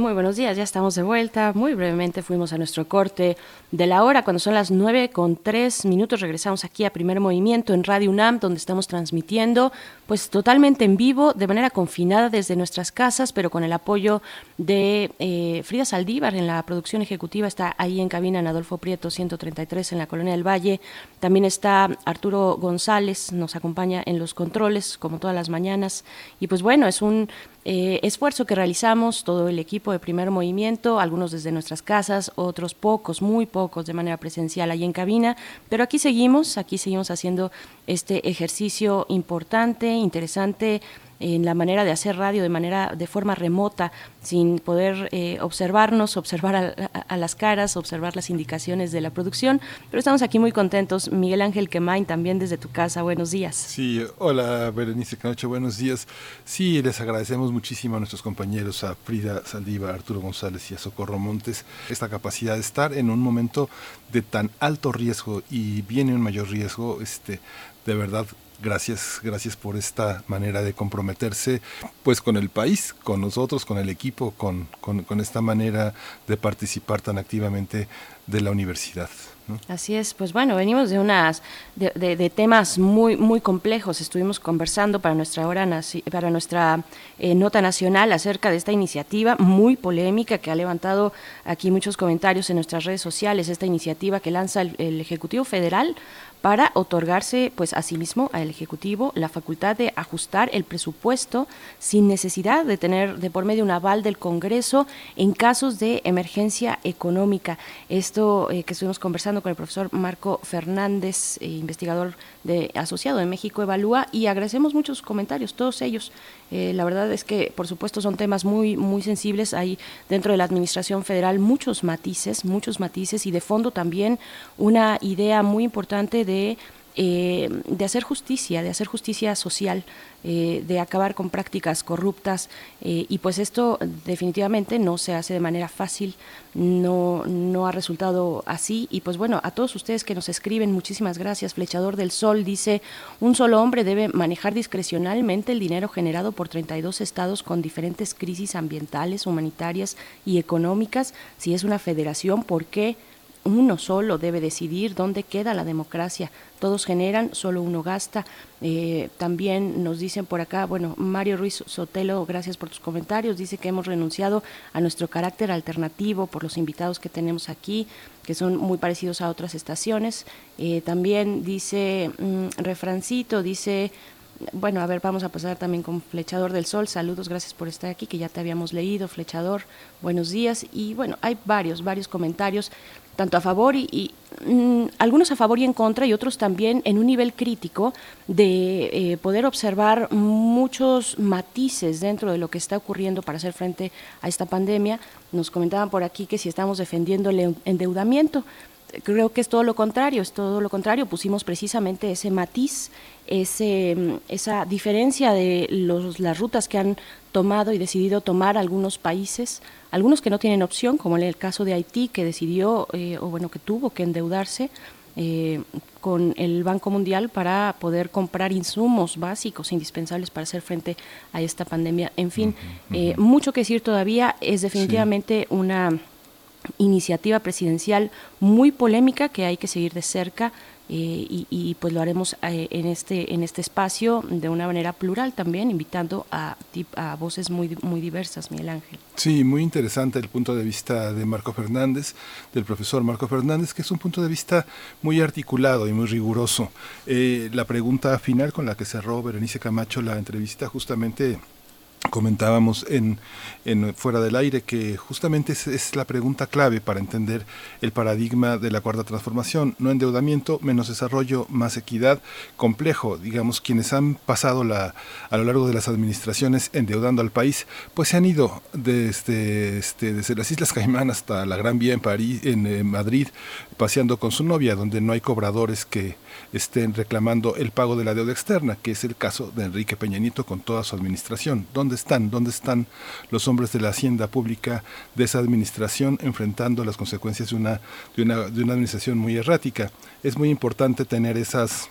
Speaker 1: Muy buenos días, ya estamos de vuelta. Muy brevemente fuimos a nuestro corte de la hora. Cuando son las 9 con 3 minutos regresamos aquí a Primer Movimiento en Radio UNAM, donde estamos transmitiendo pues totalmente en vivo, de manera confinada desde nuestras casas, pero con el apoyo de eh, Frida Saldívar en la producción ejecutiva. Está ahí en cabina en Adolfo Prieto 133 en la Colonia del Valle. También está Arturo González, nos acompaña en los controles como todas las mañanas. Y pues bueno, es un eh, esfuerzo que realizamos todo el equipo de primer movimiento, algunos desde nuestras casas, otros pocos, muy pocos de manera presencial ahí en cabina, pero aquí seguimos, aquí seguimos haciendo este ejercicio importante, interesante en la manera de hacer radio de manera de forma remota sin poder eh, observarnos observar a, las caras observar las indicaciones de la producción. Pero estamos aquí muy contentos. Miguel Ángel Quemain también desde tu casa buenos días.
Speaker 2: Sí hola Berenice Canocho buenos días. Sí les agradecemos muchísimo a nuestros compañeros a Frida Saldiva Arturo González y a Socorro Montes esta capacidad de estar en un momento de tan alto riesgo y viene un mayor riesgo este de verdad Gracias, gracias por esta manera de comprometerse pues con el país, con nosotros, con el equipo, con, con, esta manera de participar tan activamente de la universidad.
Speaker 1: Así es, pues bueno, venimos de unas de, temas muy muy complejos. Estuvimos conversando para nuestra hora para nuestra eh, nota nacional acerca de esta iniciativa muy polémica que ha levantado aquí muchos comentarios en nuestras redes sociales. Esta iniciativa que lanza el Ejecutivo Federal para otorgarse pues asimismo al ejecutivo la facultad de ajustar el presupuesto sin necesidad de tener de por medio un aval del Congreso en casos de emergencia económica. Esto eh, que estuvimos conversando con el profesor Marco Fernández, eh, investigador de asociado de México Evalúa y agradecemos muchos comentarios, todos ellos. Eh, la verdad es que por supuesto son temas muy muy sensibles. Hay dentro de la administración federal muchos matices, muchos matices y de fondo también una idea muy importante de eh, de hacer justicia, de hacer justicia social, eh, de acabar con prácticas corruptas eh, y pues esto definitivamente no se hace de manera fácil, no, no ha resultado así y pues bueno, a todos ustedes que nos escriben, muchísimas gracias. Flechador del Sol dice, un solo hombre debe manejar discrecionalmente el dinero generado por 32 estados con diferentes crisis ambientales, humanitarias y económicas. Si es una federación, ¿por qué? Uno solo debe decidir dónde queda la democracia. Todos generan, solo uno gasta. Eh, también nos dicen por acá, bueno, Mario Ruiz Sotelo, gracias por tus comentarios. Dice que hemos renunciado a nuestro carácter alternativo por los invitados que tenemos aquí, que son muy parecidos a otras estaciones. Eh, también dice, mm, refrancito, dice bueno, a ver, vamos a pasar también con Flechador del Sol. Saludos, gracias por estar aquí, que ya te habíamos leído, Flechador. Buenos días. Y bueno, hay varios, varios comentarios tanto a favor y, mm, algunos a favor y en contra y otros también en un nivel crítico de eh, poder observar muchos matices dentro de lo que está ocurriendo para hacer frente a esta pandemia. Nos comentaban por aquí que si estamos defendiendo el endeudamiento, creo que es todo lo contrario, es todo lo contrario. Pusimos precisamente ese matiz, ese, mm, esa diferencia de los, las rutas que han tomado y decidido tomar algunos países algunos que no tienen opción, como en el caso de Haití, que decidió, eh, o bueno, que tuvo que endeudarse eh, con el Banco Mundial para poder comprar insumos básicos, indispensables para hacer frente a esta pandemia. En fin, eh, mucho que decir todavía, es definitivamente una iniciativa presidencial muy polémica que hay que seguir de cerca. Eh, y, pues lo haremos eh, en este en este espacio de una manera plural también invitando a, a voces muy muy diversas Miguel Ángel.
Speaker 2: Sí muy interesante el punto de vista de Marco Fernández del profesor Marco Fernández que es un punto de vista muy articulado y muy riguroso. Eh, la pregunta final con la que cerró Berenice Camacho la entrevista justamente comentábamos en, en, fuera del aire que justamente es, es, la pregunta clave para entender el paradigma de la cuarta transformación. No endeudamiento menos desarrollo más equidad. Complejo. Digamos quienes han pasado la, a lo largo de las administraciones endeudando al país pues se han ido desde, este, desde las islas Caimán hasta la Gran Vía en París en, en Madrid paseando con su novia donde no hay cobradores que estén reclamando el pago de la deuda externa que es el caso de Enrique Peña Nieto con toda su administración ¿dónde están? ¿Dónde están los hombres de la hacienda pública de esa administración enfrentando las consecuencias de una, de una, de una administración muy errática? Es muy importante tener esas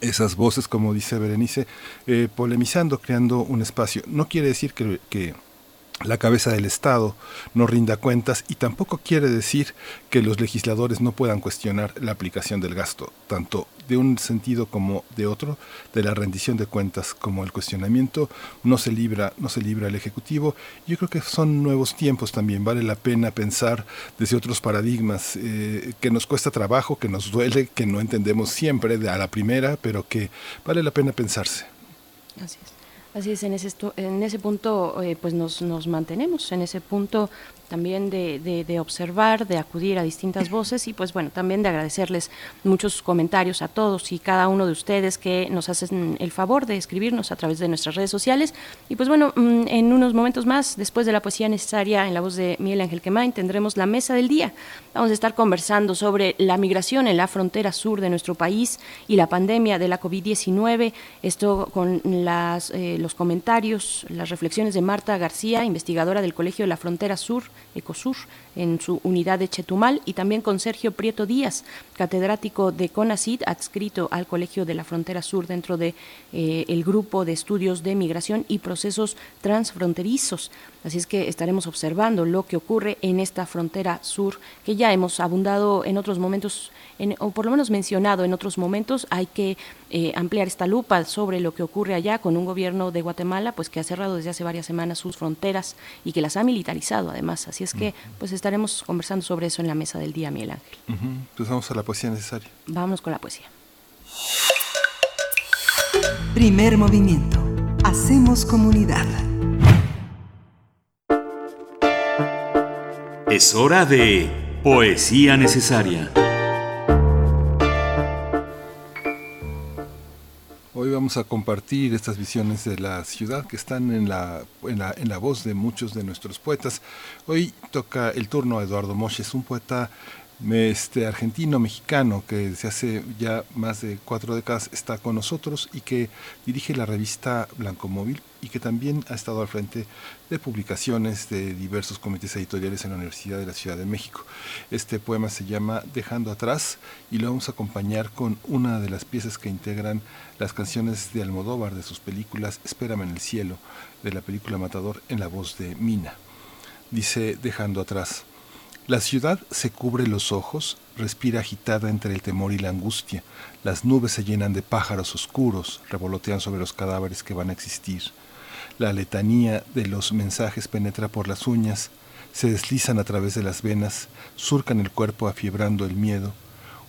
Speaker 2: esas voces, como dice Berenice, eh, polemizando, creando un espacio. No quiere decir que, que la cabeza del Estado no rinda cuentas y tampoco quiere decir que los legisladores no puedan cuestionar la aplicación del gasto, tanto de un sentido como de otro, de la rendición de cuentas como el cuestionamiento, no se libra, no se libra el Ejecutivo. Yo creo que son nuevos tiempos también, vale la pena pensar desde otros paradigmas, eh, que nos cuesta trabajo, que nos duele, que no entendemos siempre a la primera, pero que vale la pena pensarse.
Speaker 1: Así es. Así es, en ese, en ese punto eh, pues nos, nos mantenemos, en ese punto también de, de, de, observar, de acudir a distintas voces y pues bueno, también de agradecerles muchos comentarios a todos y cada uno de ustedes que nos hacen el favor de escribirnos a través de nuestras redes sociales. Y pues bueno, mm, en unos momentos más, después de la poesía necesaria en la voz de Miguel Ángel Quemain, tendremos la mesa del día. Vamos a estar conversando sobre la migración en la frontera sur de nuestro país y la pandemia de la COVID-19. Esto con las, eh, los comentarios, las reflexiones de Marta García, investigadora del Colegio de la Frontera Sur Ecosur en su unidad de Chetumal y también con Sergio Prieto Díaz, catedrático de CONACID, adscrito al Colegio de la Frontera Sur dentro de eh, el grupo de estudios de migración y procesos transfronterizos. Así es que estaremos observando lo que ocurre en esta frontera sur que ya hemos abundado en otros momentos, en, o por lo menos mencionado en otros momentos. Hay que eh, ampliar esta lupa sobre lo que ocurre allá con un gobierno de Guatemala, pues que ha cerrado desde hace varias semanas sus fronteras y que las ha militarizado además. Así es que pues estaremos conversando sobre eso en la mesa del día, Miguel Ángel.
Speaker 2: Uh -huh. Pues vamos a la poesía necesaria.
Speaker 1: Vamos con la poesía.
Speaker 7: Primer movimiento. Hacemos comunidad.
Speaker 26: Es hora de Poesía Necesaria.
Speaker 2: Hoy vamos a compartir estas visiones de la ciudad que están en la, en la, en la voz de muchos de nuestros poetas. Hoy toca el turno a Eduardo Moches, un poeta este argentino mexicano que desde hace ya más de cuatro décadas está con nosotros y que dirige la revista Blanco Móvil y que también ha estado al frente de publicaciones de diversos comités editoriales en la Universidad de la Ciudad de México. Este poema se llama Dejando atrás y lo vamos a acompañar con una de las piezas que integran las canciones de Almodóvar de sus películas Espérame en el cielo, de la película Matador en la voz de Mina. Dice Dejando atrás. La ciudad se cubre los ojos, respira agitada entre el temor y la angustia. Las nubes se llenan de pájaros oscuros, revolotean sobre los cadáveres que van a existir. La letanía de los mensajes penetra por las uñas, se deslizan a través de las venas, surcan el cuerpo afiebrando el miedo.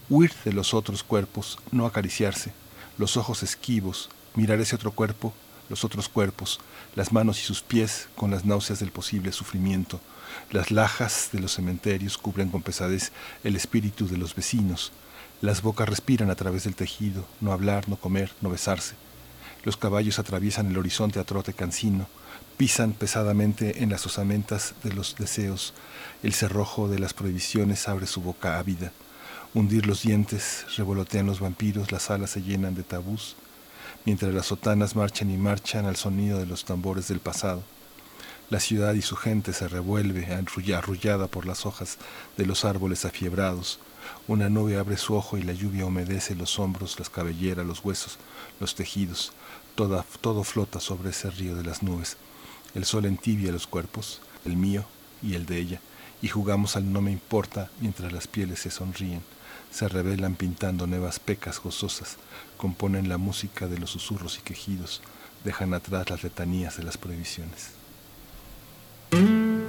Speaker 2: Huir de los otros cuerpos, no acariciarse, los ojos esquivos, mirar ese otro cuerpo, los otros cuerpos, las manos y sus pies con las náuseas del posible sufrimiento las lajas de los cementerios cubren con pesadez el espíritu de los vecinos. Las bocas respiran a través del tejido, no hablar, no comer, no besarse. Los caballos atraviesan el horizonte a trote cansino, pisan pesadamente en las osamentas de los deseos. El cerrojo de las prohibiciones abre su boca ávida. Hundir los dientes, revolotean los vampiros, las alas se llenan de tabús, mientras las sotanas marchan y marchan al sonido de los tambores del pasado. La ciudad y su gente se revuelve, arrullada por las hojas de los árboles afiebrados. Una nube abre su ojo y la lluvia humedece los hombros, las cabelleras, los huesos, los tejidos. Todo flota sobre ese río de las nubes. El sol entibia los cuerpos, el mío y el de ella, y jugamos al no me importa mientras las pieles se sonríen. Se revelan pintando nuevas pecas gozosas, componen la música de los susurros y quejidos, dejan atrás las letanías de las prohibiciones. Mm-hmm.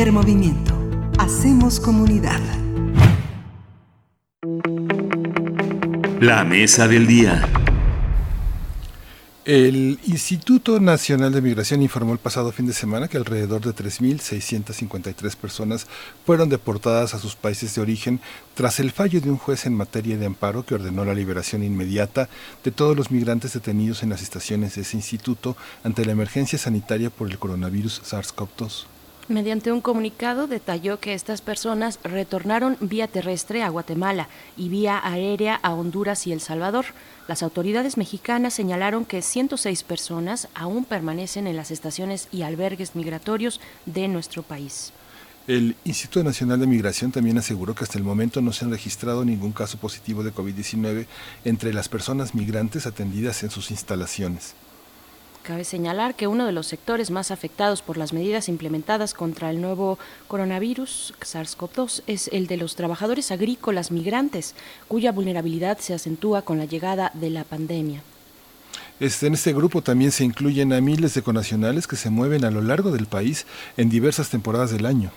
Speaker 7: Primer movimiento. Hacemos comunidad.
Speaker 26: La mesa del día.
Speaker 2: El Instituto Nacional de Migración informó el pasado fin de semana que alrededor de 3.653 personas fueron deportadas a sus países de origen tras el fallo de un juez en materia de amparo que ordenó la liberación inmediata de todos los migrantes detenidos en las estaciones de ese instituto ante la emergencia sanitaria por el coronavirus SARS-CoV-2.
Speaker 1: Mediante un comunicado detalló que estas personas retornaron vía terrestre a Guatemala y vía aérea a Honduras y El Salvador. Las autoridades mexicanas señalaron que 106 personas aún permanecen en las estaciones y albergues migratorios de nuestro país.
Speaker 2: El Instituto Nacional de Migración también aseguró que hasta el momento no se han registrado ningún caso positivo de COVID-19 entre las personas migrantes atendidas en sus instalaciones.
Speaker 1: Cabe señalar que uno de los sectores más afectados por las medidas implementadas contra el nuevo coronavirus SARS-CoV-2 es el de los trabajadores agrícolas migrantes, cuya vulnerabilidad se acentúa con la llegada de la pandemia.
Speaker 2: Este, en este grupo también se incluyen a miles de conacionales que se mueven a lo largo del país en diversas temporadas del año.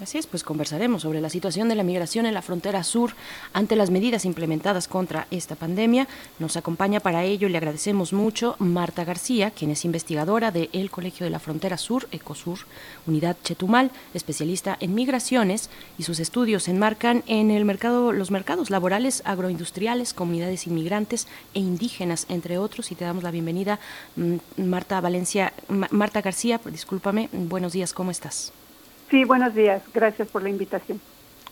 Speaker 1: Así es, pues conversaremos sobre la situación de la migración en la frontera sur ante las medidas implementadas contra esta pandemia. Nos acompaña para ello y le agradecemos mucho Marta García, quien es investigadora del Colegio de la Frontera Sur, Ecosur, Unidad Chetumal, especialista en migraciones y sus estudios se enmarcan en el mercado, los mercados laborales agroindustriales, comunidades inmigrantes e indígenas, entre otros. Y te damos la bienvenida, mm, Marta Valencia, Marta García, discúlpame, buenos días, ¿cómo estás?
Speaker 27: Sí, buenos días. Gracias por la invitación.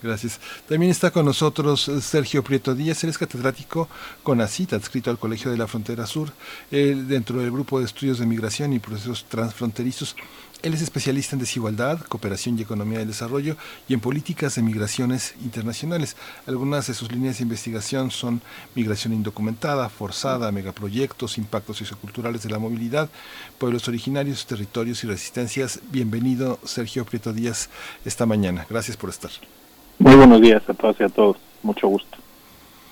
Speaker 2: Gracias. También está con nosotros eh, Sergio Prieto Díaz, él es catedrático con ACITA, adscrito al Colegio de la Frontera Sur, dentro del grupo de estudios de migración y procesos transfronterizos. Él es especialista en desigualdad, cooperación y economía del desarrollo y en políticas de migraciones internacionales. Algunas de sus líneas de investigación son migración indocumentada, forzada, megaproyectos, impactos socioculturales de la movilidad, pueblos originarios, territorios y resistencias. Bienvenido, Sergio Prieto Díaz, esta mañana. Gracias por estar.
Speaker 27: Muy buenos días a todos y a todos. Mucho gusto.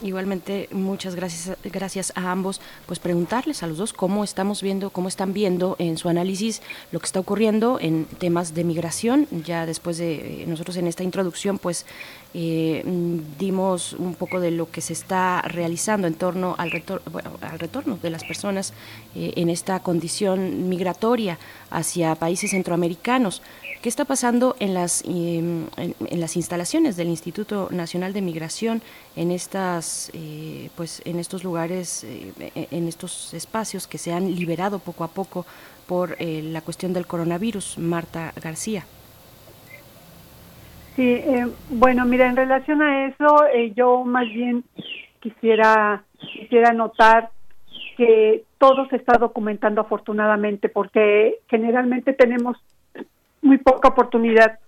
Speaker 1: Igualmente, muchas gracias, gracias a ambos. Pues preguntarles a los dos cómo estamos viendo, cómo están viendo en su análisis lo que está ocurriendo en temas de migración. Ya después de eh, nosotros en esta introducción, pues eh, dimos un poco de lo que se está realizando en torno al, al retorno de las personas eh, en esta condición migratoria hacia países centroamericanos. ¿Qué está pasando en las, em, en, las instalaciones del Instituto Nacional de Migración, en, estas, eh, pues, en estos lugares, eh, en estos espacios que se han liberado poco a poco por eh, la cuestión del coronavirus? Marta García.
Speaker 28: Sí, bueno, mira, en relación a eso, yo más bien quisiera, quisiera notar que todo se está documentando afortunadamente, porque generalmente tenemos muy poca oportunidad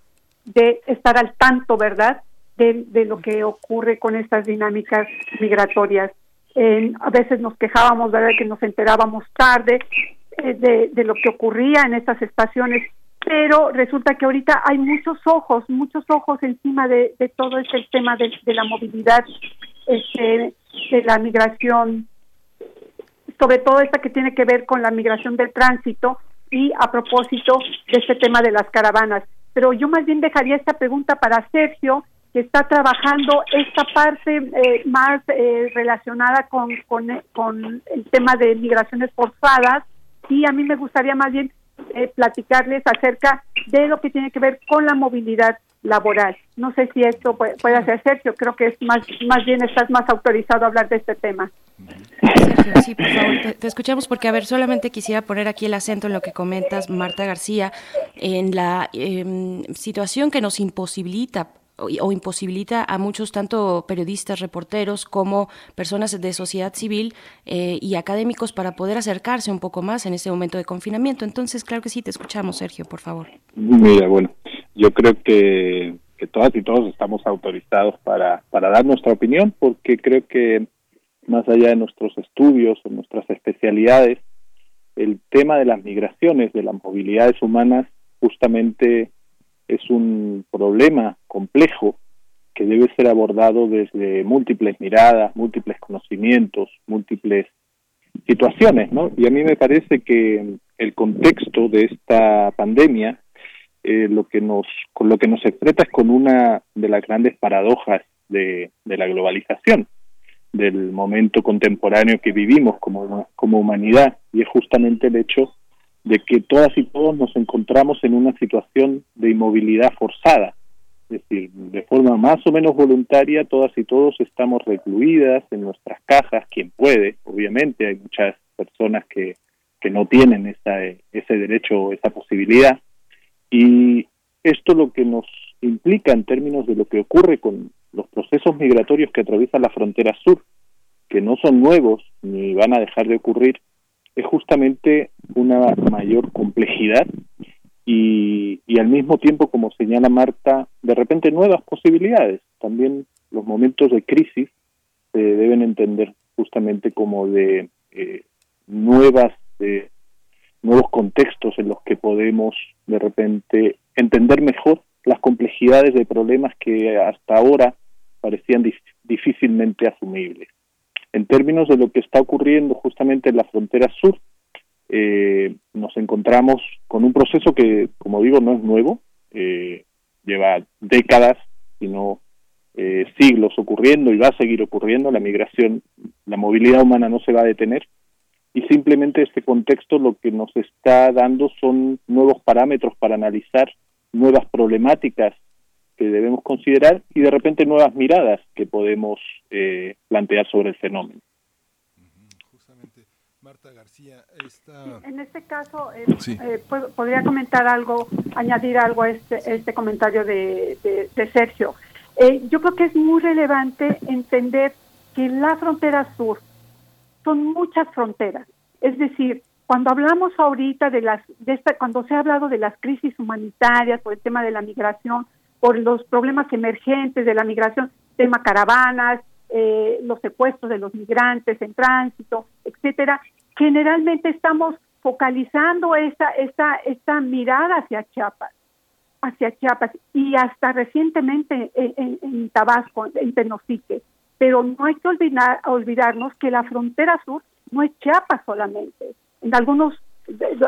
Speaker 28: de estar al tanto, ¿verdad?, de, lo que ocurre con estas dinámicas migratorias. a veces nos quejábamos, ¿verdad?, que nos enterábamos tarde eh, de, lo que ocurría en estas estaciones, pero resulta que ahorita hay muchos ojos, muchos ojos encima de, de todo este tema de, de la movilidad, este, de la migración, sobre todo esta que tiene que ver con la migración del tránsito, y a propósito de este tema de las caravanas. Pero yo más bien dejaría esta pregunta para Sergio, que está trabajando esta parte eh, más eh, relacionada con, con, el tema de migraciones forzadas y a mí me gustaría más bien eh, platicarles acerca de lo que tiene que ver con la movilidad laboral. No sé si esto puede, puede hacer Sergio, creo que es más, más bien estás más autorizado a hablar de este tema.
Speaker 1: Sergio, sí, por favor, te, escuchamos porque, a ver, solamente quisiera poner aquí el acento en lo que comentas, Marta García, en la em, situación que nos imposibilita o imposibilita a muchos, tanto periodistas, reporteros, como personas de sociedad civil eh, y académicos para poder acercarse un poco más en este momento de confinamiento. Entonces, claro que sí, te escuchamos, Sergio, por favor.
Speaker 27: Mira, bueno, yo creo que, todas y todos estamos autorizados para, para dar nuestra opinión, porque creo que más allá de nuestros estudios o nuestras especialidades, el tema de las migraciones, de las movilidades humanas, justamente es un problema complejo que debe ser abordado desde múltiples miradas, múltiples conocimientos, múltiples situaciones, ¿no? Y a mí me parece que el contexto de esta pandemia, eh, lo que nos, con lo que nos enfrenta es con una de las grandes paradojas de, de la globalización del momento contemporáneo que vivimos como, como humanidad. Y es justamente el hecho de que todas y todos nos encontramos en una situación de inmovilidad forzada, es decir, de forma más o menos voluntaria, todas y todos estamos recluidas en nuestras cajas, quien puede, obviamente, hay muchas personas que, que no tienen esa, ese derecho o esa posibilidad, y esto lo que nos implica en términos de lo que ocurre con los procesos migratorios que atraviesan la frontera sur, que no son nuevos ni van a dejar de ocurrir, es justamente una mayor complejidad y, y al mismo tiempo, como señala Marta, de repente nuevas posibilidades. También los momentos de crisis se deben entender justamente como de eh, nuevas eh, nuevos contextos en los que podemos de repente entender mejor las complejidades de problemas que hasta ahora parecían difícilmente asumibles. En términos de lo que está ocurriendo justamente en la frontera sur, eh, nos encontramos con un proceso que, como digo, no es nuevo, eh, lleva décadas, sino eh, siglos ocurriendo y va a seguir ocurriendo. La migración, la movilidad humana no se va a detener y simplemente este contexto lo que nos está dando son nuevos parámetros para analizar nuevas problemáticas que debemos considerar y de repente nuevas miradas que podemos eh, plantear sobre el fenómeno.
Speaker 28: Justamente, Marta García, en este caso, eh, eh, podría comentar algo, añadir algo a este, este comentario de, de, Sergio. Eh, yo creo que es muy relevante entender que la frontera sur son muchas fronteras. Es decir, cuando hablamos ahorita de las, de esta, cuando se ha hablado de las crisis humanitarias por el tema de la migración, por los problemas emergentes de la migración, tema caravanas, eh, los secuestros de los migrantes en tránsito, etcétera, generalmente estamos focalizando esta, esta, esta mirada hacia Chiapas, hacia Chiapas y hasta recientemente en, Tabasco, en Tenosique. Pero no hay que olvidar, olvidarnos que la frontera sur no es Chiapas solamente. En algunos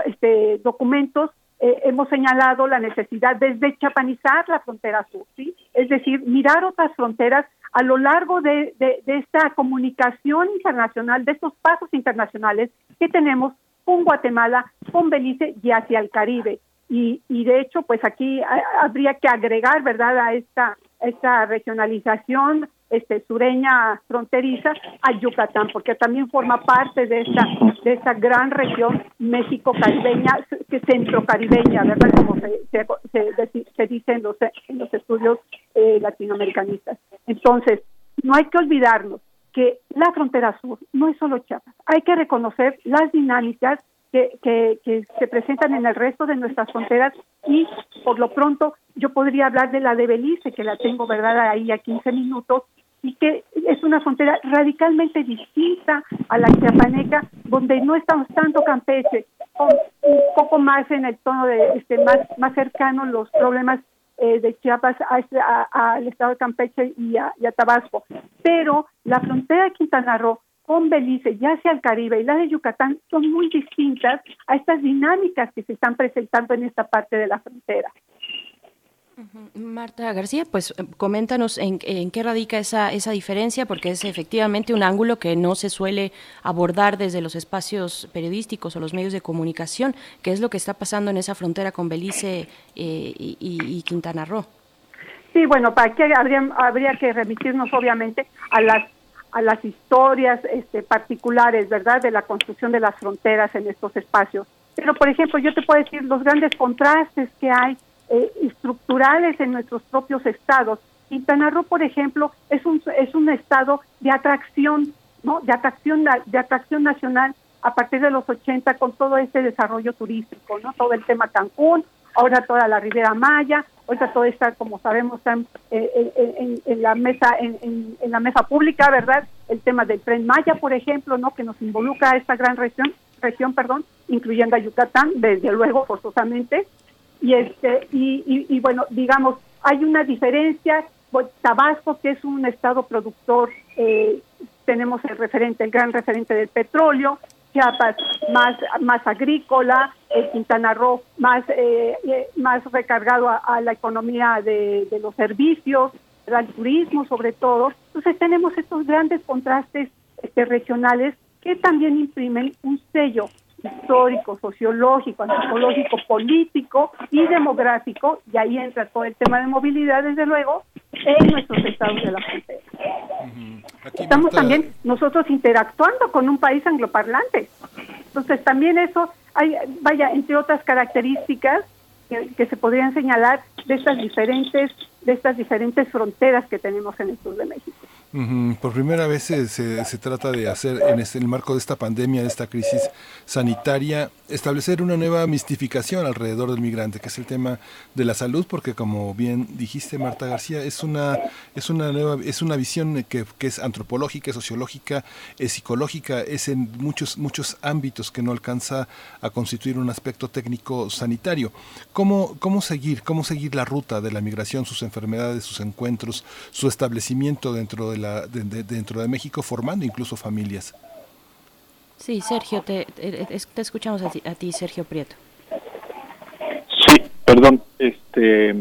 Speaker 28: este, documentos eh, hemos señalado la necesidad de deschapanizar la frontera sur, ¿sí? Es decir, mirar otras fronteras a lo largo de, de, esta comunicación internacional, de estos pasos internacionales que tenemos con Guatemala, con Belice y hacia el Caribe. Y, y de hecho, pues aquí habría que agregar, ¿verdad?, a esta, esta regionalización este, sureña fronteriza a Yucatán, porque también forma parte de esta, de esta gran región México-caribeña, centro-caribeña, ¿verdad? Como se, se, se, dice en los, en los estudios eh, latinoamericanistas. Entonces, no hay que olvidarnos que la frontera sur no es solo Chiapas, hay que reconocer las dinámicas que, que, que, se presentan en el resto de nuestras fronteras y por lo pronto yo podría hablar de la de Belice, que la tengo, ¿verdad?, ahí a 15 minutos, y que es una frontera radicalmente distinta a la chiapaneca, donde no estamos tanto Campeche, un poco más en el tono de este más más cercano los problemas eh, de Chiapas al estado de Campeche y a, y a, Tabasco, pero la frontera de Quintana Roo con Belice, ya hacia el Caribe y la de Yucatán son muy distintas a estas dinámicas que se están presentando en esta parte de la frontera.
Speaker 1: Marta García, pues eh, coméntanos en, qué radica esa, esa diferencia, porque es efectivamente un ángulo que no se suele abordar desde los espacios periodísticos o los medios de comunicación. ¿Qué es lo que está pasando en esa frontera con Belice eh, y, Quintana Roo?
Speaker 28: Sí, bueno, para que habría, habría que remitirnos obviamente a las a las historias este, particulares, ¿verdad?, de la construcción de las fronteras en estos espacios. Pero, por ejemplo, yo te puedo decir los grandes contrastes que hay eh, estructurales en nuestros propios estados. Quintana Roo, por ejemplo, es un, es un estado de atracción, ¿no? De atracción, de atracción nacional a partir de los 80 con todo este desarrollo turístico, ¿no? Todo el tema Cancún, ahora toda la Ribera Maya, ahorita todo está, como sabemos, está en, eh, en, la mesa en, la mesa pública, ¿verdad? El tema del tren Maya, por ejemplo, ¿no? Que nos involucra a esta gran región, región, perdón, incluyendo a Yucatán, desde luego, forzosamente, y este y, y, bueno digamos hay una diferencia. Tabasco que es un estado productor eh, tenemos el referente el gran referente del petróleo Chiapas más más agrícola eh, Quintana Roo más eh, más recargado a, la economía de, de los servicios al turismo sobre todo. Entonces tenemos estos grandes contrastes este, regionales que también imprimen un sello histórico, sociológico, antropológico, político y demográfico, y ahí entra todo el tema de movilidad, desde luego, en nuestros estados de la frontera. Estamos también nosotros interactuando con un país angloparlante. Entonces también eso, hay, vaya, entre otras características que, que se podrían señalar de estas diferentes, de estas diferentes fronteras que tenemos en el sur de México.
Speaker 2: Por primera vez se, se, trata de hacer, en, este, el marco de esta pandemia, de esta crisis sanitaria, establecer una nueva mistificación alrededor del migrante, que es el tema de la salud, porque como bien dijiste, Marta García, es una, es una, nueva, es una visión que, que es antropológica, sociológica, es psicológica, es en muchos, muchos ámbitos que no alcanza a constituir un aspecto técnico sanitario. ¿Cómo, cómo, seguir, ¿Cómo seguir la ruta de la migración, sus enfermedades, sus encuentros, su establecimiento dentro de dentro de México formando incluso familias.
Speaker 1: Sí, Sergio, te, te, escuchamos a ti, Sergio Prieto.
Speaker 27: Sí, perdón, este,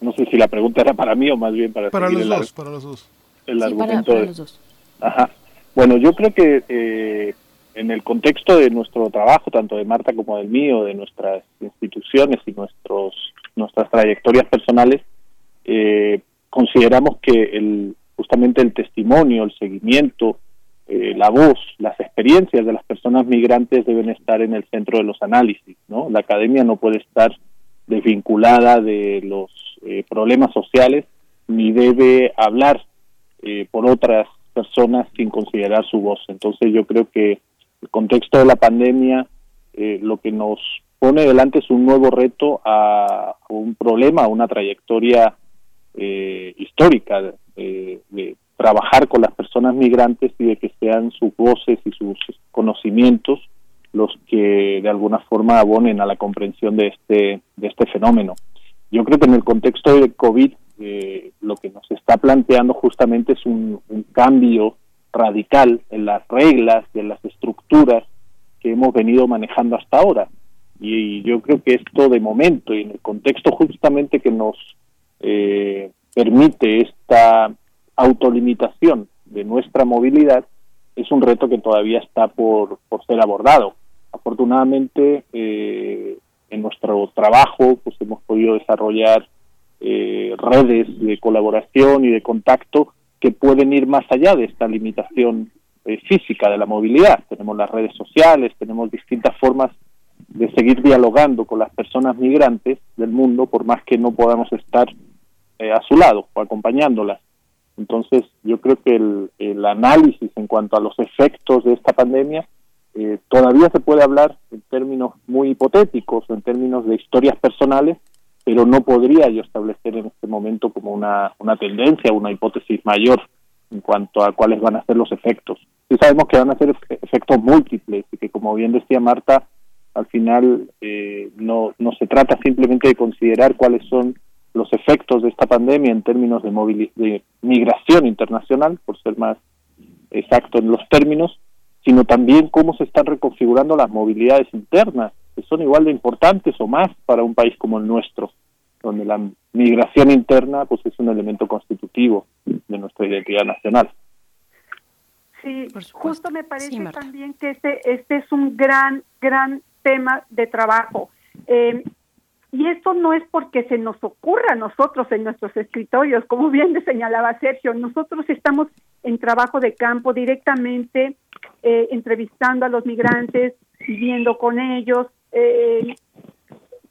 Speaker 27: no sé si la pregunta era para mí o más bien para
Speaker 2: para los dos, para los dos.
Speaker 27: El argumento para, los dos. Ajá. Bueno, yo creo que eh, en el contexto de nuestro trabajo, tanto de Marta como del mío, de nuestras instituciones y nuestros nuestras trayectorias personales, eh, consideramos que el, justamente el testimonio, el seguimiento, eh, la voz, las experiencias de las personas migrantes deben estar en el centro de los análisis, ¿no? La academia no puede estar desvinculada de los eh, problemas sociales ni debe hablar eh, por otras personas sin considerar su voz. Entonces yo creo que el contexto de la pandemia lo que nos pone delante es un nuevo reto a, un problema, a una trayectoria eh, histórica de, trabajar con las personas migrantes y de que sean sus voces y sus conocimientos los que de alguna forma abonen a la comprensión de este de este fenómeno. Yo creo que en el contexto de COVID eh, lo que nos está planteando justamente es un, cambio radical en las reglas y en las estructuras que hemos venido manejando hasta ahora. Y, yo creo que esto de momento y en el contexto justamente que nos eh, permite esta autolimitación de nuestra movilidad es un reto que todavía está por, por ser abordado. Afortunadamente, eh, en nuestro trabajo, pues hemos podido desarrollar eh, redes de colaboración y de contacto que pueden ir más allá de esta limitación eh, física de la movilidad. Tenemos las redes sociales, tenemos distintas formas de seguir dialogando con las personas migrantes del mundo, por más que no podamos estar eh, a su lado o acompañándolas. Entonces, yo creo que el, el análisis en cuanto a los efectos de esta pandemia todavía se puede hablar en términos muy hipotéticos, en términos de historias personales, pero no podría yo establecer en este momento como una, una tendencia, una hipótesis mayor en cuanto a cuáles van a ser los efectos. Sí sabemos que van a ser efectos múltiples y que, como bien decía Marta, al final eh, no, no se trata simplemente de considerar cuáles son los efectos de esta pandemia en términos de, de migración internacional, por ser más exacto en los términos, sino también cómo se están reconfigurando las movilidades internas, que son igual de importantes o más para un país como el nuestro, donde la migración interna pues es un elemento constitutivo de nuestra identidad nacional.
Speaker 28: Sí, justo me parece también que este, este es un gran, gran tema de trabajo. Eh, y esto no es porque se nos ocurra a nosotros en nuestros escritorios, como bien señalaba Sergio, nosotros estamos en trabajo de campo directamente, eh, entrevistando a los migrantes, viviendo con ellos, eh,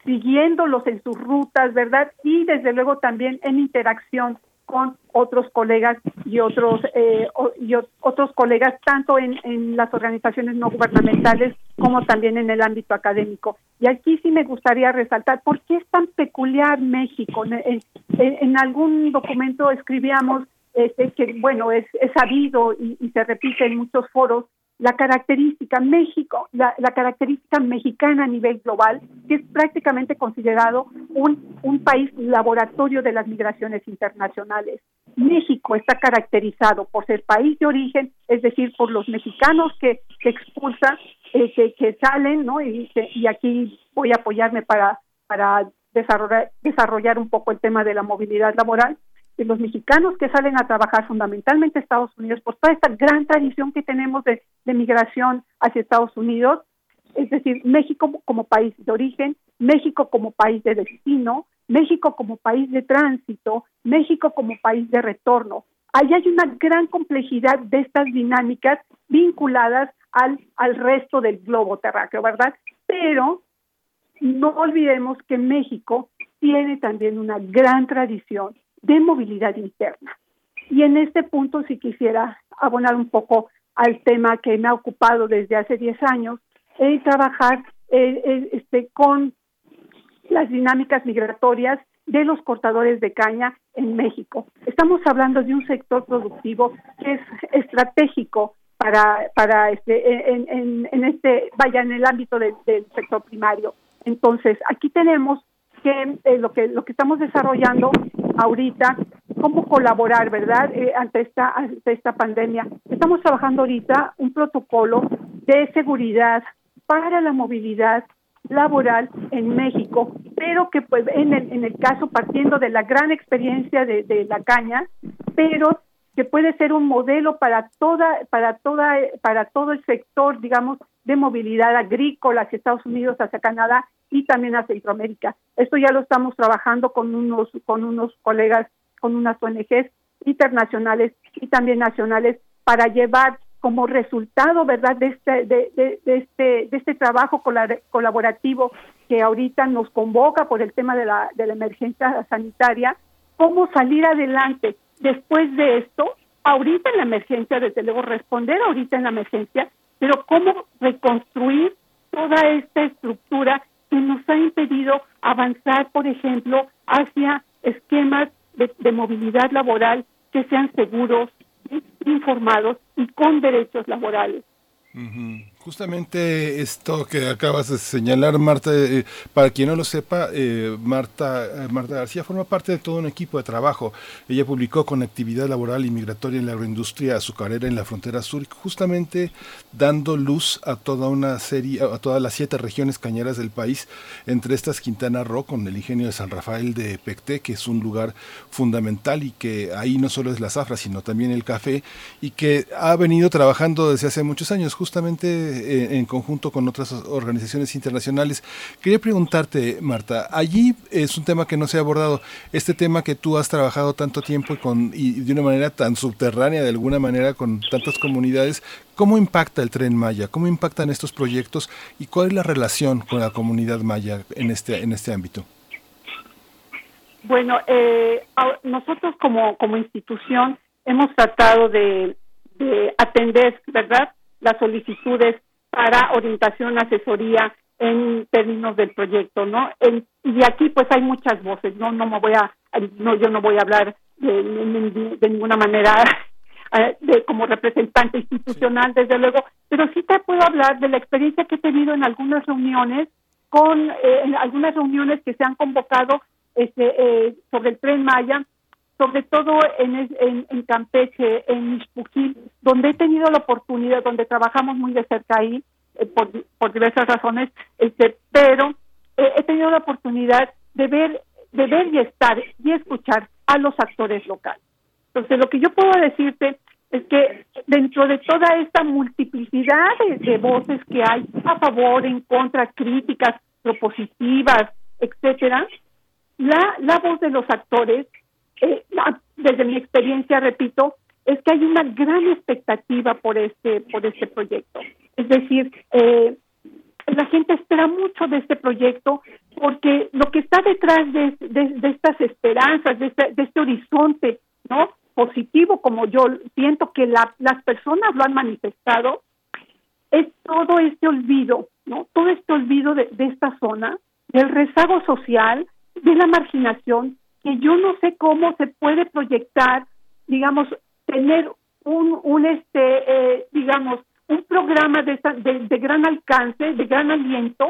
Speaker 28: siguiéndolos en sus rutas, ¿verdad? Y desde luego también en interacción con otros colegas y otros eh, y otros colegas tanto en, en, las organizaciones no gubernamentales como también en el ámbito académico. Y aquí sí me gustaría resaltar por qué es tan peculiar México. En, algún documento escribíamos este, que, bueno, es, es sabido y se repite en muchos foros la característica México, la, característica mexicana a nivel global, que es prácticamente considerado un, un país laboratorio de las migraciones internacionales. México está caracterizado por ser país de origen, es decir, por los mexicanos que, que expulsan, eh, que, que, salen, ¿no? Y, y aquí voy a apoyarme para, para desarrollar, desarrollar un poco el tema de la movilidad laboral, de los mexicanos que salen a trabajar fundamentalmente a Estados Unidos por toda esta gran tradición que tenemos de, migración hacia Estados Unidos, es decir, México como país de origen, México como país de destino, México como país de tránsito, México como país de retorno. Ahí hay una gran complejidad de estas dinámicas vinculadas al, al resto del globo terráqueo, ¿verdad? Pero no olvidemos que México tiene también una gran tradición de movilidad interna. Y en este punto si quisiera abonar un poco al tema que me ha ocupado desde hace 10 años, el trabajar eh, este, con las dinámicas migratorias de los cortadores de caña en México. Estamos hablando de un sector productivo que es estratégico para, para este, en, en, este, vaya, en el ámbito del sector primario. Entonces, aquí tenemos que eh, lo que lo que estamos desarrollando ahorita cómo colaborar verdad eh, ante esta ante esta pandemia. Estamos trabajando ahorita un protocolo de seguridad para la movilidad laboral en México pero que pues en el en el caso partiendo de la gran experiencia de, de la caña pero que puede ser un modelo para toda para toda para todo el sector digamos de movilidad agrícola hacia Estados Unidos hacia Canadá y también a Centroamérica. Esto ya lo estamos trabajando con unos, con unos colegas, con unas ONGs internacionales y también nacionales para llevar como resultado, ¿verdad?, de este, de, de, este, de este trabajo colaborativo que ahorita nos convoca por el tema de la, de la emergencia sanitaria, cómo salir adelante después de esto, ahorita en la emergencia, desde luego responder ahorita en la emergencia, pero cómo reconstruir toda esta estructura que nos ha impedido avanzar, por ejemplo, hacia esquemas de, movilidad laboral que sean seguros, informados y con derechos laborales.
Speaker 2: Justamente esto que acabas de señalar, Marta, eh, para quien no lo sepa, eh, Marta, eh, Marta García forma parte de todo un equipo de trabajo. Ella publicó Conectividad Laboral y Migratoria en la Agroindustria su carrera en la frontera sur, justamente dando luz a toda una serie, a todas las siete regiones cañeras del país, entre estas Quintana Roo, con el ingenio de San Rafael de Pecté, que es un lugar fundamental y que ahí no solo es la zafra, sino también el café, y que ha venido trabajando desde hace muchos años, justamente en conjunto con otras organizaciones internacionales. Quería preguntarte, Marta, allí es un tema que no se ha abordado, este tema que tú has trabajado tanto tiempo y, con, y de una manera tan subterránea, de alguna manera, con tantas comunidades, ¿cómo impacta el tren Maya? ¿Cómo impactan estos proyectos? ¿Y cuál es la relación con la comunidad Maya en este, en este ámbito?
Speaker 28: Bueno, eh, nosotros como, como institución hemos tratado de, de atender, ¿verdad?, las solicitudes para orientación, asesoría en términos del proyecto, ¿no? y aquí pues hay muchas voces, no no me voy a no yo no voy a hablar de, de, ninguna manera eh, de como representante institucional desde luego, pero sí te puedo hablar de la experiencia que he tenido en algunas reuniones con eh, en algunas reuniones que se han convocado este eh, sobre el tren Maya sobre todo en, en, Campeche, en Ixpujil, donde he tenido la oportunidad, donde trabajamos muy de cerca ahí, eh, por, por, diversas razones, este, pero eh, he tenido la oportunidad de ver, de ver y estar y escuchar a los actores locales. Entonces, lo que yo puedo decirte es que dentro de toda esta multiplicidad de, voces que hay a favor, en contra, críticas, propositivas, etcétera, la, la voz de los actores eh, desde mi experiencia, repito, es que hay una gran expectativa por este, por este proyecto. Es decir, eh, la gente espera mucho de este proyecto porque lo que está detrás de, de, estas esperanzas, de este, de este, horizonte, ¿no? Positivo, como yo siento que la, las personas lo han manifestado, es todo este olvido, ¿no? Todo este olvido de, de esta zona, del rezago social, de la marginación que yo no sé cómo se puede proyectar, digamos, tener un, un este, eh, digamos, un programa de, de, gran alcance, de gran aliento,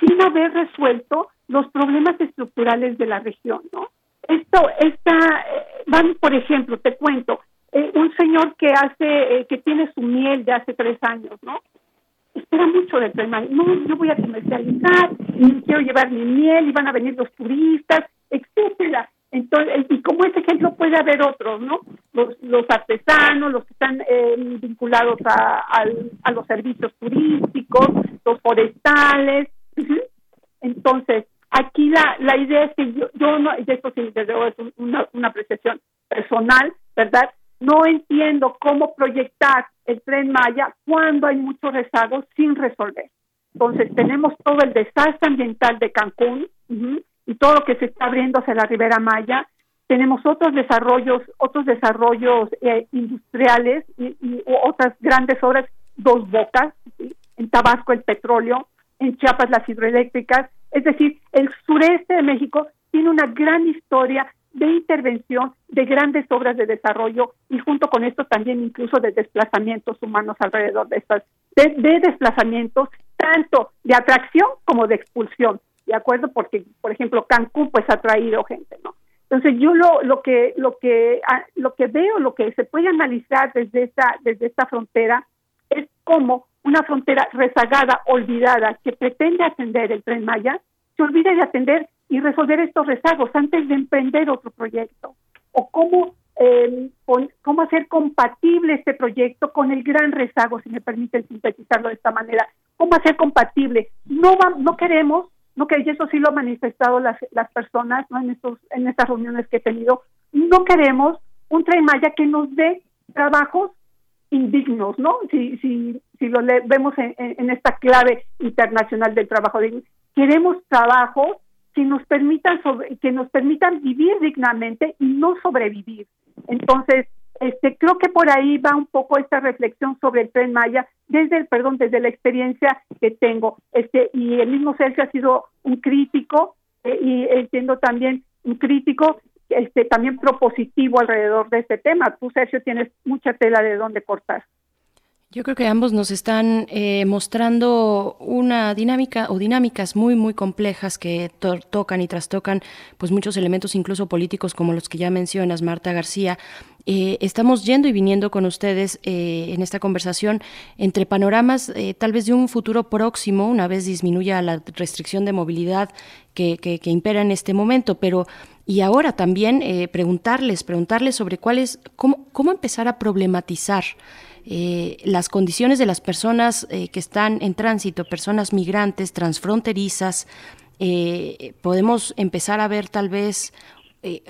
Speaker 28: sin haber resuelto los problemas estructurales de la región, ¿no? Esto, esta, eh, van, por ejemplo, te cuento, eh, un señor que hace, que tiene su miel de hace tres años, ¿no? espera mucho del tren No, yo voy a comercializar, quiero llevar mi miel, y van a venir los turistas, etcétera. Entonces, y como ese ejemplo puede haber otros, ¿no? Los, artesanos, los que están eh, vinculados a, los servicios turísticos, los forestales. Entonces, aquí la, la idea es que yo, yo no, y esto sí, desde luego es una, una apreciación personal, ¿verdad? No entiendo cómo proyectar el tren Maya cuando hay muchos rezagos sin resolver. Entonces, tenemos todo el desastre ambiental de Cancún, y todo lo que se está abriendo hacia la Ribera Maya. Tenemos otros desarrollos, otros desarrollos eh, industriales y, otras grandes obras, dos bocas, en Tabasco el petróleo, en Chiapas las hidroeléctricas. Es decir, el sureste de México tiene una gran historia de intervención de grandes obras de desarrollo y junto con esto también incluso de desplazamientos humanos alrededor de estas, de desplazamientos tanto de atracción como de expulsión. ¿De acuerdo? Porque, por ejemplo, Cancún pues ha traído gente, ¿no? Entonces yo lo, lo que lo que ah, lo que veo, lo que se puede analizar desde esta desde esta frontera es como una frontera rezagada, olvidada, que pretende atender el tren Maya, se olvida de atender y resolver estos rezagos antes de emprender otro proyecto. O cómo eh, cómo hacer compatible este proyecto con el gran rezago, si me permiten sintetizarlo de esta manera. ¿Cómo hacer compatible? No, va, no queremos no que y eso sí lo han manifestado las, las personas en estos en estas reuniones que he tenido. No queremos un tren que nos dé trabajos indignos no si si si lo vemos en, esta clave internacional del trabajo digno. Queremos trabajos que nos permitan que nos permitan vivir dignamente y no sobrevivir. Entonces, este, creo que por ahí va un poco esta reflexión sobre el tren Maya desde el perdón desde la experiencia que tengo. Este y el mismo Sergio ha sido un crítico eh, y entiendo también un crítico este también propositivo alrededor de este tema. Tú Sergio tienes mucha tela de dónde cortar
Speaker 1: yo creo que ambos nos están eh, mostrando una dinámica o dinámicas muy muy complejas que tocan y trastocan pues muchos elementos incluso políticos como los que ya mencionas Marta García. Eh, estamos yendo y viniendo con ustedes eh, en esta conversación entre panoramas tal vez de un futuro próximo una vez disminuya la restricción de movilidad que impera en este momento. Pero y ahora también preguntarles preguntarles sobre cuál es cómo cómo empezar a problematizar eh, las condiciones de las personas eh, que están en tránsito, personas migrantes, transfronterizas, eh, podemos empezar a ver tal vez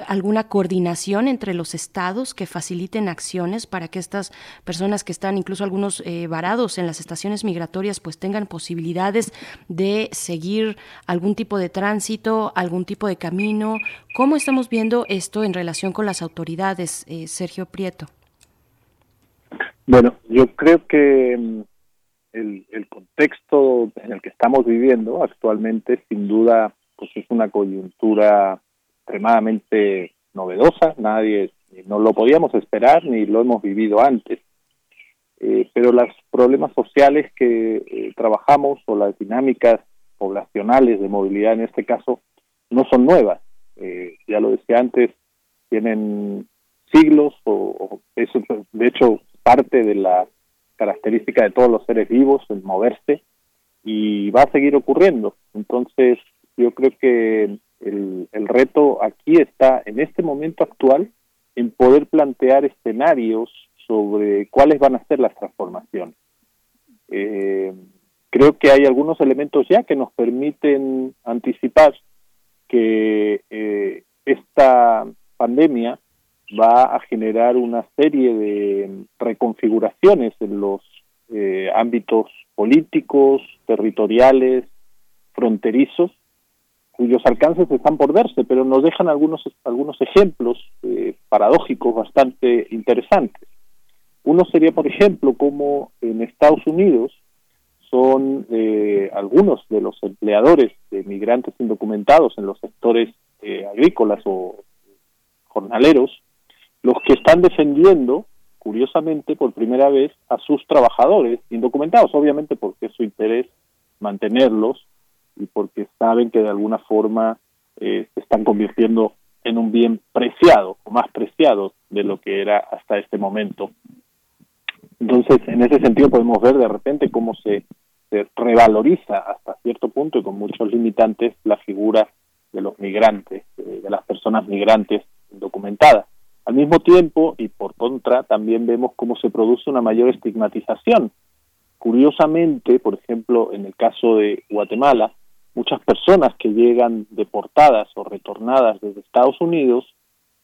Speaker 1: alguna coordinación entre los estados que faciliten acciones para que estas personas que están incluso algunos varados en las estaciones migratorias pues tengan posibilidades de seguir algún tipo de tránsito, algún tipo de camino. ¿Cómo estamos viendo esto en relación con las autoridades, Sergio Prieto?
Speaker 27: Bueno, yo creo que mm, el, el, contexto en el que estamos viviendo actualmente, sin duda, pues es una coyuntura extremadamente novedosa. Nadie, no lo podíamos esperar ni lo hemos vivido antes. Eh, pero los problemas sociales que eh, trabajamos o las dinámicas poblacionales de movilidad en este caso no son nuevas. Eh, ya lo decía antes, tienen siglos o, o eso, de hecho parte de la característica de todos los seres vivos, el moverse, y va a seguir ocurriendo. Entonces, yo creo que el, el reto aquí está, en este momento actual, en poder plantear escenarios sobre cuáles van a ser las transformaciones. Eh, creo que hay algunos elementos ya que nos permiten anticipar que eh, esta pandemia va a generar una serie de reconfiguraciones en los eh, ámbitos políticos, territoriales, fronterizos, cuyos alcances están por verse, pero nos dejan algunos, algunos ejemplos eh, paradójicos bastante interesantes. Uno sería, por ejemplo, como en Estados Unidos son eh, algunos de los empleadores de migrantes indocumentados en los sectores agrícolas o jornaleros los que están defendiendo, curiosamente, por primera vez a sus trabajadores indocumentados, obviamente porque es su interés mantenerlos y porque saben que de alguna forma eh, se están convirtiendo en un bien preciado o más preciado de lo que era hasta este momento. Entonces, en ese sentido podemos ver de repente cómo se, se revaloriza hasta cierto punto y con muchos limitantes la figura de los migrantes, eh, de las personas migrantes indocumentadas. Al mismo tiempo, y por contra, también vemos cómo se produce una mayor estigmatización. Curiosamente, por ejemplo, en el caso de Guatemala, muchas personas que llegan deportadas o retornadas desde Estados Unidos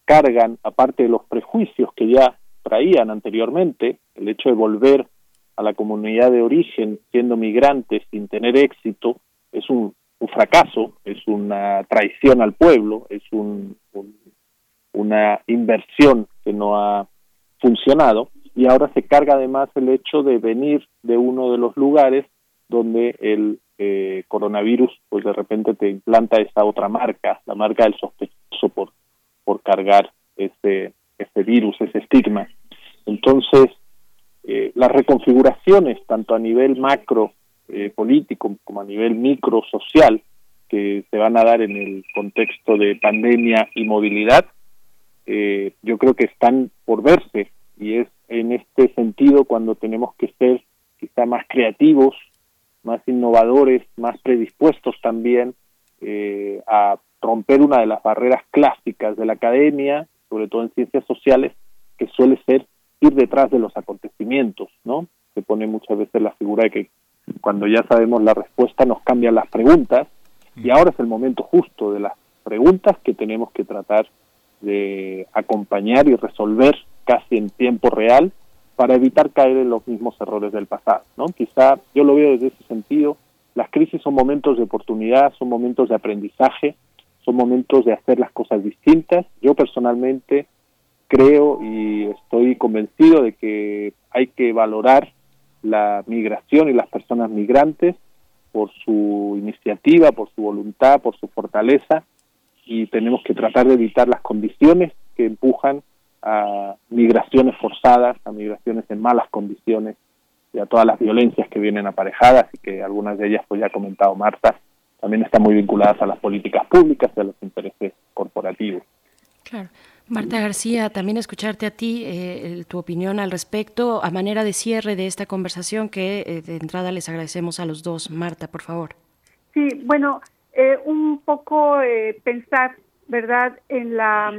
Speaker 27: cargan, aparte de los prejuicios que ya traían anteriormente, el hecho de volver a la comunidad de origen siendo migrantes sin tener éxito es un, fracaso, es una traición al pueblo, es un, una inversión que no ha funcionado y ahora se carga además el hecho de venir de uno de los lugares donde el eh, coronavirus pues de repente te implanta esa otra marca, la marca del sospechoso por, por cargar ese, ese virus, ese estigma. Entonces, eh, las reconfiguraciones, tanto a nivel macro eh, político como a nivel micro social, que se van a dar en el contexto de pandemia y movilidad, eh, yo creo que están por verse y es en este sentido cuando tenemos que ser quizá más creativos, más innovadores, más predispuestos también eh, a romper una de las barreras clásicas de la academia, sobre todo en ciencias sociales, que suele ser ir detrás de los acontecimientos, ¿no? Se pone muchas veces la figura de que cuando ya sabemos la respuesta nos cambian las preguntas y ahora es el momento justo de las preguntas que tenemos que tratar de acompañar y resolver casi en tiempo real para evitar caer en los mismos errores del pasado. ¿no? Quizá yo lo veo desde ese sentido, las crisis son momentos de oportunidad, son momentos de aprendizaje son momentos de hacer las cosas distintas. Yo personalmente creo y estoy convencido de que hay que valorar la migración y las personas migrantes por su iniciativa, por su voluntad, por su fortaleza y tenemos que tratar de evitar las condiciones que empujan a migraciones forzadas, a migraciones en malas condiciones y a todas las violencias que vienen aparejadas y que algunas de ellas, pues ya ha comentado Marta, también están muy vinculadas a las políticas públicas y a los intereses corporativos.
Speaker 1: Claro. Marta García, también escucharte a ti, eh, tu opinión al respecto, a manera de cierre de esta conversación que eh, de entrada les agradecemos a los dos. Marta, por favor.
Speaker 28: Sí, bueno, eh, un poco pensar, ¿verdad?, en la,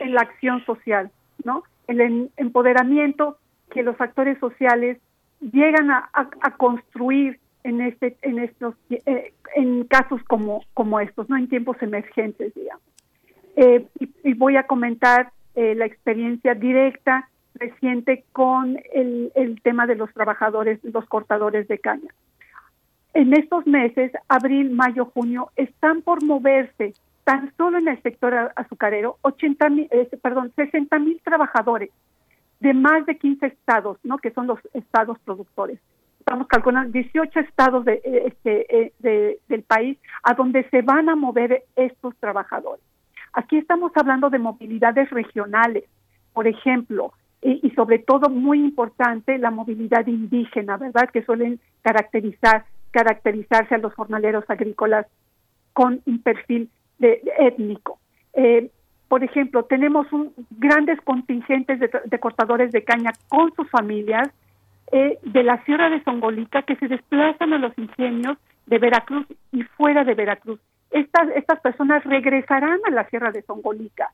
Speaker 28: en la acción social, ¿no? El empoderamiento que los actores sociales llegan a, a, construir en este en estos en casos como como estos no en tiempos emergentes digamos eh, y, voy a comentar eh, la experiencia directa reciente con el, el tema de los trabajadores, los cortadores de caña. En estos meses, abril, mayo, junio, están por moverse tan solo en el sector azucarero 80 eh, perdón, 60 mil trabajadores de más de 15 estados, ¿no? que son los estados productores. Estamos calculando 18 estados de, este, de, del país a donde se van a mover estos trabajadores. Aquí estamos hablando de movilidades regionales, por ejemplo, y, sobre todo muy importante la movilidad indígena, ¿verdad? Que suelen caracterizar caracterizarse a los jornaleros agrícolas con un perfil de, étnico. Eh, por ejemplo, tenemos un, grandes contingentes de, cortadores de caña con sus familias eh, de la Sierra de Songolica que se desplazan a los ingenios de Veracruz y fuera de Veracruz estas, estas personas regresarán a la Sierra de Songolica.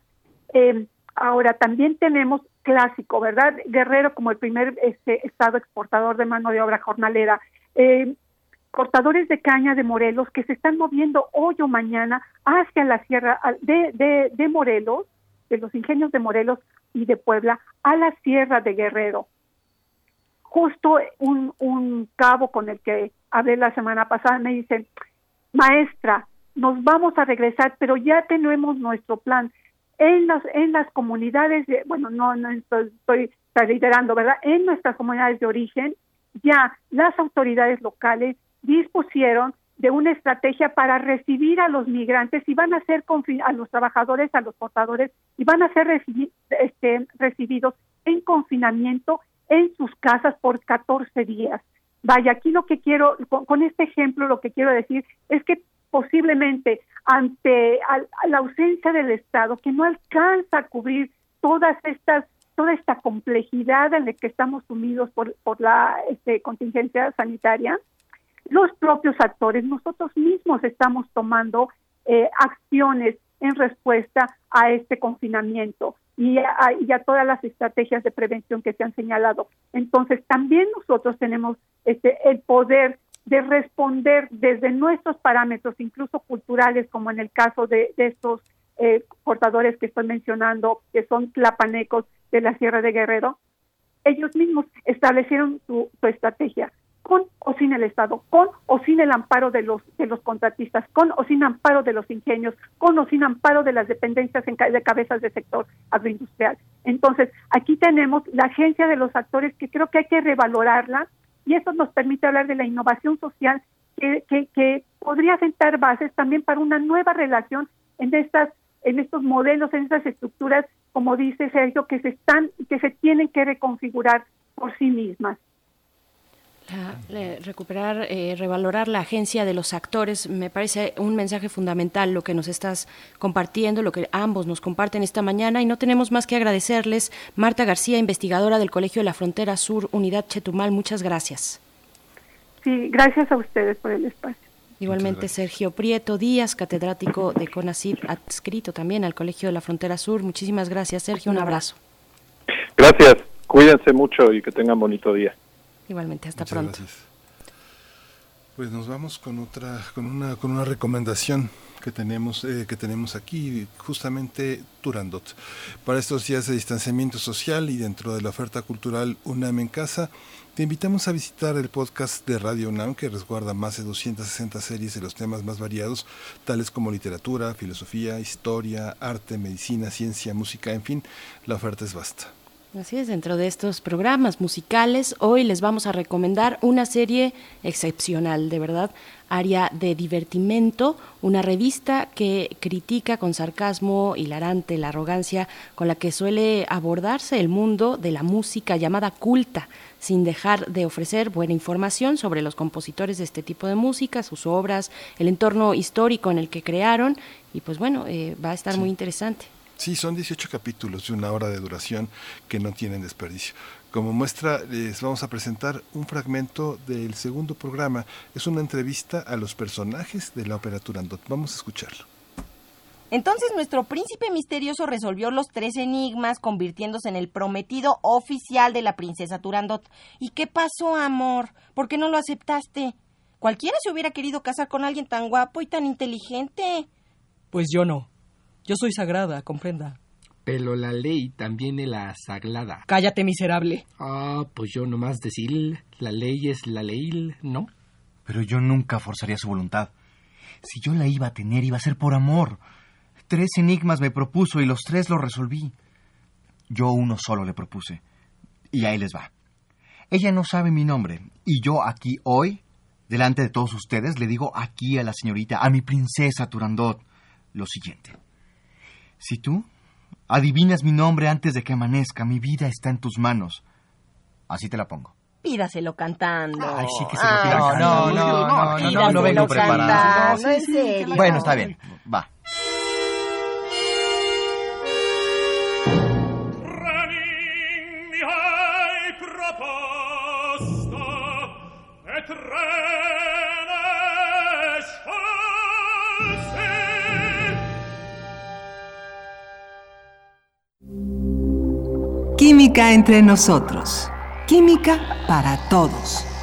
Speaker 28: Eh, ahora, también tenemos clásico, ¿verdad? Guerrero como el primer este, estado exportador de mano de obra jornalera. Cortadores de caña de Morelos que se están moviendo hoy o mañana hacia la sierra de, de, de Morelos, de los ingenios de Morelos y de Puebla, a la sierra de Guerrero. Justo un, un cabo con el que hablé la semana pasada me dicen, maestra, nos vamos a regresar, pero ya tenemos nuestro plan. En las, en las comunidades, de, bueno, no, no estoy, estoy ¿verdad? En nuestras comunidades de origen, ya las autoridades locales dispusieron de una estrategia para recibir a los migrantes y van a ser a los trabajadores, a los portadores y van a ser este, recibidos en confinamiento en sus casas por 14 días. Vaya, aquí lo que quiero, con este ejemplo, lo que quiero decir es que posiblemente ante la ausencia del Estado que no alcanza a cubrir todas estas toda esta complejidad en la que estamos sumidos por, por la este, contingencia sanitaria, los propios actores, nosotros mismos estamos tomando eh, acciones en respuesta a este confinamiento y a, y a, todas las estrategias de prevención que se han señalado. Entonces, también nosotros tenemos este, el poder de responder desde nuestros parámetros, incluso culturales, como en el caso de, estos eh, portadores que estoy mencionando, que son tlapanecos de la Sierra de Guerrero, ellos mismos establecieron su, estrategia con o sin el Estado, con o sin el amparo de los de los contratistas, con o sin amparo de los ingenios, con o sin amparo de las dependencias en, de cabezas del sector agroindustrial. Entonces, aquí tenemos la agencia de los actores que creo que hay que revalorarla y eso nos permite hablar de la innovación social que, que, podría sentar bases también para una nueva relación en estas en estos modelos, en estas estructuras, como dice Sergio, que se están que se tienen que reconfigurar por sí mismas
Speaker 1: recuperar, eh, revalorar la agencia de los actores, me parece un mensaje fundamental lo que nos estás compartiendo, lo que ambos nos comparten esta mañana y no tenemos más que agradecerles. Marta García, investigadora del Colegio de la Frontera Sur, Unidad Chetumal, muchas gracias.
Speaker 28: Sí, gracias a ustedes por el espacio.
Speaker 1: Igualmente Sergio Prieto Díaz, catedrático de CONACYT, adscrito también al Colegio de la Frontera Sur. Muchísimas gracias, Sergio. Un abrazo.
Speaker 27: Gracias. Cuídense mucho y que tengan bonito día.
Speaker 1: Igualmente, hasta pronto.
Speaker 2: Pues nos vamos con otra, con una, con una recomendación que tenemos, eh, que tenemos aquí, justamente Turandot. Para estos días de distanciamiento social y dentro de la oferta cultural UNAM en casa, te invitamos a visitar el podcast de Radio UNAM que resguarda más de 260 series de los temas más variados, tales como literatura, filosofía, historia, arte, medicina, ciencia, música, en fin, la oferta es vasta.
Speaker 1: Así es, dentro de estos programas musicales, hoy les vamos a recomendar una serie excepcional, de verdad, área de divertimento, una revista que critica con sarcasmo hilarante la arrogancia con la que suele abordarse el mundo de la música llamada culta, sin dejar de ofrecer buena información sobre los compositores de este tipo de música, sus obras, el entorno histórico en el que crearon, y pues bueno, eh, va a estar muy interesante.
Speaker 2: Sí, son 18 capítulos de una hora de duración que no tienen desperdicio. Como muestra, les vamos a presentar un fragmento del segundo programa. Es una entrevista a los personajes de la ópera Turandot. Vamos a escucharlo.
Speaker 29: Entonces nuestro príncipe misterioso resolvió los tres enigmas convirtiéndose en el prometido oficial de la princesa Turandot. ¿Y qué pasó, amor? ¿Por qué no lo aceptaste? Cualquiera se hubiera querido casar con alguien tan guapo y tan inteligente.
Speaker 30: Pues yo no. Yo soy sagrada, comprenda.
Speaker 31: Pero la ley también es la sagrada.
Speaker 30: Cállate, miserable.
Speaker 31: Ah, pues yo nomás decir, la ley es la ley, ¿no?
Speaker 32: Pero yo nunca forzaría su voluntad. Si yo la iba a tener, iba a ser por amor. Tres enigmas me propuso y los tres los resolví. Yo uno solo le propuse. Y ahí les va. Ella no sabe mi nombre. Y yo aquí hoy, delante de todos ustedes, le digo aquí a la señorita, a mi princesa Turandot, lo siguiente. Si tú adivinas mi nombre antes de que amanezca, mi vida está en tus manos. Así te la pongo.
Speaker 29: Pídaselo cantando.
Speaker 32: Ay, sí que se lo pida No, no, no, no, no, no, no vengo preparado.
Speaker 29: No, en serio.
Speaker 32: Bueno, está bien. Va.
Speaker 7: Química entre nosotros. Química para todos.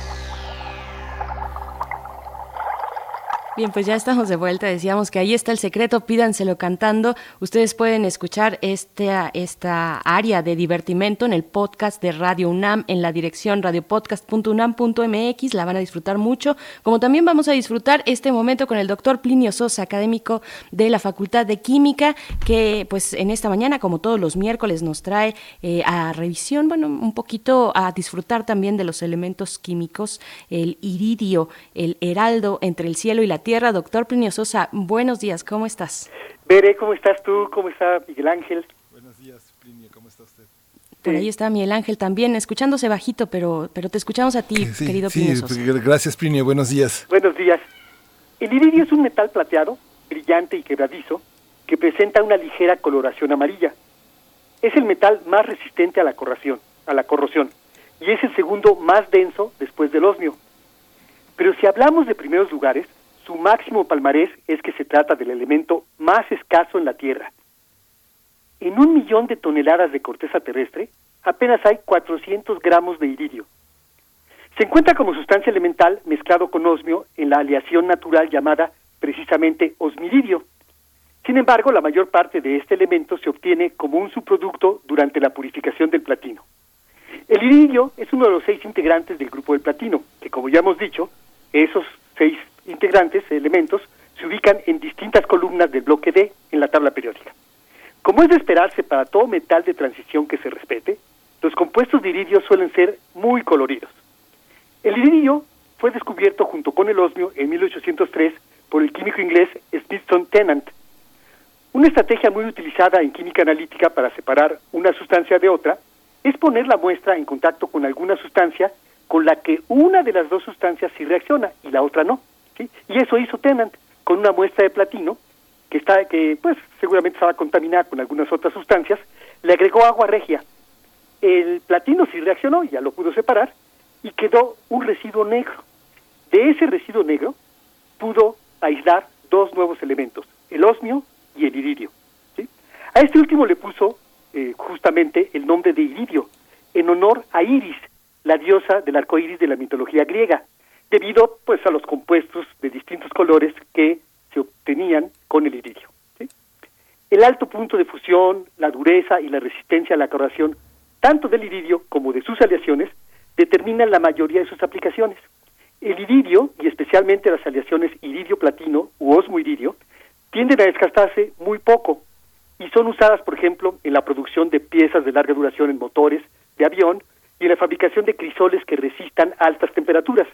Speaker 1: Bien, pues ya estamos de vuelta. Decíamos que ahí está el secreto, pídanselo cantando. Ustedes pueden escuchar esta, esta área de divertimento en el podcast de Radio UNAM en la dirección radiopodcast.unam.mx. La van a disfrutar mucho. Como también vamos a disfrutar este momento con el doctor Plinio Sosa, académico de la Facultad de Química, que pues en esta mañana, como todos los miércoles, nos trae eh, a revisión, bueno, un poquito a disfrutar también de los elementos químicos, el iridio, el heraldo entre el cielo y la tierra. Doctor Plinio Sosa, buenos días, ¿cómo estás?
Speaker 33: Veré, ¿cómo estás tú? ¿Cómo está Miguel Ángel?
Speaker 2: Buenos días, Plinio, ¿cómo está usted?
Speaker 1: Por ahí está Miguel Ángel también, escuchándose bajito, pero, pero te escuchamos a ti,
Speaker 2: Sí,
Speaker 1: querido
Speaker 2: sí,
Speaker 1: Plinio Sosa.
Speaker 2: gracias, Plinio, buenos días.
Speaker 33: Buenos días. El iridio es un metal plateado, brillante y quebradizo, que presenta una ligera coloración amarilla. Es el metal más resistente a la corrosión, a la corrosión, y es el segundo más denso después del osmio. Pero si hablamos de primeros lugares, su máximo palmarés es que se trata del elemento más escaso en la Tierra. En un millón de toneladas de corteza terrestre, apenas hay 400 gramos de iridio. Se encuentra como sustancia elemental mezclado con osmio en la aleación natural llamada precisamente osmiridio. Sin embargo, la mayor parte de este elemento se obtiene como un subproducto durante la purificación del platino. El iridio es uno de los seis integrantes del grupo del platino, que como ya hemos dicho, esos seis integrantes, elementos, se ubican en distintas columnas del bloque D en la tabla periódica. Como es de esperarse para todo metal de transición que se respete, los compuestos de iridio suelen ser muy coloridos. El iridio fue descubierto junto con el osmio en 1803 por el químico inglés Smithson Tennant. Una estrategia muy utilizada en química analítica para separar una sustancia de otra es poner la muestra en contacto con alguna sustancia con la que una de las dos sustancias sí reacciona y la otra no. Y eso hizo Tennant con una muestra de platino que está que pues seguramente estaba contaminada con algunas otras sustancias, le agregó agua regia. El platino sí reaccionó, ya lo pudo separar y quedó un residuo negro. De ese residuo negro pudo aislar dos nuevos elementos, el osmio y el iridio. ¿sí? A este último le puso eh, justamente el nombre de iridio, en honor a Iris, la diosa del arco iris de la mitología griega, debido pues a los compuestos de distintos colores que se obtenían con el iridio. El alto punto de fusión, la dureza y la resistencia a la corrosión, tanto del iridio como de sus aleaciones, determinan la mayoría de sus aplicaciones. El iridio, y especialmente las aleaciones iridio-platino u osmo-iridio, tienden a desgastarse muy poco y son usadas, por ejemplo, en la producción de piezas de larga duración en motores de avión y en la fabricación de crisoles que resistan altas temperaturas.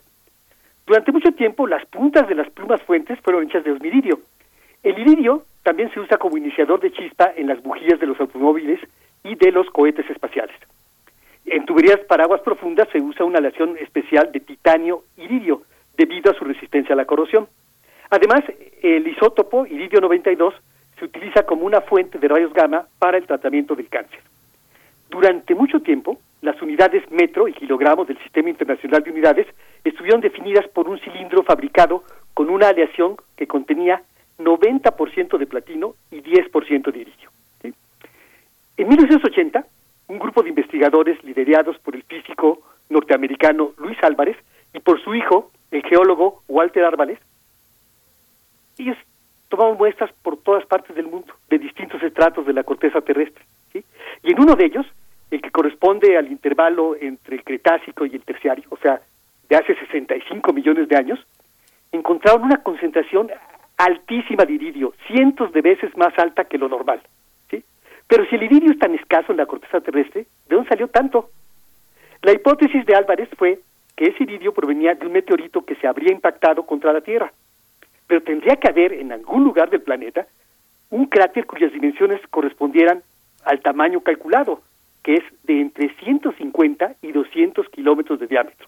Speaker 33: Durante mucho tiempo, las puntas de las plumas fuentes fueron hechas de osmiridio. El iridio también se usa como iniciador de chispa en las bujías de los automóviles y de los cohetes espaciales. En tuberías para aguas profundas se usa una aleación especial de titanio iridio debido a su resistencia a la corrosión. Además, el isótopo iridio 92 se utiliza como una fuente de rayos gamma para el tratamiento del cáncer. Durante mucho tiempo, las unidades metro y kilogramos del Sistema Internacional de Unidades estuvieron definidas por un cilindro fabricado con una aleación que contenía 90% de platino y 10% de iridio. En 1980, un grupo de investigadores liderados por el físico norteamericano Luis Álvarez y por su hijo, el geólogo Walter Álvarez, ellos tomaron muestras por todas partes del mundo, de distintos estratos de la corteza terrestre. Y en uno de ellos, el que corresponde al intervalo entre el Cretácico y el Terciario, o sea, de hace 65 millones de años, encontraron una concentración altísima de iridio, cientos de veces más alta que lo normal. ¿sí? Pero si el iridio es tan escaso en la corteza terrestre, ¿de dónde salió tanto? La hipótesis de Álvarez fue que ese iridio provenía de un meteorito que se habría impactado contra la Tierra. Pero tendría que haber en algún lugar del planeta un cráter cuyas dimensiones correspondieran al tamaño calculado, que es de entre 150 y 200 kilómetros de diámetro.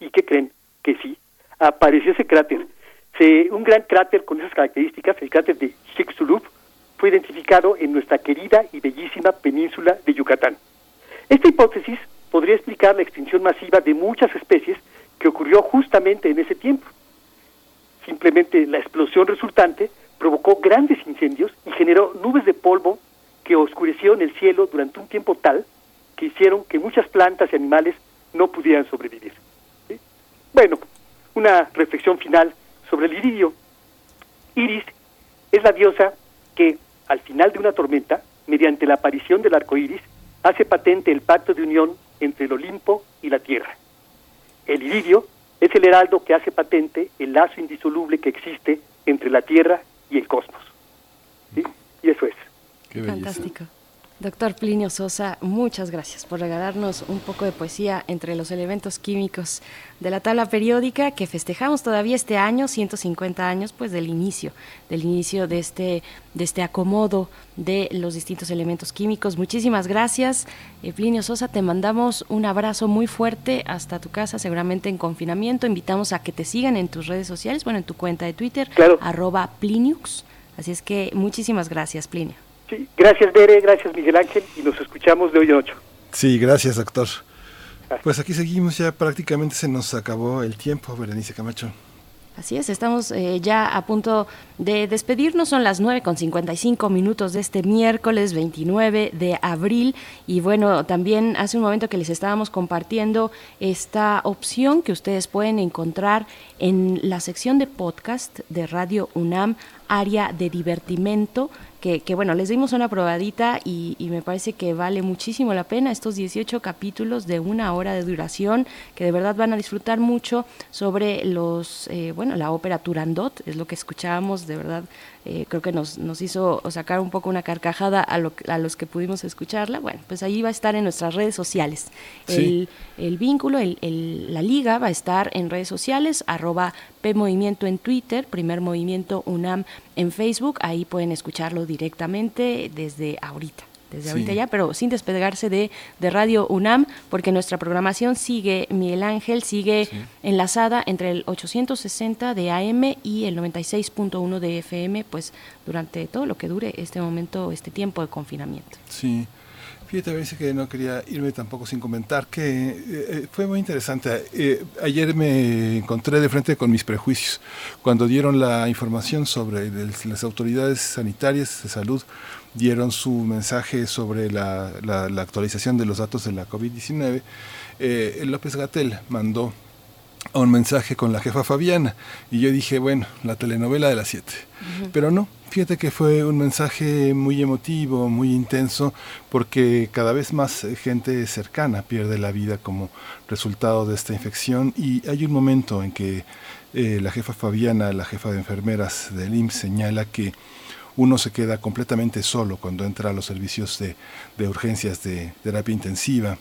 Speaker 33: ¿Y qué creen? Que sí, apareció ese cráter. Un gran cráter con esas características, el cráter de Chicxulub, fue identificado en nuestra querida y bellísima península de Yucatán. Esta hipótesis podría explicar la extinción masiva de muchas especies que ocurrió justamente en ese tiempo. Simplemente la explosión resultante provocó grandes incendios y generó nubes de polvo que oscurecieron el cielo durante un tiempo tal que hicieron que muchas plantas y animales no pudieran sobrevivir. Bueno, una reflexión final sobre el iridio. Iris es la diosa que, al final de una tormenta, mediante la aparición del arco iris, hace patente el pacto de unión entre el Olimpo y la Tierra. El iridio es el heraldo que hace patente el lazo indisoluble que existe entre la Tierra y el cosmos. Y eso es.
Speaker 1: Fantástico. Doctor Plinio Sosa, muchas gracias por regalarnos un poco de poesía entre los elementos químicos de la tabla periódica que festejamos todavía este año, 150 años pues del inicio, del inicio de este, de este acomodo de los distintos elementos químicos. Muchísimas gracias. Eh, Plinio Sosa, te mandamos un abrazo muy fuerte hasta tu casa, seguramente en confinamiento. Invitamos a que te sigan en tus redes sociales, bueno, en tu cuenta de Twitter, arroba Pliniux. Así es que muchísimas gracias, Plinio
Speaker 33: gracias Bere, gracias Miguel Ángel y nos escuchamos de hoy en ocho.
Speaker 2: Sí, gracias doctor. Pues aquí seguimos, ya prácticamente se nos acabó el tiempo, Berenice Camacho.
Speaker 1: Así es, estamos eh, ya a punto de despedirnos. Son las 9 con 55 minutos de este miércoles 29 de abril. Y bueno, también hace un momento que les estábamos compartiendo esta opción que ustedes pueden encontrar en la sección de podcast de Radio UNAM, área de divertimento que, bueno, les dimos una probadita y, me parece que vale muchísimo la pena estos 18 capítulos de una hora de duración que de verdad van a disfrutar mucho sobre los, eh, bueno, la ópera Turandot, es lo que escuchábamos, de verdad eh, creo que nos, nos hizo sacar un poco una carcajada a, lo, a los que pudimos escucharla. Bueno, pues ahí va a estar en nuestras redes sociales. El, el, vínculo, el, el, la liga va a estar en redes sociales, arroba PMovimiento en Twitter, Primer Movimiento UNAM en Facebook, ahí pueden escucharlo directamente desde ahorita desde ahorita ya, pero sin despegarse de, de, Radio UNAM, porque nuestra programación sigue, Miguel Ángel, sigue enlazada entre el 860 de AM y el 96.1 de FM, pues durante todo lo que dure este momento, este tiempo de confinamiento.
Speaker 2: Sí. Fíjate, dice que no quería irme tampoco sin comentar que eh, eh, fue muy interesante. Eh, ayer me encontré de frente con mis prejuicios cuando dieron la información sobre las autoridades sanitarias de salud dieron su mensaje sobre la, actualización de los datos de la COVID-19, eh, López Gatel mandó a un mensaje con la jefa Fabiana. Y yo dije, bueno, la telenovela de las 7. Pero no, fíjate que fue un mensaje muy emotivo, muy intenso, porque cada vez más gente cercana pierde la vida como resultado de esta infección. Y hay un momento en que eh, la jefa Fabiana, la jefa de enfermeras del IMSS, señala que uno se queda completamente solo cuando entra a los servicios de, de urgencias de terapia intensiva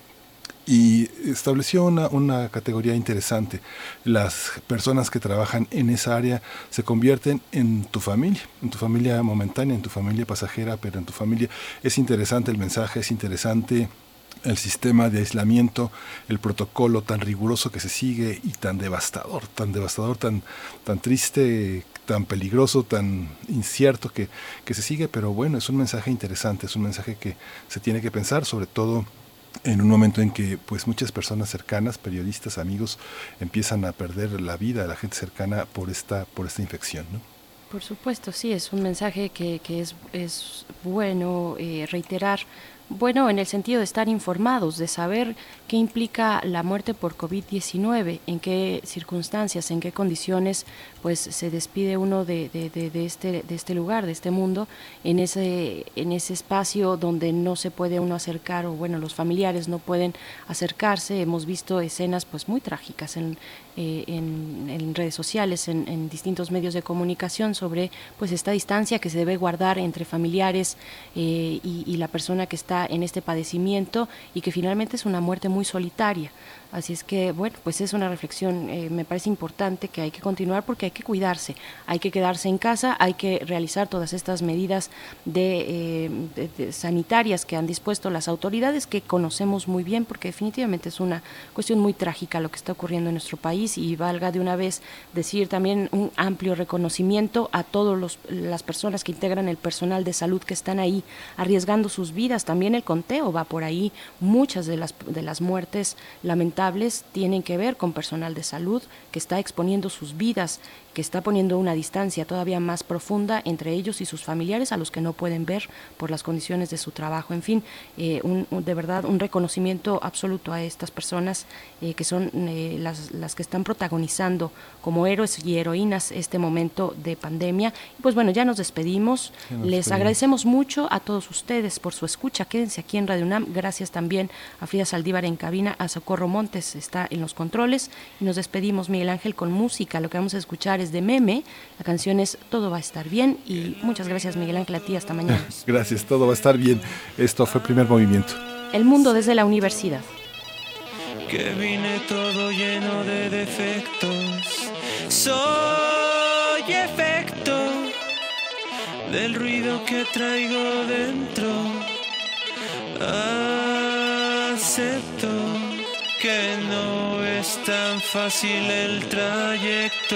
Speaker 2: y estableció una, una, categoría interesante. Las personas que trabajan en esa área se convierten en tu familia, en tu familia momentánea, en tu familia pasajera, pero en tu familia. Es interesante el mensaje, es interesante el sistema de aislamiento, el protocolo tan riguroso que se sigue y tan devastador, tan devastador, tan, tan triste, tan peligroso, tan incierto que, que se sigue, pero bueno, es un mensaje interesante, es un mensaje que se tiene que pensar, sobre todo en un momento en que pues muchas personas cercanas, periodistas, amigos, empiezan a perder la vida, la gente cercana por esta, por esta infección, ¿no?
Speaker 1: Por supuesto, sí, es un mensaje que, que es, es bueno eh, reiterar bueno, en el sentido de estar informados, de saber qué implica la muerte por COVID-19, en qué circunstancias, en qué condiciones, pues se despide uno de, este, de este lugar, de este mundo, en ese, en ese espacio donde no se puede uno acercar, o bueno, los familiares no pueden acercarse. Hemos visto escenas pues muy trágicas en, eh, en, redes sociales, en, distintos medios de comunicación sobre pues esta distancia que se debe guardar entre familiares eh, y la persona que está en este padecimiento y que finalmente es una muerte muy solitaria. Así es que, bueno, pues es una reflexión, eh, me parece importante que hay que continuar porque hay que cuidarse, hay que quedarse en casa, hay que realizar todas estas medidas de, eh, sanitarias que han dispuesto las autoridades, que conocemos muy bien, porque definitivamente es una cuestión muy trágica lo que está ocurriendo en nuestro país y valga de una vez decir también un amplio reconocimiento a todas las personas que integran el personal de salud que están ahí arriesgando sus vidas, también el conteo va por ahí, muchas de las, de las muertes lamentables tienen que ver con personal de salud que está exponiendo sus vidas que está poniendo una distancia todavía más profunda entre ellos y sus familiares a los que no pueden ver por las condiciones de su trabajo. En fin, eh, de verdad un reconocimiento absoluto a estas personas eh, que son eh, las, las, que están protagonizando como héroes y heroínas este momento de pandemia. Pues bueno, ya nos despedimos. Les agradecemos mucho a todos ustedes por su escucha. Quédense aquí en Radio UNAM. Gracias también a Frida Saldívar en cabina, a Socorro Montes está en los controles. Y nos despedimos, Miguel Ángel, con música. Lo que vamos a escuchar de Meme. La canción es Todo va a estar bien y muchas gracias Miguel Ángel a ti. Hasta mañana.
Speaker 2: Gracias, todo va a estar bien. Esto fue primer movimiento.
Speaker 1: El mundo desde la universidad.
Speaker 34: Que vine todo lleno de defectos. Soy efecto del ruido que traigo dentro. Acepto que no es tan fácil el trayecto.